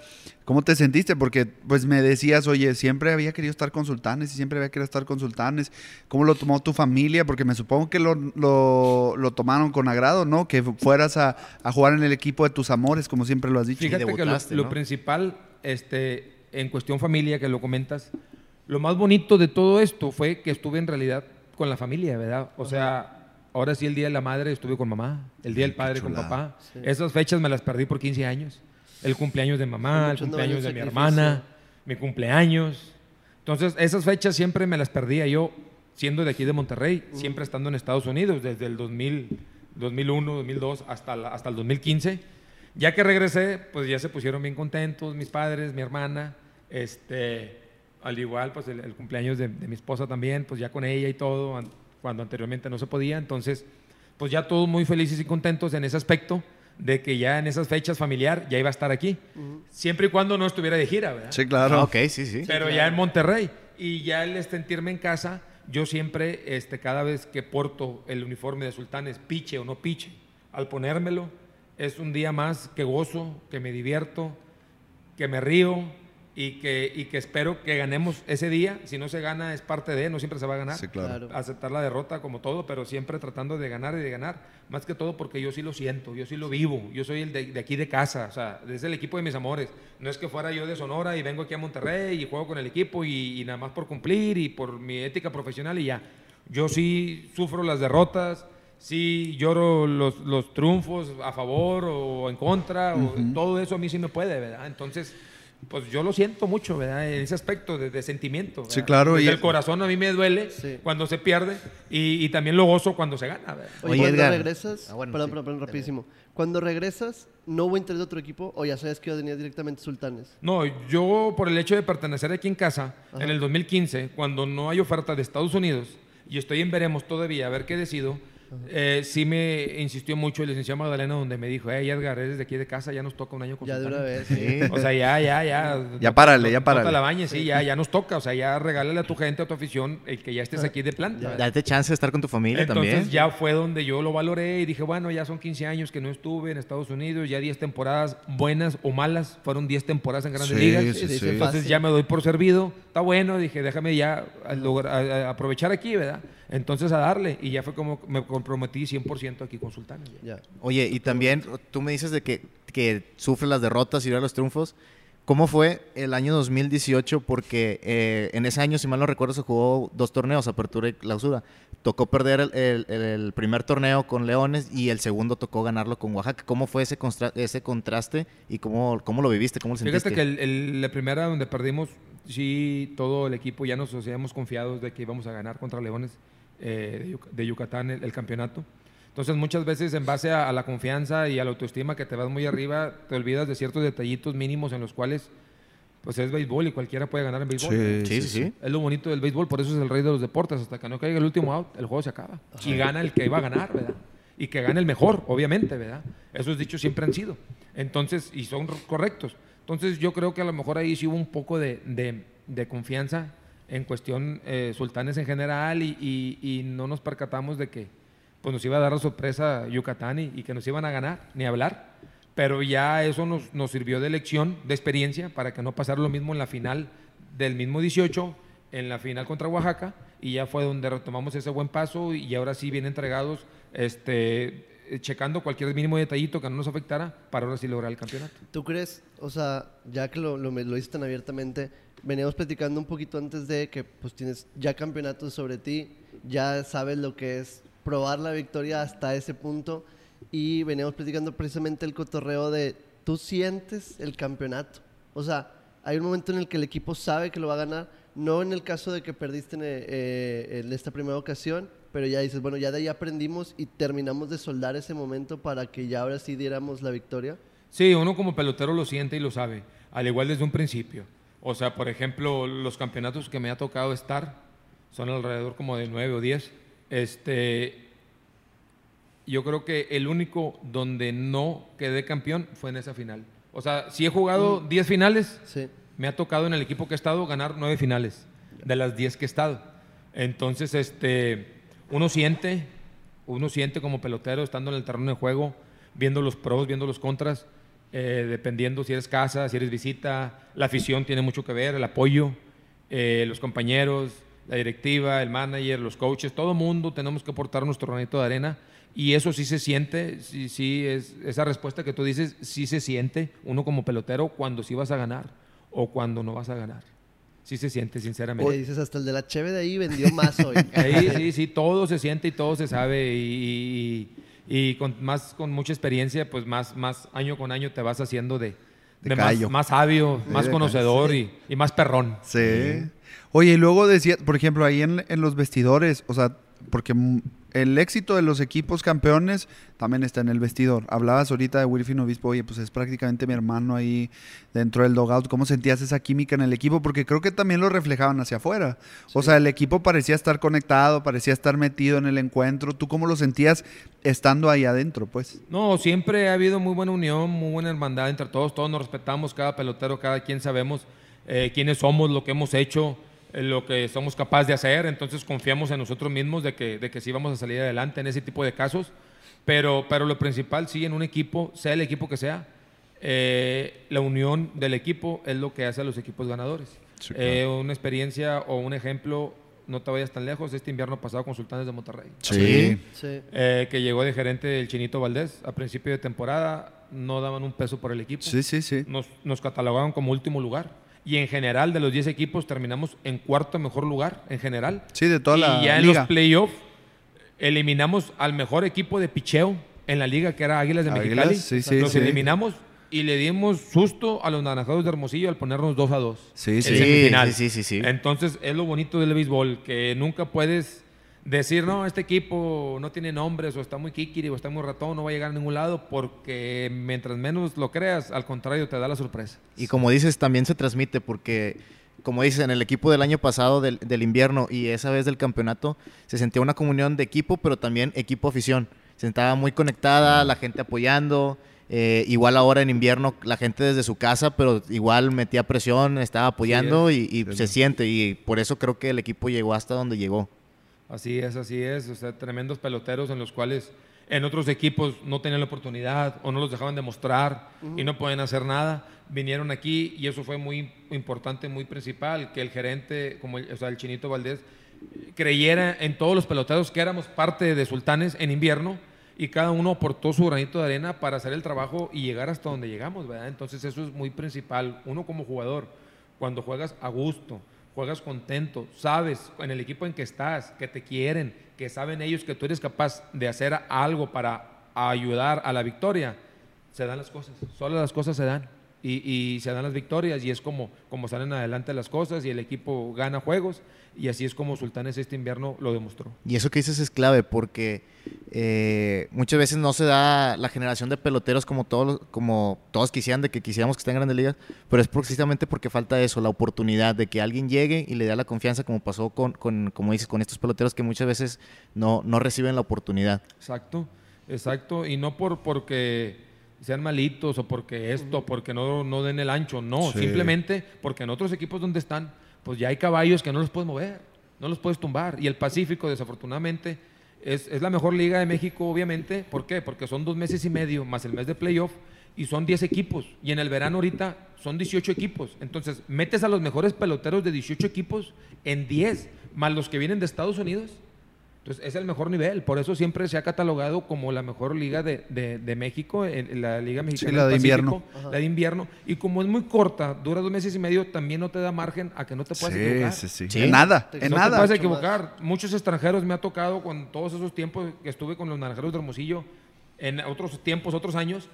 ¿cómo te sentiste? Porque pues me decías, oye, siempre había querido estar con Sultanes y siempre había querido estar con Sultanes. ¿Cómo lo tomó tu familia? Porque me supongo que lo, lo, lo tomaron con agrado, ¿no? Que fueras a, a jugar en el equipo de tus amores, como siempre lo has dicho. Fíjate que lo, lo ¿no? principal, este, en cuestión familia, que lo comentas, lo más bonito de todo esto fue que estuve en realidad con la familia, ¿verdad? O sea, ahora sí el Día de la Madre estuve con mamá, el Día del Padre con papá. Sí. Esas fechas me las perdí por 15 años. El cumpleaños de mamá, el cumpleaños de mi hermana, mi cumpleaños. Entonces, esas fechas siempre me las perdía yo, siendo de aquí de Monterrey, siempre estando en Estados Unidos, desde el 2000, 2001, 2002 hasta, la- hasta el 2015. Ya que regresé, pues ya se pusieron bien contentos mis padres, mi hermana, este, al igual, pues el, el cumpleaños de, de mi esposa también, pues ya con ella y todo, an- cuando anteriormente no se podía. Entonces, pues ya todos muy felices y contentos en ese aspecto de que ya en esas fechas familiar ya iba a estar aquí, siempre y cuando no estuviera de gira, ¿verdad? Sí, claro. Ah, ok, sí, sí. pero ya en Monterrey. Y ya el sentirme en casa, yo siempre, este, cada vez que porto el uniforme de Sultanes, piche o no piche, al ponérmelo, es un día más que gozo, que me divierto, que me río y que, y que espero que ganemos ese día. Si no se gana, es parte de, no siempre se va a ganar Sí, claro. Aceptar la derrota como todo, pero siempre tratando de ganar y de ganar. Más que todo porque yo sí lo siento, yo sí lo vivo, yo soy el de, de aquí de casa, o sea, es el equipo de mis amores. No es que fuera yo de Sonora y vengo aquí a Monterrey y juego con el equipo y, y nada más por cumplir y por mi ética profesional y ya. Yo sí sufro las derrotas, sí lloro los, los triunfos a favor o en contra, o todo eso a mí sí me puede, ¿verdad? Entonces... Pues yo lo siento mucho, ¿verdad? En ese aspecto de, de sentimiento. Sí, claro, Desde y- el corazón a mí me duele Sí. cuando se pierde y, y también lo gozo cuando se gana. ¿verdad? Oye, Oye, cuando Edgar. regresas, Ah, bueno, perdón, sí. perdón, perdón, rapidísimo. Cuando regresas, ¿no hubo interés de otro equipo o ya sabes que yo venía directamente Sultanes? No, yo por el hecho de pertenecer aquí en casa, en el 2015, cuando no hay oferta de Estados Unidos y estoy en veremos todavía a ver qué decido, eh, sí me insistió mucho el licenciado Magdalena donde me dijo, hey Edgar, eres de aquí de casa, ya nos toca un año con Ya de una Sultanes". vez. Sí. O sea, ya, ya, ya. Ya párale, ya párale. No la bañes, sí, ya, ya nos toca. O sea, ya regálale a tu gente, a tu afición, el que ya estés aquí de planta. Date chance de estar con tu familia Entonces también. ya fue donde yo lo valoré y dije, bueno, ya son 15 años que no estuve en Estados Unidos, ya 10 temporadas buenas o malas, fueron 10 temporadas en grandes Sí, ligas. sí, Sí, Entonces ya me doy por servido, está bueno, dije, déjame ya a- a aprovechar aquí, ¿verdad? Entonces a darle y ya fue como me comprometí 100% aquí con Sultanes. Ya. Oye, y también tú me dices de que, que sufre las derrotas y los triunfos. ¿Cómo fue el año 2018? Porque eh, en ese año, si mal no recuerdo, se jugó dos torneos, apertura y clausura. Tocó perder el, el- el- primer torneo con Leones y el segundo tocó ganarlo con Oaxaca. ¿Cómo fue ese, constra- ese contraste y cómo, cómo lo viviste? ¿Cómo lo sentiste? Fíjate que el- la primera donde perdimos, sí, todo el equipo ya nos habíamos confiados de que íbamos a ganar contra Leones eh, de, Yuc- de Yucatán el, el campeonato. Entonces muchas veces en base a, a la confianza y a la autoestima que te vas muy arriba, te olvidas de ciertos detallitos mínimos en los cuales pues es béisbol y cualquiera puede ganar en béisbol. Sí, sí, sí. Es lo bonito del béisbol, por eso es el rey de los deportes. Hasta que no caiga el último out, el juego se acaba. Y gana el que iba a ganar, ¿verdad? Y que gane el mejor, obviamente, ¿verdad? Esos dichos siempre han sido. Entonces, y son correctos. Entonces, yo creo que a lo mejor ahí sí hubo un poco de, de- de confianza en cuestión eh, sultanes en general y, y- no nos percatamos de que pues nos iba a dar la sorpresa Yucatán y, y que nos iban a ganar, ni hablar. Pero ya eso nos, nos sirvió de lección, de experiencia, para que no pasara lo mismo en la final del mismo 18, en la final contra Oaxaca, y ya fue donde retomamos ese buen paso y ahora sí bien entregados, este, checando cualquier mínimo detallito que no nos afectara para ahora sí lograr el campeonato. ¿Tú crees, o sea, ya que lo, lo, lo tan abiertamente, veníamos platicando un poquito antes de que pues tienes ya campeonatos sobre ti, ya sabes lo que es probar la victoria hasta ese punto y veníamos platicando precisamente el cotorreo de tú sientes el campeonato. O sea, hay un momento en el que el equipo sabe que lo va a ganar, no en el caso de que perdiste en, eh, eh, en esta primera ocasión, pero ya dices, bueno, ya de ahí aprendimos y terminamos de soldar ese momento para que ya ahora sí diéramos la victoria. Sí, uno como pelotero lo siente y lo sabe, al igual desde un principio. O sea, por ejemplo, los campeonatos que me ha tocado estar son alrededor como de nueve o diez. Este, yo creo que el único donde no quedé campeón fue en esa final. O sea, si he jugado 10 finales, Sí. me ha tocado en el equipo que he estado ganar nueve finales de las 10 que he estado. Entonces, este, uno siente, uno siente como pelotero estando en el terreno de juego, viendo los pros, viendo los contras, eh, dependiendo si eres casa, si eres visita, la afición tiene mucho que ver, el apoyo, eh, los compañeros, la directiva, el manager, los coaches, todo mundo tenemos que aportar nuestro granito de arena y eso sí se siente, sí, sí, es, esa respuesta que tú dices, sí se siente uno como pelotero cuando sí vas a ganar o cuando no vas a ganar. Sí se siente, sinceramente. Oye, dices, hasta el de la cheve de ahí vendió más hoy. Sí, sí, sí, todo se siente y todo se sabe y, y- y con más con mucha experiencia, pues más, más año con año te vas haciendo de, De de más, callo. más sabio, más conocedor y, y más perrón. Sí. Oye, y luego decía, por ejemplo, ahí en, en los vestidores, o sea, porque el éxito de los equipos campeones también está en el vestidor. Hablabas ahorita de Wilfin Obispo, oye, pues es prácticamente mi hermano ahí dentro del dogout. ¿Cómo sentías esa química en el equipo? Porque creo que también lo reflejaban hacia afuera. O sea, el equipo parecía estar conectado, parecía estar metido en el encuentro. ¿Tú cómo lo sentías estando ahí adentro, pues? No, siempre ha habido muy buena unión, muy buena hermandad entre todos, todos nos respetamos, cada pelotero, cada quien sabemos eh, quiénes somos, lo que hemos hecho, lo que somos capaces de hacer, entonces confiamos en nosotros mismos de que, de que sí vamos a salir adelante en ese tipo de casos, pero, pero lo principal sí en un equipo, sea el equipo que sea, eh, la unión del equipo es lo que hace a los equipos ganadores. Sí, Eh, una experiencia o un ejemplo, no te vayas tan lejos, este invierno pasado con Sultanes de Monterrey. Sí. Sí. Eh, que llegó de gerente el Chinito Valdés a principio de temporada, no daban un peso por el equipo. Sí, sí, sí. Nos, nos catalogaban como último lugar. Y en general, de los 10 equipos, terminamos en cuarto mejor lugar, en general. Sí, de toda y la ya en liga. los playoffs, eliminamos al mejor equipo de picheo en la liga, que era Águilas de Águilas, Mexicali. sí, sí, Los sí. eliminamos y le dimos susto a los naranjados de Hermosillo al ponernos 2 a 2. Sí, en sí. semifinal. Sí, sí, sí, sí. Entonces, es lo bonito del béisbol, que nunca puedes decir, no, este equipo no tiene nombres, o está muy kikiri, o está muy ratón, no va a llegar a ningún lado, porque mientras menos lo creas, al contrario, te da la sorpresa. Y como dices, también se transmite porque, como dices, en el equipo del año pasado del, del invierno y esa vez del campeonato, se sentía una comunión de equipo, pero también equipo-afición. Se sentaba muy conectada, la gente apoyando. eh, igual ahora en invierno, la gente desde su casa, pero igual metía presión, estaba apoyando y, y se siente. Y por eso creo que el equipo llegó hasta donde llegó. Así es, así es. O sea, tremendos peloteros en los cuales en otros equipos no tenían la oportunidad o no los dejaban demostrar y no pueden hacer nada. Vinieron aquí y eso fue muy importante, muy principal, que el gerente, como el, o sea, el Chinito Valdés, creyera en todos los peloteros que éramos parte de Sultanes en invierno y cada uno aportó su granito de arena para hacer el trabajo y llegar hasta donde llegamos, ¿verdad? Entonces eso es muy principal. Uno como jugador, cuando juegas a gusto, juegas contento, sabes en el equipo en que estás, que te quieren, que saben ellos que tú eres capaz de hacer algo para ayudar a la victoria, se dan las cosas, solo las cosas se dan. Y, y se dan las victorias y es como, como salen adelante las cosas y el equipo gana juegos y así es como Sultanes este invierno lo demostró. Y eso que dices es clave porque eh, muchas veces no se da la generación de peloteros como todos, como todos quisieran, de que quisiéramos que estén en grandes ligas, pero es precisamente porque falta eso, la oportunidad de que alguien llegue y le dé la confianza, como pasó con, con como dices, con estos peloteros que muchas veces no, no reciben la oportunidad. Exacto, exacto, y no por porque sean malitos o porque esto, porque no, no den el ancho, no, Sí. simplemente porque en otros equipos donde están, pues ya hay caballos que no los puedes mover, no los puedes tumbar. Y el Pacífico, desafortunadamente, es, es la mejor liga de México, obviamente. ¿Por qué? Porque son dos meses y medio más el mes de playoff y son 10 equipos. Y en el verano ahorita son 18 equipos. Entonces, metes a los mejores peloteros de 18 equipos en 10, más los que vienen de Estados Unidos. Entonces, es el mejor nivel. Por eso siempre se ha catalogado como la mejor liga de, de- de México, en, en la Liga Mexicana. Sí, la de invierno. Pacífico, La de invierno. Y como es muy corta, dura dos meses y medio, también no te da margen a que no te puedas equivocar. Sí, sí, sí. Sí. En nada, Te- en no te nada. puedes Mucho equivocar. Muchos extranjeros me ha tocado con todos esos tiempos que estuve con los naranjeros de Hermosillo, en otros tiempos, otros años.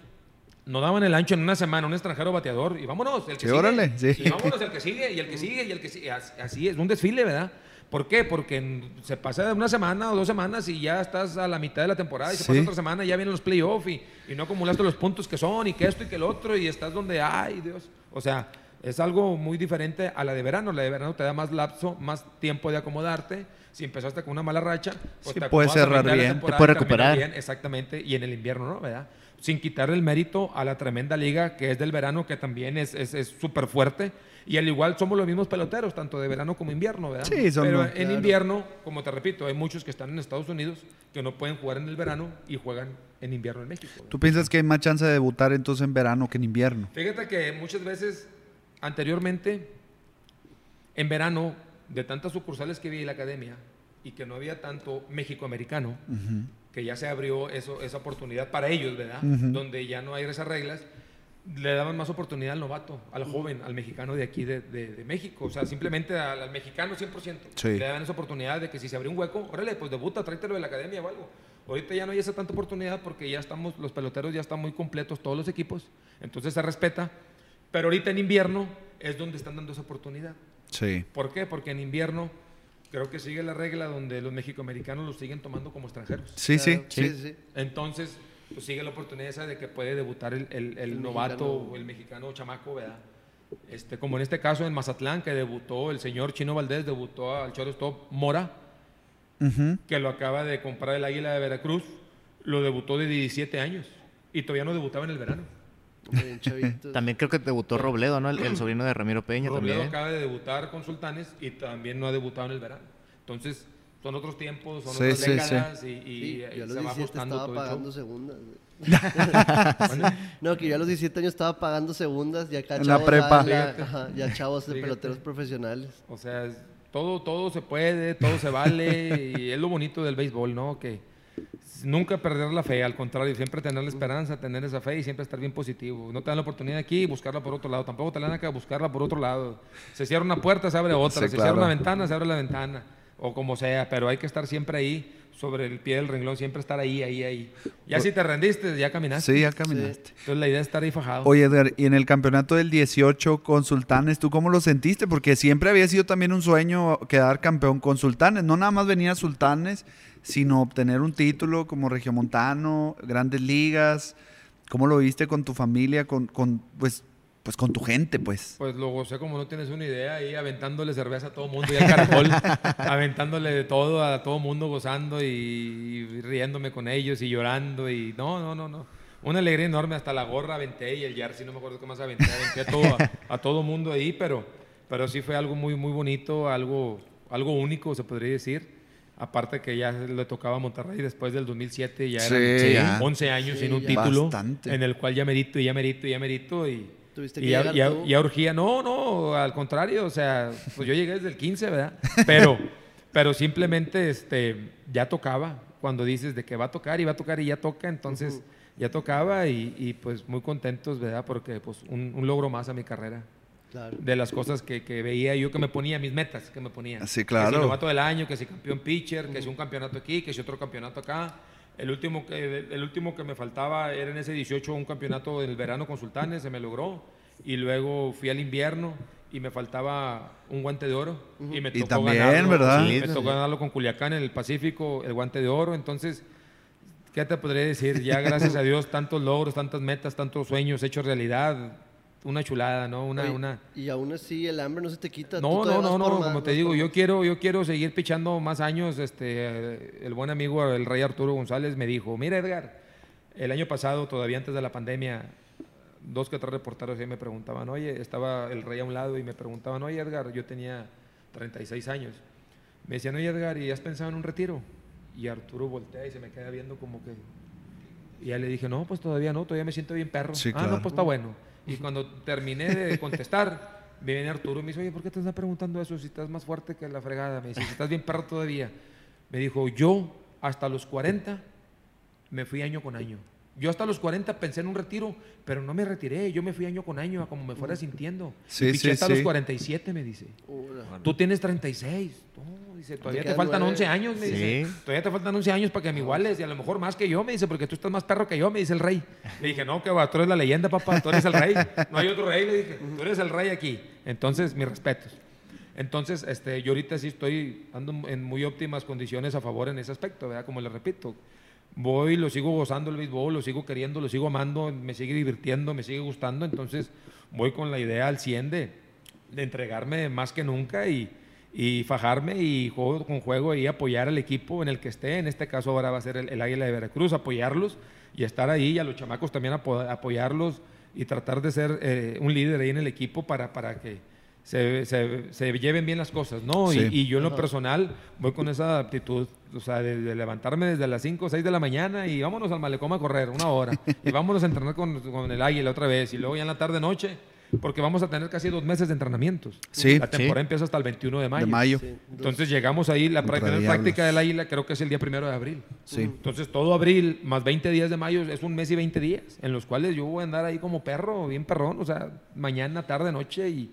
No daban el ancho en una semana, un extranjero bateador, y vámonos, el que Sí, sigue. órale, sí. Y vámonos, el que sigue, y el que sigue, y el que sigue. As- Así es, un desfile, ¿verdad? ¿Por qué? Porque se pasa de una semana o dos semanas y ya estás a la mitad de la temporada y se Sí. pasa otra semana y ya vienen los playoffs y, y no acumulaste los puntos que son y que esto y que el otro y estás donde, ay Dios. O sea, es algo muy diferente a la de verano. La de verano te da más lapso, más tiempo de acomodarte. Si empezaste con una mala racha, pues Sí, te puedes cerrar bien. Te puedes recuperar. bien, exactamente. Y en el invierno, ¿no? ¿Verdad? Sin quitarle el mérito a la tremenda liga que es del verano, que también es súper es, súper fuerte. Y al igual somos los mismos peloteros, tanto de verano como invierno, ¿verdad? Sí, son Pero en invierno, como te repito, hay muchos que están en Estados Unidos que no pueden jugar en el verano y juegan en invierno en México. ¿verdad? ¿Tú piensas que hay más chance de debutar entonces en verano que en invierno? Fíjate que muchas veces anteriormente, en verano, de tantas sucursales que vi en la academia y que no había tanto México-americano, que ya se abrió eso, esa oportunidad para ellos, ¿verdad? Ujú. Donde ya no hay esas reglas, le daban más oportunidad al novato, al joven, al mexicano de aquí de, de- de México. O sea, simplemente al, al mexicano 100%. Sí. Le daban esa oportunidad de que si se abrió un hueco, órale, pues debuta, tráetelo de la academia o algo. Ahorita ya no hay esa tanta oportunidad porque ya estamos, los peloteros ya están muy completos, todos los equipos. Entonces se respeta. Pero ahorita en invierno es donde están dando esa oportunidad. Sí. ¿Por qué? Porque en invierno creo que sigue la regla donde los mexicoamericanos los siguen tomando como extranjeros. Sí, sí. Claro, sí, sí. Entonces, pues sigue la oportunidad esa de que puede debutar el, el- el El novato mexicano. o el mexicano chamaco, ¿verdad? Este, como en este caso en Mazatlán, que debutó el señor Chino Valdés, debutó al shortstop Mora, Ujú. que lo acaba de comprar el Águila de Veracruz, lo debutó de 17 años y todavía no debutaba en el verano. También creo que debutó Robledo, ¿no? El, el sobrino de Ramiro Peña Robledo también. acaba de debutar con Sultanes y también no ha debutado en el verano. Entonces, son otros tiempos, son Sí, otras sí, sí. décadas y, y Sí, yo a los se va 17 ajustando estaba todo pagando segundas. no, que yo a los 17 años estaba pagando segundas y acá En la prepa. ya, la- ajá, ya chavos de Fíjate. peloteros profesionales. O sea, todo, todo se puede, todo se vale y es lo bonito del béisbol, ¿no? Que nunca perder la fe, al contrario, siempre tener la esperanza, tener esa fe y siempre estar bien positivo. No te dan la oportunidad aquí y buscarla por otro lado, tampoco te la dan acá buscarla por otro lado. Se cierra una puerta, se abre otra, Sí, se claro. cierra una ventana, se abre la ventana, o como sea, pero hay que estar siempre ahí, sobre el pie del renglón, siempre estar ahí, ahí, ahí. Ya si te rendiste, ya caminaste. Sí, ya caminaste. Entonces la idea es estar ahí fajado. Oye, Edgar, y en el campeonato del 18 con Sultanes, ¿tú cómo lo sentiste? Porque siempre había sido también un sueño quedar campeón con Sultanes. No nada más venir a Sultanes, sino obtener un título como regiomontano, grandes ligas. ¿Cómo lo viste con tu familia, con, con, pues, pues con tu gente, pues? Pues lo gocé como no tienes una idea, ahí aventándole cerveza a todo mundo y al caracol, aventándole de todo a todo mundo gozando y, y riéndome con ellos y llorando y no, no, no, no. Una alegría enorme, hasta la gorra aventé y el jersey, no me acuerdo qué más aventé, aventé a todo, a, a todo mundo ahí, pero, pero sí fue algo muy, muy bonito, algo, algo único, se podría decir. Aparte que ya le tocaba a Monterrey después del 2007, ya Sí, eran ya. 11 años Sí, sin un título, Bastante. en el cual ya merito y ya merito y ya merito y... Tuviste Y que ya, llegar ya- tú. ya urgía, no, no, al contrario, o sea, pues yo llegué desde el 15, ¿verdad? Pero, pero simplemente este, ya tocaba, cuando dices de que va a tocar y va a tocar y ya toca, entonces ya tocaba y, y, pues muy contentos, ¿verdad? Porque pues un, un logro más a mi carrera, Claro. de las cosas que, que veía yo que me ponía, mis metas que me ponía. Sí, Que claro. si novato del año, que si campeón pitcher, que si un campeonato aquí, que si otro campeonato acá. El último, que, el último que me faltaba era en ese 18 un campeonato del verano con Sultanes, se me logró. y luego fui al invierno y me faltaba un guante de oro y me Y tocó también, ganarlo, ¿verdad? sí, me tocó ganarlo con Culiacán en el Pacífico, el guante de oro, entonces ¿qué te podría decir? Ya gracias a Dios tantos logros, tantas metas, tantos sueños hechos realidad, una chulada, ¿no? Una Oye, una Y aún así el hambre no se te quita. no, no, no, no, más, como te digo, yo quiero, yo quiero seguir pichando más años. Este, el buen amigo, el rey Arturo González, me dijo, mira Edgar, el año pasado, todavía antes de la pandemia, dos que tres reporteros ahí me preguntaban, oye, estaba el rey a un lado y me preguntaban, oye Edgar, yo tenía 36 años. Me decían, oye Edgar, ¿y has pensado en un retiro? Y Arturo voltea y se me queda viendo como que... Y ya le dije, no, pues todavía no, todavía me siento bien perro. Sí, ah, claro. no, pues está bueno. Y cuando terminé de contestar, me viene Arturo y me dice, oye, ¿por qué te estás preguntando eso si estás más fuerte que la fregada? Me dice, si estás bien perro todavía. Me dijo, yo hasta los 40 me fui año con año. Yo hasta los 40 pensé en un retiro, pero no me retiré. Yo me fui año con año a como me fuera sintiendo. Sí, y sí, hasta sí. los 47, me dice. Tú tienes 36. No, dice, todavía te, faltan nueve. 11 años, me Sí. dice. Todavía te faltan 11 años para que me iguales y a lo mejor más que yo, me dice, porque tú estás más perro que yo, me dice el rey. Le dije, no, que va, tú eres la leyenda, papá, tú eres el rey. No hay otro rey, le dije, tú eres el rey aquí. Entonces, mis respetos. Entonces, este, yo ahorita sí estoy ando en muy óptimas condiciones a favor en ese aspecto, ¿verdad? Como le repito, voy, lo sigo gozando el béisbol, lo sigo queriendo, lo sigo amando, me sigue divirtiendo, me sigue gustando, entonces voy con la idea al 100 de, de entregarme más que nunca y, y fajarme y juego con juego y apoyar al equipo en el que esté, en este caso ahora va a ser el, el Águila de Veracruz, apoyarlos y estar ahí y a los chamacos también apo- apoyarlos y tratar de ser eh, un líder ahí en el equipo para, para que se, se- se lleven bien las cosas, ¿no? Sí. Y, y yo en lo personal voy con esa actitud, o sea, de, de levantarme desde las 5 o 6 de la mañana y vámonos al malecón a correr una hora y vámonos a entrenar con, con el águila otra vez y luego ya en la tarde noche, porque vamos a tener casi dos meses de entrenamientos. Sí. La temporada empieza hasta el 21 de mayo. De mayo. Sí. Entonces llegamos ahí, la Diablos. práctica del águila creo que es el día primero de abril. Sí. Entonces todo abril más 20 días de mayo es un mes y 20 días en los cuales yo voy a andar ahí como perro, bien perrón, o sea, mañana, tarde, noche y,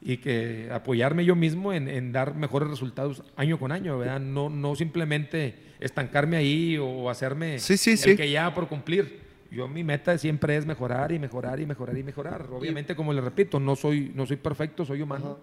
y que apoyarme yo mismo en, en dar mejores resultados año con año, ¿verdad? No, no simplemente estancarme ahí o hacerme Sí, sí, el sí. que ya por cumplir. Yo mi meta siempre es mejorar y mejorar y mejorar y mejorar. Obviamente, como le repito, no soy, no soy perfecto, soy humano.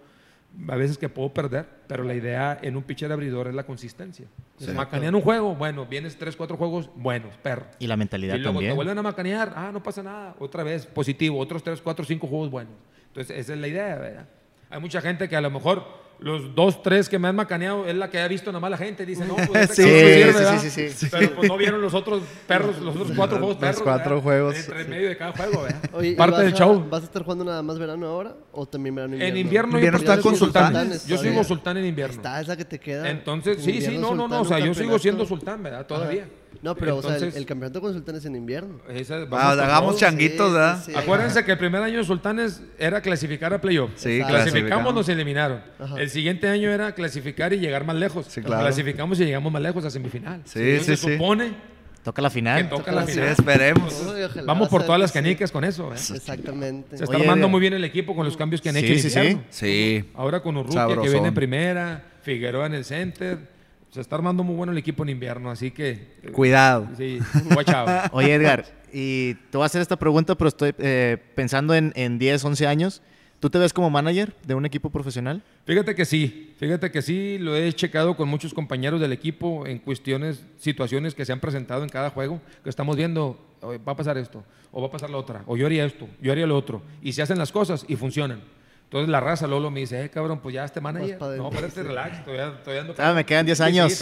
A veces que puedo perder, pero la idea en un pitcher abridor es la consistencia. Sí. Macanean un juego, bueno, vienes tres, cuatro juegos, buenos, perro. Y la mentalidad Y luego te también. vuelven a macanear, ah, no pasa nada, otra vez, positivo, otros tres, cuatro, cinco juegos buenos. Entonces, esa es la idea, ¿verdad? Hay mucha gente que a lo mejor los dos, tres que me han macaneado es la que ha visto nada más la gente. Dice, no, pues este Sí, sí, sirve, sí, sí, sí, sí. Pero pues no vieron los otros perros, los otros cuatro juegos Los perros. cuatro ¿verdad? juegos, Entre sí. medio de cada juego, ¿verdad? Oye, ¿y Parte del a- show. ¿Vas a estar jugando nada más verano ahora o también verano En invierno, Invierno yo está con sultanes Yo sigo sultán en invierno. Está esa que te queda. Entonces, En sí, sí, invierno no, no, no. O sultán, sea, yo sigo siendo sultán, ¿verdad? Todavía. No, pero o sea, el, Entonces, el campeonato con sultanes en invierno. esa- Ah, hagamos changuitos, Sí, ¿verdad? sí, sí. Acuérdense que el primer año de Sultanes era clasificar a playoff. Sí, Exacto. clasificamos, nos eliminaron. Ajá. El siguiente año era clasificar y llegar más lejos. Sí, claro. Clasificamos y llegamos más lejos a semifinal. Sí, Entonces, sí, se sí. supone Toca la que final. toca la final. esperemos. Uy, ojalá Vamos por todas que las sí. canicas con eso. ¿eh? Exactamente. Se está Oye, armando muy bien el equipo con los cambios que han Sí, hecho. sí, sí. Sí. Ahora con Urrutia que viene en primera, Figueroa en el center. Se está armando muy bueno el equipo en invierno, así que... eh, Cuidado. Sí, out. Oye, Edgar, y te voy a hacer esta pregunta, pero estoy eh, pensando en, en 10, 11 años. ¿Tú te ves como manager de un equipo profesional? Fíjate que sí, fíjate que sí, lo he checado con muchos compañeros del equipo en cuestiones, situaciones que se han presentado en cada juego, que estamos viendo, "Oye, va a pasar esto, o va a pasar la otra, o yo haría esto, yo haría lo otro, y se hacen las cosas y funcionan. Entonces la raza Lolo me dice, eh, cabrón, pues ya este manager. No, espérate, relax, todavía, todavía ando- Ah, me quedan 10 Sí, sí, años.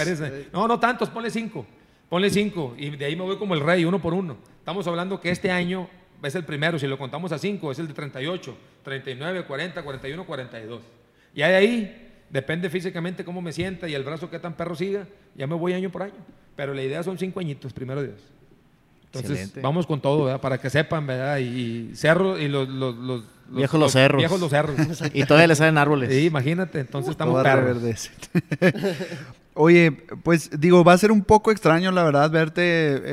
no, no tantos, ponle cinco. Ponle cinco. Y de ahí me voy como el rey, uno por uno. Estamos hablando que este año es el primero, si lo contamos a cinco, es el de 38, 39, 40, 41, 42. Ya de ahí, depende físicamente cómo me sienta y el brazo que tan perro siga, ya me voy año por año. Pero la idea son cinco añitos, primero Dios. Entonces, Excelente. vamos con todo, ¿verdad? Para que sepan, ¿verdad? Y, y cerro y los, los, los- Viejos los cerros. Viejos los cerros. Y todavía le salen árboles. Sí, imagínate, entonces estamos perros. reverdece. Oye, pues digo, va a ser un poco extraño, la verdad, verte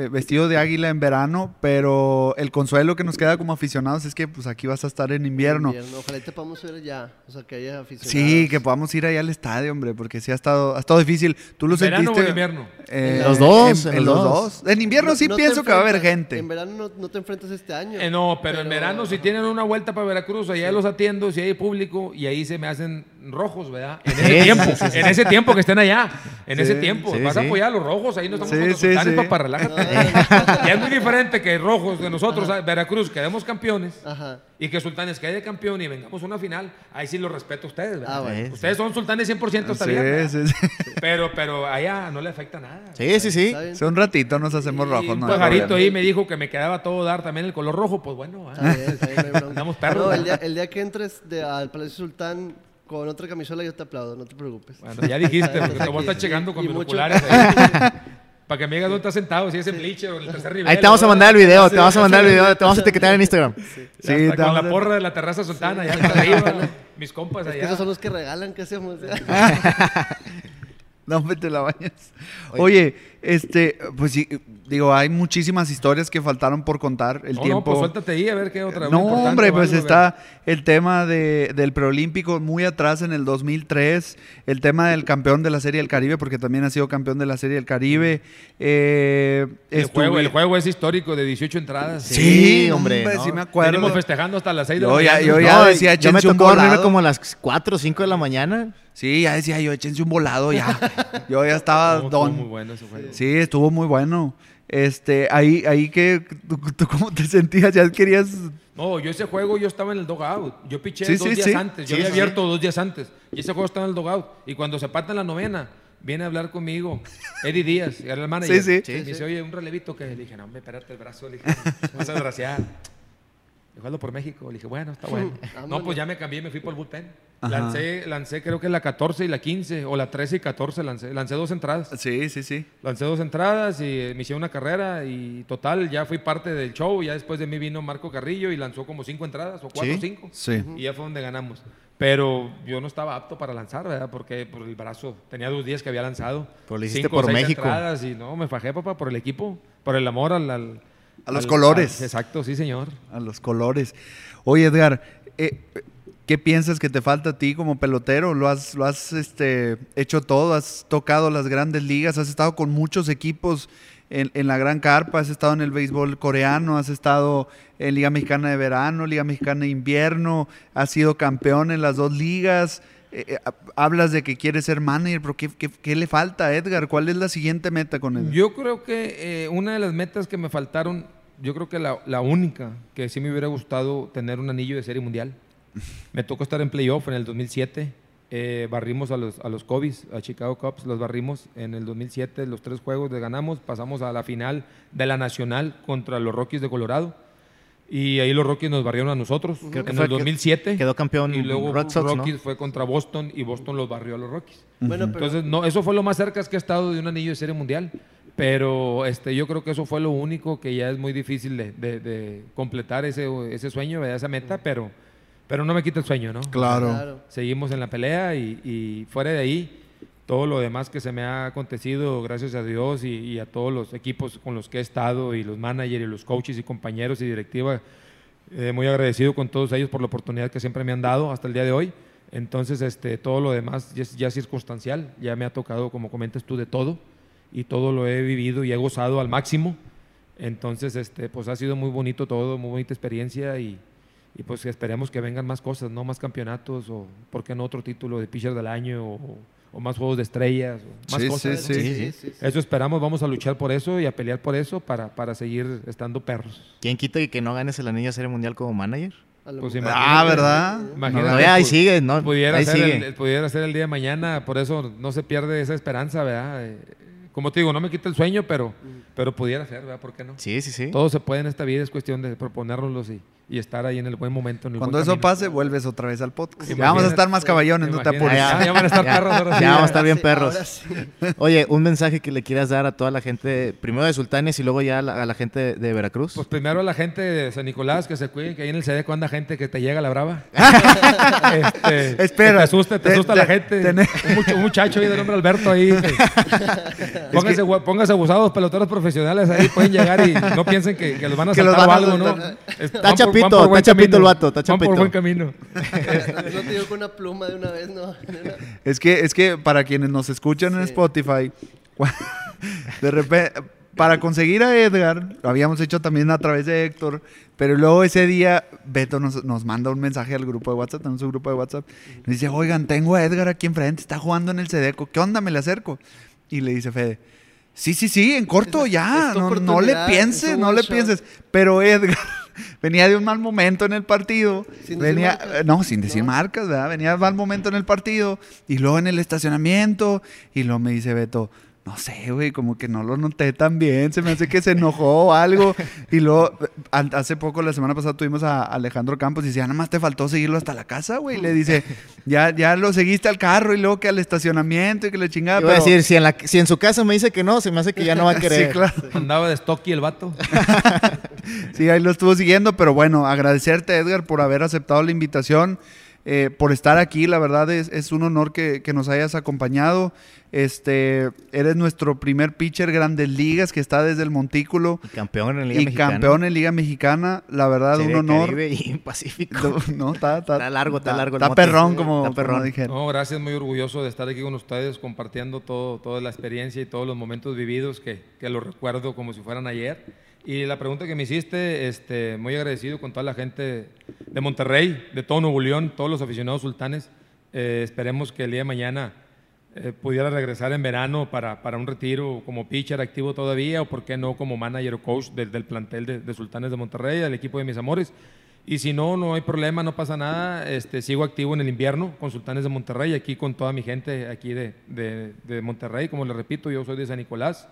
eh, vestido de águila en verano, pero el consuelo que nos queda como aficionados es que pues aquí vas a estar en invierno. Invierno. Ojalá y te podamos ver ya. O sea, que haya aficionados. Sí, que podamos ir ahí al estadio, hombre, porque sí ha estado, ha estado difícil. ¿Tú lo ¿Verano o sentiste? en invierno? Eh, Los dos, En, en en los los dos. dos. En invierno sí No pienso que va a haber gente. En verano no, no te enfrentas este año. Eh, no, pero, en verano si tienen una vuelta para Veracruz, allá los atiendo, si hay público, y ahí se me hacen rojos, ¿verdad? En ese Sí, tiempo, sí, sí, sí. en ese tiempo que estén allá, en Sí, ese tiempo. sí, Vas a apoyar a los rojos, ahí no estamos Sí, con los sí, sultanes, sí. papá, relájate. y es muy diferente que rojos de nosotros, ¿sabes? Veracruz, quedemos campeones, Ajá. y que sultanes quede campeón y vengamos a una final, ahí sí lo respeto a ustedes, ¿verdad? Ah, bueno. Ustedes son sultanes 100% está Sí, bien, ¿verdad? sí, sí. Pero, pero allá no le afecta nada. Sí, sí, sí. Sí, un ratito nos hacemos Y rojos, un no pajarito problema. ahí me dijo que me quedaba todo dar también el color rojo, pues bueno, ¿ah? Andamos perros, No, el día, el día que entres de- al Palacio Sultán con otra camisola yo te aplaudo, no te preocupes. Bueno, ya dijiste, porque te voy a estar checando con y mis mucho- oculares ahí. Para que me digas dónde estás sentado, si es en bleacher o en el tercer nivel. Ahí te vamos a mandar el video, te vamos a mandar el video, te vamos a etiquetar en Instagram. Sí, con la porra de la terraza sultana, ya está arriba, mis compas Es que allá. esos son los que regalan, ¿qué hacemos? No me te la bañes. Oye, este, pues sí, digo, hay muchísimas historias que faltaron por contar. El no, tiempo. no, pues suéltate ahí a ver qué otra. No, hombre, pues está el tema de, del preolímpico muy atrás en el 2003, el tema del campeón de la Serie del Caribe, porque también ha sido campeón de la Serie del Caribe. eh, El juego, el juego es histórico de 18 entradas. Sí, Sí, hombre, hombre, sí me acuerdo. Venimos festejando hasta las 6 de Yo la ya- mañana. yo ya No, decía, yo me échense un tocó dormirme como a las 4 o 5 de la mañana. Sí, ya decía yo, échense un volado ya. Yo ya estaba No, estuvo don. muy bueno ese juego. Sí, estuvo muy bueno. Este, ahí, ahí que, ¿tú, tú cómo te sentías? ¿Ya querías...? No, yo ese juego yo estaba en el dogout. Yo piché Sí, dos sí, días sí. antes. Yo Sí, había sí, abierto dos días antes. Y ese juego estaba en el dogout. Y cuando se pata en la novena, viene a hablar conmigo Eddie Díaz, era el manager. Sí, sí. Me dice, oye, un relevito que le dije, no, me espérate el brazo. Le dije, vas a desgraciar. Déjalo por México. Le dije, bueno, está bueno. no, pues ya me cambié, me fui por el bullpen. Ajá. Lancé, lancé creo que la 14 y la 15, o la 13 y 14 lancé. Lancé dos entradas. Sí, sí, sí. Lancé dos entradas y eh, me hicieron una carrera y total, ya fui parte del show. Ya después de mí vino Marco Carrillo y lanzó como cinco entradas, o cuatro o Sí. cinco. Sí. Y ya fue donde ganamos. Pero yo no estaba apto para lanzar, ¿verdad? Porque por el brazo, tenía dos días que había lanzado. Pero lo hiciste cinco por seis México. entradas y no, me fajé, papá, por el equipo, por el amor al... al- A los al- colores. al- exacto, sí, señor. A los colores. Oye, Edgar, eh, ¿qué piensas que te falta a ti como pelotero? Lo has, lo has este, hecho todo, has tocado las grandes ligas, has estado con muchos equipos en, en la Gran Carpa, has estado en el béisbol coreano, has estado en Liga Mexicana de Verano, Liga Mexicana de Invierno, has sido campeón en las dos ligas. eh, eh, hablas de que quieres ser manager, pero ¿qué, qué- qué le falta a Edgar? ¿Cuál es la siguiente meta con él? Yo creo que eh, una de las metas que me faltaron, yo creo que la, la única, que sí me hubiera gustado tener un anillo de serie mundial. Me tocó estar en playoff en el 2007. eh, barrimos a los, a los Cubs, a Chicago Cubs, los barrimos en el 2007, los tres juegos les ganamos, pasamos a la final de la Nacional contra los Rockies de Colorado. Y ahí los Rockies nos barrieron a nosotros Creo que en el que 2007. quedó campeón Y luego Red Sox, ¿no? Rockies fue contra Boston y Boston los barrió a los Rockies. Bueno, pero Entonces, no, eso fue lo más cerca que he estado de un anillo de serie mundial. Pero este, yo creo que eso fue lo único que ya es muy difícil de, de- de completar ese, ese sueño, esa meta, pero, pero no me quita el sueño, ¿no? Claro. claro. Seguimos en la pelea y, y fuera de ahí, todo lo demás que se me ha acontecido, gracias a Dios y, y a todos los equipos con los que he estado y los managers y los coaches y compañeros y directiva, eh, muy agradecido con todos ellos por la oportunidad que siempre me han dado hasta el día de hoy. Entonces, este, todo lo demás ya es ya es circunstancial, ya me ha tocado, como comentas tú, de todo y todo lo he vivido y he gozado al máximo. Entonces, este, pues ha sido muy bonito todo, muy bonita experiencia y, y pues esperemos que vengan más cosas, ¿no? Más campeonatos o, ¿por qué no otro título de pitcher del año o, o más juegos de estrellas o más Sí, cosas? sí, ¿no? sí. sí. sí. Eso esperamos, vamos a luchar por eso y a pelear por eso para, para seguir estando perros. ¿Quién quita y que no ganes el anillo de serie mundial como manager? A Pues. Ah, ¿verdad? Imagínate, No, ahí pu- sigue, ¿no? Pudiera ahí ser, sigue. el, pudiera ser el día de mañana, por eso no se pierde esa esperanza, ¿verdad? Eh, como te digo, no me quita el sueño, pero, pero pudiera ser, ¿verdad? ¿Por qué no? Sí, sí, sí. Todo se puede en esta vida, es cuestión de proponérnoslos y, y estar ahí en el buen momento. En el Cuando buen eso camino. pase, vuelves otra vez al podcast. Ya vamos a estar más caballones, no te apures. Ya, ya van a estar Ya. perros ahora sí. Ya vamos a estar bien Sí, perros. sí. Oye, un mensaje que le quieras dar a toda la gente, primero de Sultanes y luego ya a la, a la gente de, de Veracruz. Pues primero a la gente de San Nicolás que se cuiden, que ahí en el CD anda gente que te llega a la brava. Este, Espera. que Te asusta, te asusta te- la gente. Un, mucho- un muchacho ahí de nombre Alberto ahí. que- pónganse, gua- pónganse abusados, peloteros profesionales ahí pueden llegar y no piensen que, que los van a Que saltar o algo, ¿no? Chapito, está chapito camino. el vato, está Van por chapito. buen camino. No te dio con una pluma de una vez, no. Es que, es que para quienes nos escuchan en. Spotify, de repente, para conseguir a Edgar, lo habíamos hecho también a través de Héctor, pero luego ese día Beto nos, nos manda un mensaje al grupo de WhatsApp, tenemos un grupo de WhatsApp, nos dice, oigan, tengo a Edgar aquí enfrente, está jugando en el Sedeco, ¿qué onda? Me le acerco. Y le dice Fede, sí, sí, sí, en corto Es- ya, no, no le pienses, no le shot. pienses. Pero Edgar venía de un mal momento en el partido, Sin decir venía, marcas. no, sin decir No. marcas, ¿verdad? Venía de mal momento en el partido y luego en el estacionamiento y luego me dice Beto, no sé, güey, como que no lo noté tan bien, se me hace que se enojó o algo. Y luego, hace poco, la semana pasada, tuvimos a Alejandro Campos y dice, "Ya nada más te faltó seguirlo hasta la casa, güey. Le dice, ya, ya lo seguiste al carro y luego que al estacionamiento y que le chingaba. Iba a decir, si en, la, si en su casa me dice que no, se me hace que ya no va a querer. Sí, claro. Andaba de stocky el vato. Sí, ahí lo estuvo siguiendo, pero bueno, agradecerte Edgar por haber aceptado la invitación, eh, por estar aquí, la verdad es, es un honor que, que nos hayas acompañado. Este, eres nuestro primer pitcher Grandes Ligas que está desde el Montículo Y campeón en Liga y Mexicana. campeón en Liga Mexicana, la verdad Serie un honor. Caribe y Pacífico. No, está, está, Está largo, está largo el Está perrón, como, Está perrón. como dijeron. No, gracias, muy orgulloso de estar aquí con ustedes, compartiendo todo, toda la experiencia y todos los momentos vividos que, que los recuerdo como si fueran ayer. Y la pregunta que me hiciste, este, muy agradecido con toda la gente de Monterrey, de todo Nuevo León, todos los aficionados sultanes. Eh, esperemos que el día de mañana eh, pudiera regresar en verano para, para un retiro como pitcher activo todavía, o por qué no como manager o coach del, del plantel de, de Sultanes de Monterrey, del equipo de mis amores. Y si no, no hay problema, no pasa nada. Este, sigo activo en el invierno con Sultanes de Monterrey, aquí con toda mi gente aquí de, de, de Monterrey. Como les repito, yo soy de San Nicolás,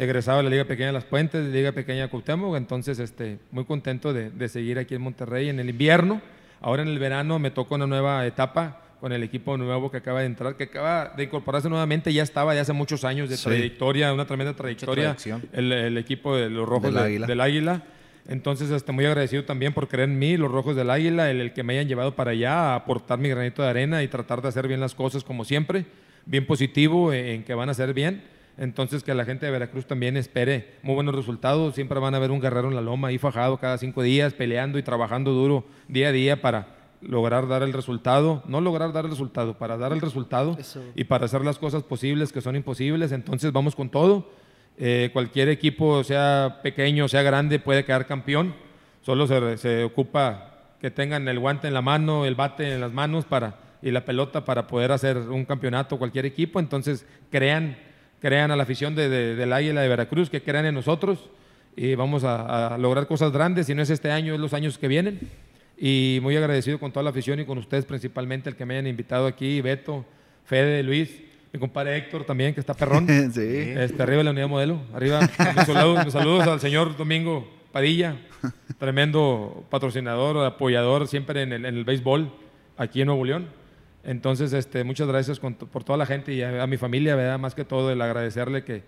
egresado de la Liga Pequeña de Las Puentes, de Liga Pequeña de Cuauhtémoc. Entonces, este, muy contento de, de seguir aquí en Monterrey en el invierno. Ahora en el verano me toca una nueva etapa con el equipo nuevo que acaba de entrar, que acaba de incorporarse nuevamente, ya estaba de hace muchos años de Sí. trayectoria, una tremenda trayectoria, el, el equipo de los Rojos Del de- Águila. del Águila. Entonces, este, muy agradecido también por creer en mí, los Rojos del Águila, el, el que me hayan llevado para allá a aportar mi granito de arena y tratar de hacer bien las cosas como siempre, bien positivo en, en que van a hacer bien. Entonces, que la gente de Veracruz también espere muy buenos resultados. Siempre van a ver un guerrero en la loma ahí fajado cada cinco días, peleando y trabajando duro día a día para lograr dar el resultado. No lograr dar el resultado, para dar el resultado Eso. y para hacer las cosas posibles que son imposibles. Entonces, vamos con todo. Eh, cualquier equipo, sea pequeño, sea grande, puede quedar campeón. Solo se, se ocupa que tengan el guante en la mano, el bate en las manos para, y la pelota para poder hacer un campeonato cualquier equipo. Entonces, crean, crean a la afición de- de- del Águila de Veracruz, que crean en nosotros y vamos a, a lograr cosas grandes. Si no es este año, es los años que vienen. Y muy agradecido con toda la afición y con ustedes principalmente, el que me hayan invitado aquí, Beto, Fede, Luis, mi compadre Héctor también, que está perrón. sí. Este, arriba de la unidad modelo. Arriba. Mis saludos, mis saludos al señor Domingo Padilla, tremendo patrocinador, apoyador siempre en el, en el béisbol aquí en Nuevo León. Entonces, este, muchas gracias con- por toda la gente y a, a mi familia, ¿verdad? más que todo el agradecerle que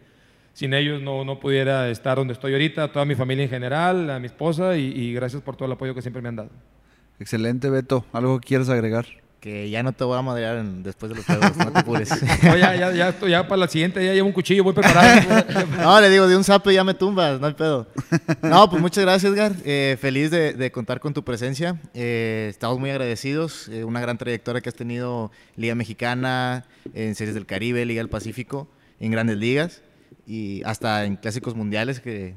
sin ellos no, no pudiera estar donde estoy ahorita, a toda mi familia en general, a mi esposa y, y gracias por todo el apoyo que siempre me han dado. Excelente, Beto. ¿Algo que quieras agregar? Que ya no te voy a madrear en- después de los juegos, no te apures. No, ya, ya, ya, ya para la siguiente ya llevo un cuchillo, voy preparado. No, le digo, de un zape ya me tumbas, no hay pedo. No, pues muchas gracias, Edgar. Eh, feliz de, de contar con tu presencia. Eh, estamos muy agradecidos. Eh, una gran trayectoria que has tenido Liga Mexicana, en Series del Caribe, Liga del Pacífico, en grandes ligas y hasta en clásicos mundiales, que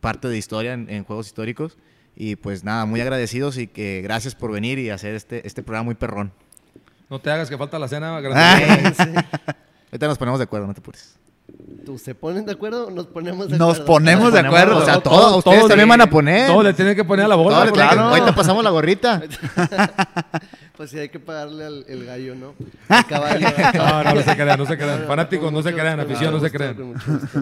parte de historia en, en juegos históricos. Y pues nada, muy agradecidos y que gracias por venir y hacer este, este programa muy perrón. No te hagas que falta la cena. Ah. gracias. Ahorita nos ponemos de acuerdo, no te apures. ¿Tú se ponen de acuerdo o nos ponemos de Nos acuerdo? ponemos de acuerdo. O sea, Todo- todos, todo- ustedes también de- van a poner. Todo le tienen que poner a la bola. Que- porque- Ahorita pasamos la gorrita. Pues sí, hay que pagarle al el gallo, ¿no? Al caballo. al No, caballo. no, no se crean, no se crean. No, no, Fanáticos no se crean, afición no se crean.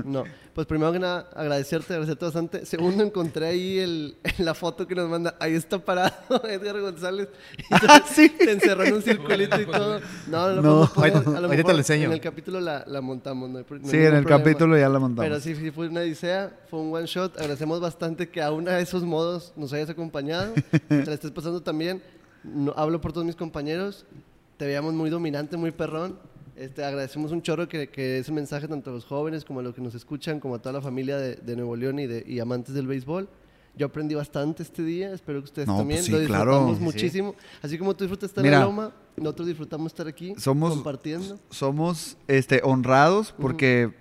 No, pues primero que nada, agradecerte, agradecerte bastante. Segundo, encontré ahí el, la foto que nos manda. Ahí está parado Edgar González. Y Ah, sí. Te encerró en un circulito y todo. No, no, No. lo podemos poner. A lo Ahorita te mejor lo enseño. En el capítulo la, la montamos, no hay pro- no hay Sí, en el problema. capítulo ya la montamos. Pero sí, sí fue una odisea, fue un one shot. Agradecemos bastante que a uno de esos modos nos hayas acompañado. Te la estés pasando también. No, hablo por todos mis compañeros. Te veíamos muy dominante, muy perrón. Este, agradecemos un chorro que, que ese mensaje tanto a los jóvenes como a los que nos escuchan, como a toda la familia de, de Nuevo León y, de, y amantes del béisbol. Yo aprendí bastante este día, espero que ustedes No, también pues sí, lo claro. disfrutamos Sí, muchísimo. Así como tú disfrutas estar Mira. en la Loma, nosotros disfrutamos estar aquí Somos- compartiendo. Somos este, honrados porque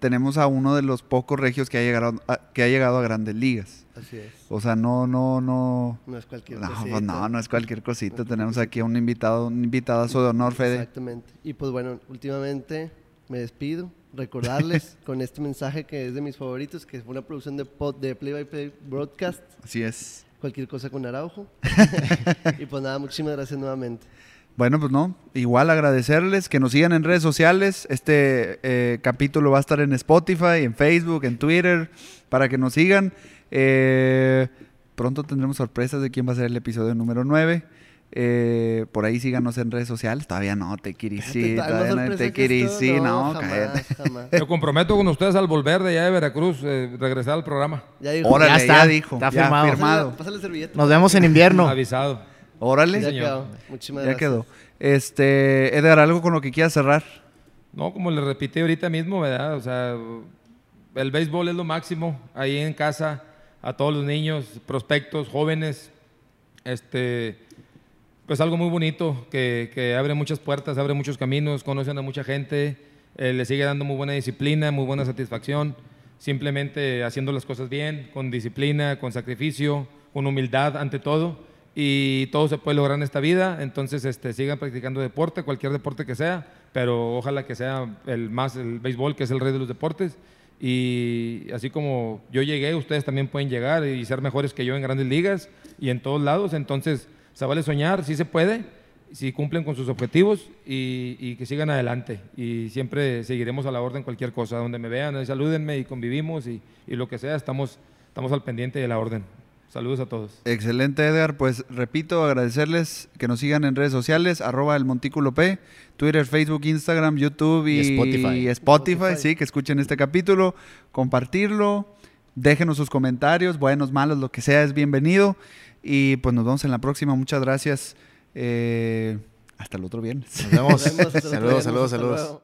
tenemos a uno de los pocos regios que ha llegado a, que ha llegado a grandes ligas. Así es. O sea, no, no, no. No es cualquier No, cosita. pues no, no es cualquier cosita. Tenemos aquí a un invitado, un invitadazo de honor, Fede. Exactamente. Y pues bueno, últimamente me despido. Recordarles con este mensaje que es de mis favoritos, que fue una producción de, pod, de Play by Play Broadcast. Así es. Cualquier cosa con Araujo. y pues nada, muchísimas gracias nuevamente. Bueno, pues no, igual agradecerles que nos sigan en redes sociales. Este eh, capítulo va a estar en Spotify, en Facebook, en Twitter, para que nos sigan. Eh, pronto tendremos sorpresas de quién va a ser el episodio número 9. Eh, por ahí síganos en redes sociales. Todavía no, te sí, todavía no, te sí, no, jamás, cállate. jamás. Me comprometo con ustedes al volver de allá de Veracruz, eh, regresar al programa. Ya dijo. Órale, Ya ya, está, dijo. está ya firmado. firmado. Pásale, pásale servilleta. Nos vemos en invierno. Avisado. Órale, Ya ya, señor. quedó. Muchísimas gracias. quedó. Este, Edgar, algo con lo que quieras cerrar. No, como le repetí ahorita mismo, ¿verdad? O sea, el béisbol es lo máximo. Ahí en casa, a todos los niños, prospectos, jóvenes, este, pues algo muy bonito que, que abre muchas puertas, abre muchos caminos, conocen a mucha gente, eh, le sigue dando muy buena disciplina, muy buena satisfacción, simplemente haciendo las cosas bien, con disciplina, con sacrificio, con humildad ante todo. Y todo se puede lograr en esta vida, entonces este, sigan practicando deporte, cualquier deporte que sea, pero ojalá que sea el más el béisbol, que es el rey de los deportes. Y así como yo llegué, ustedes también pueden llegar y ser mejores que yo en grandes ligas y en todos lados. Entonces, se vale soñar, sí se puede, si cumplen con sus objetivos y, que sigan adelante. Y siempre seguiremos a la orden cualquier cosa. Donde me vean, salúdenme y convivimos y, y lo que sea, estamos, estamos al pendiente de la orden. Saludos a todos. Excelente, Edgar. Pues repito, agradecerles que nos sigan en redes sociales, arroba el Montículo P, Twitter, Facebook, Instagram, YouTube y, Y Spotify. y Spotify, Spotify. sí, que escuchen este capítulo, compartirlo, déjenos sus comentarios, buenos, malos, lo que sea, es bienvenido. Y pues nos vemos en la próxima. Muchas gracias. Eh, hasta el otro viernes. Nos vemos. Nos vemos, saludos, saludos, saludos.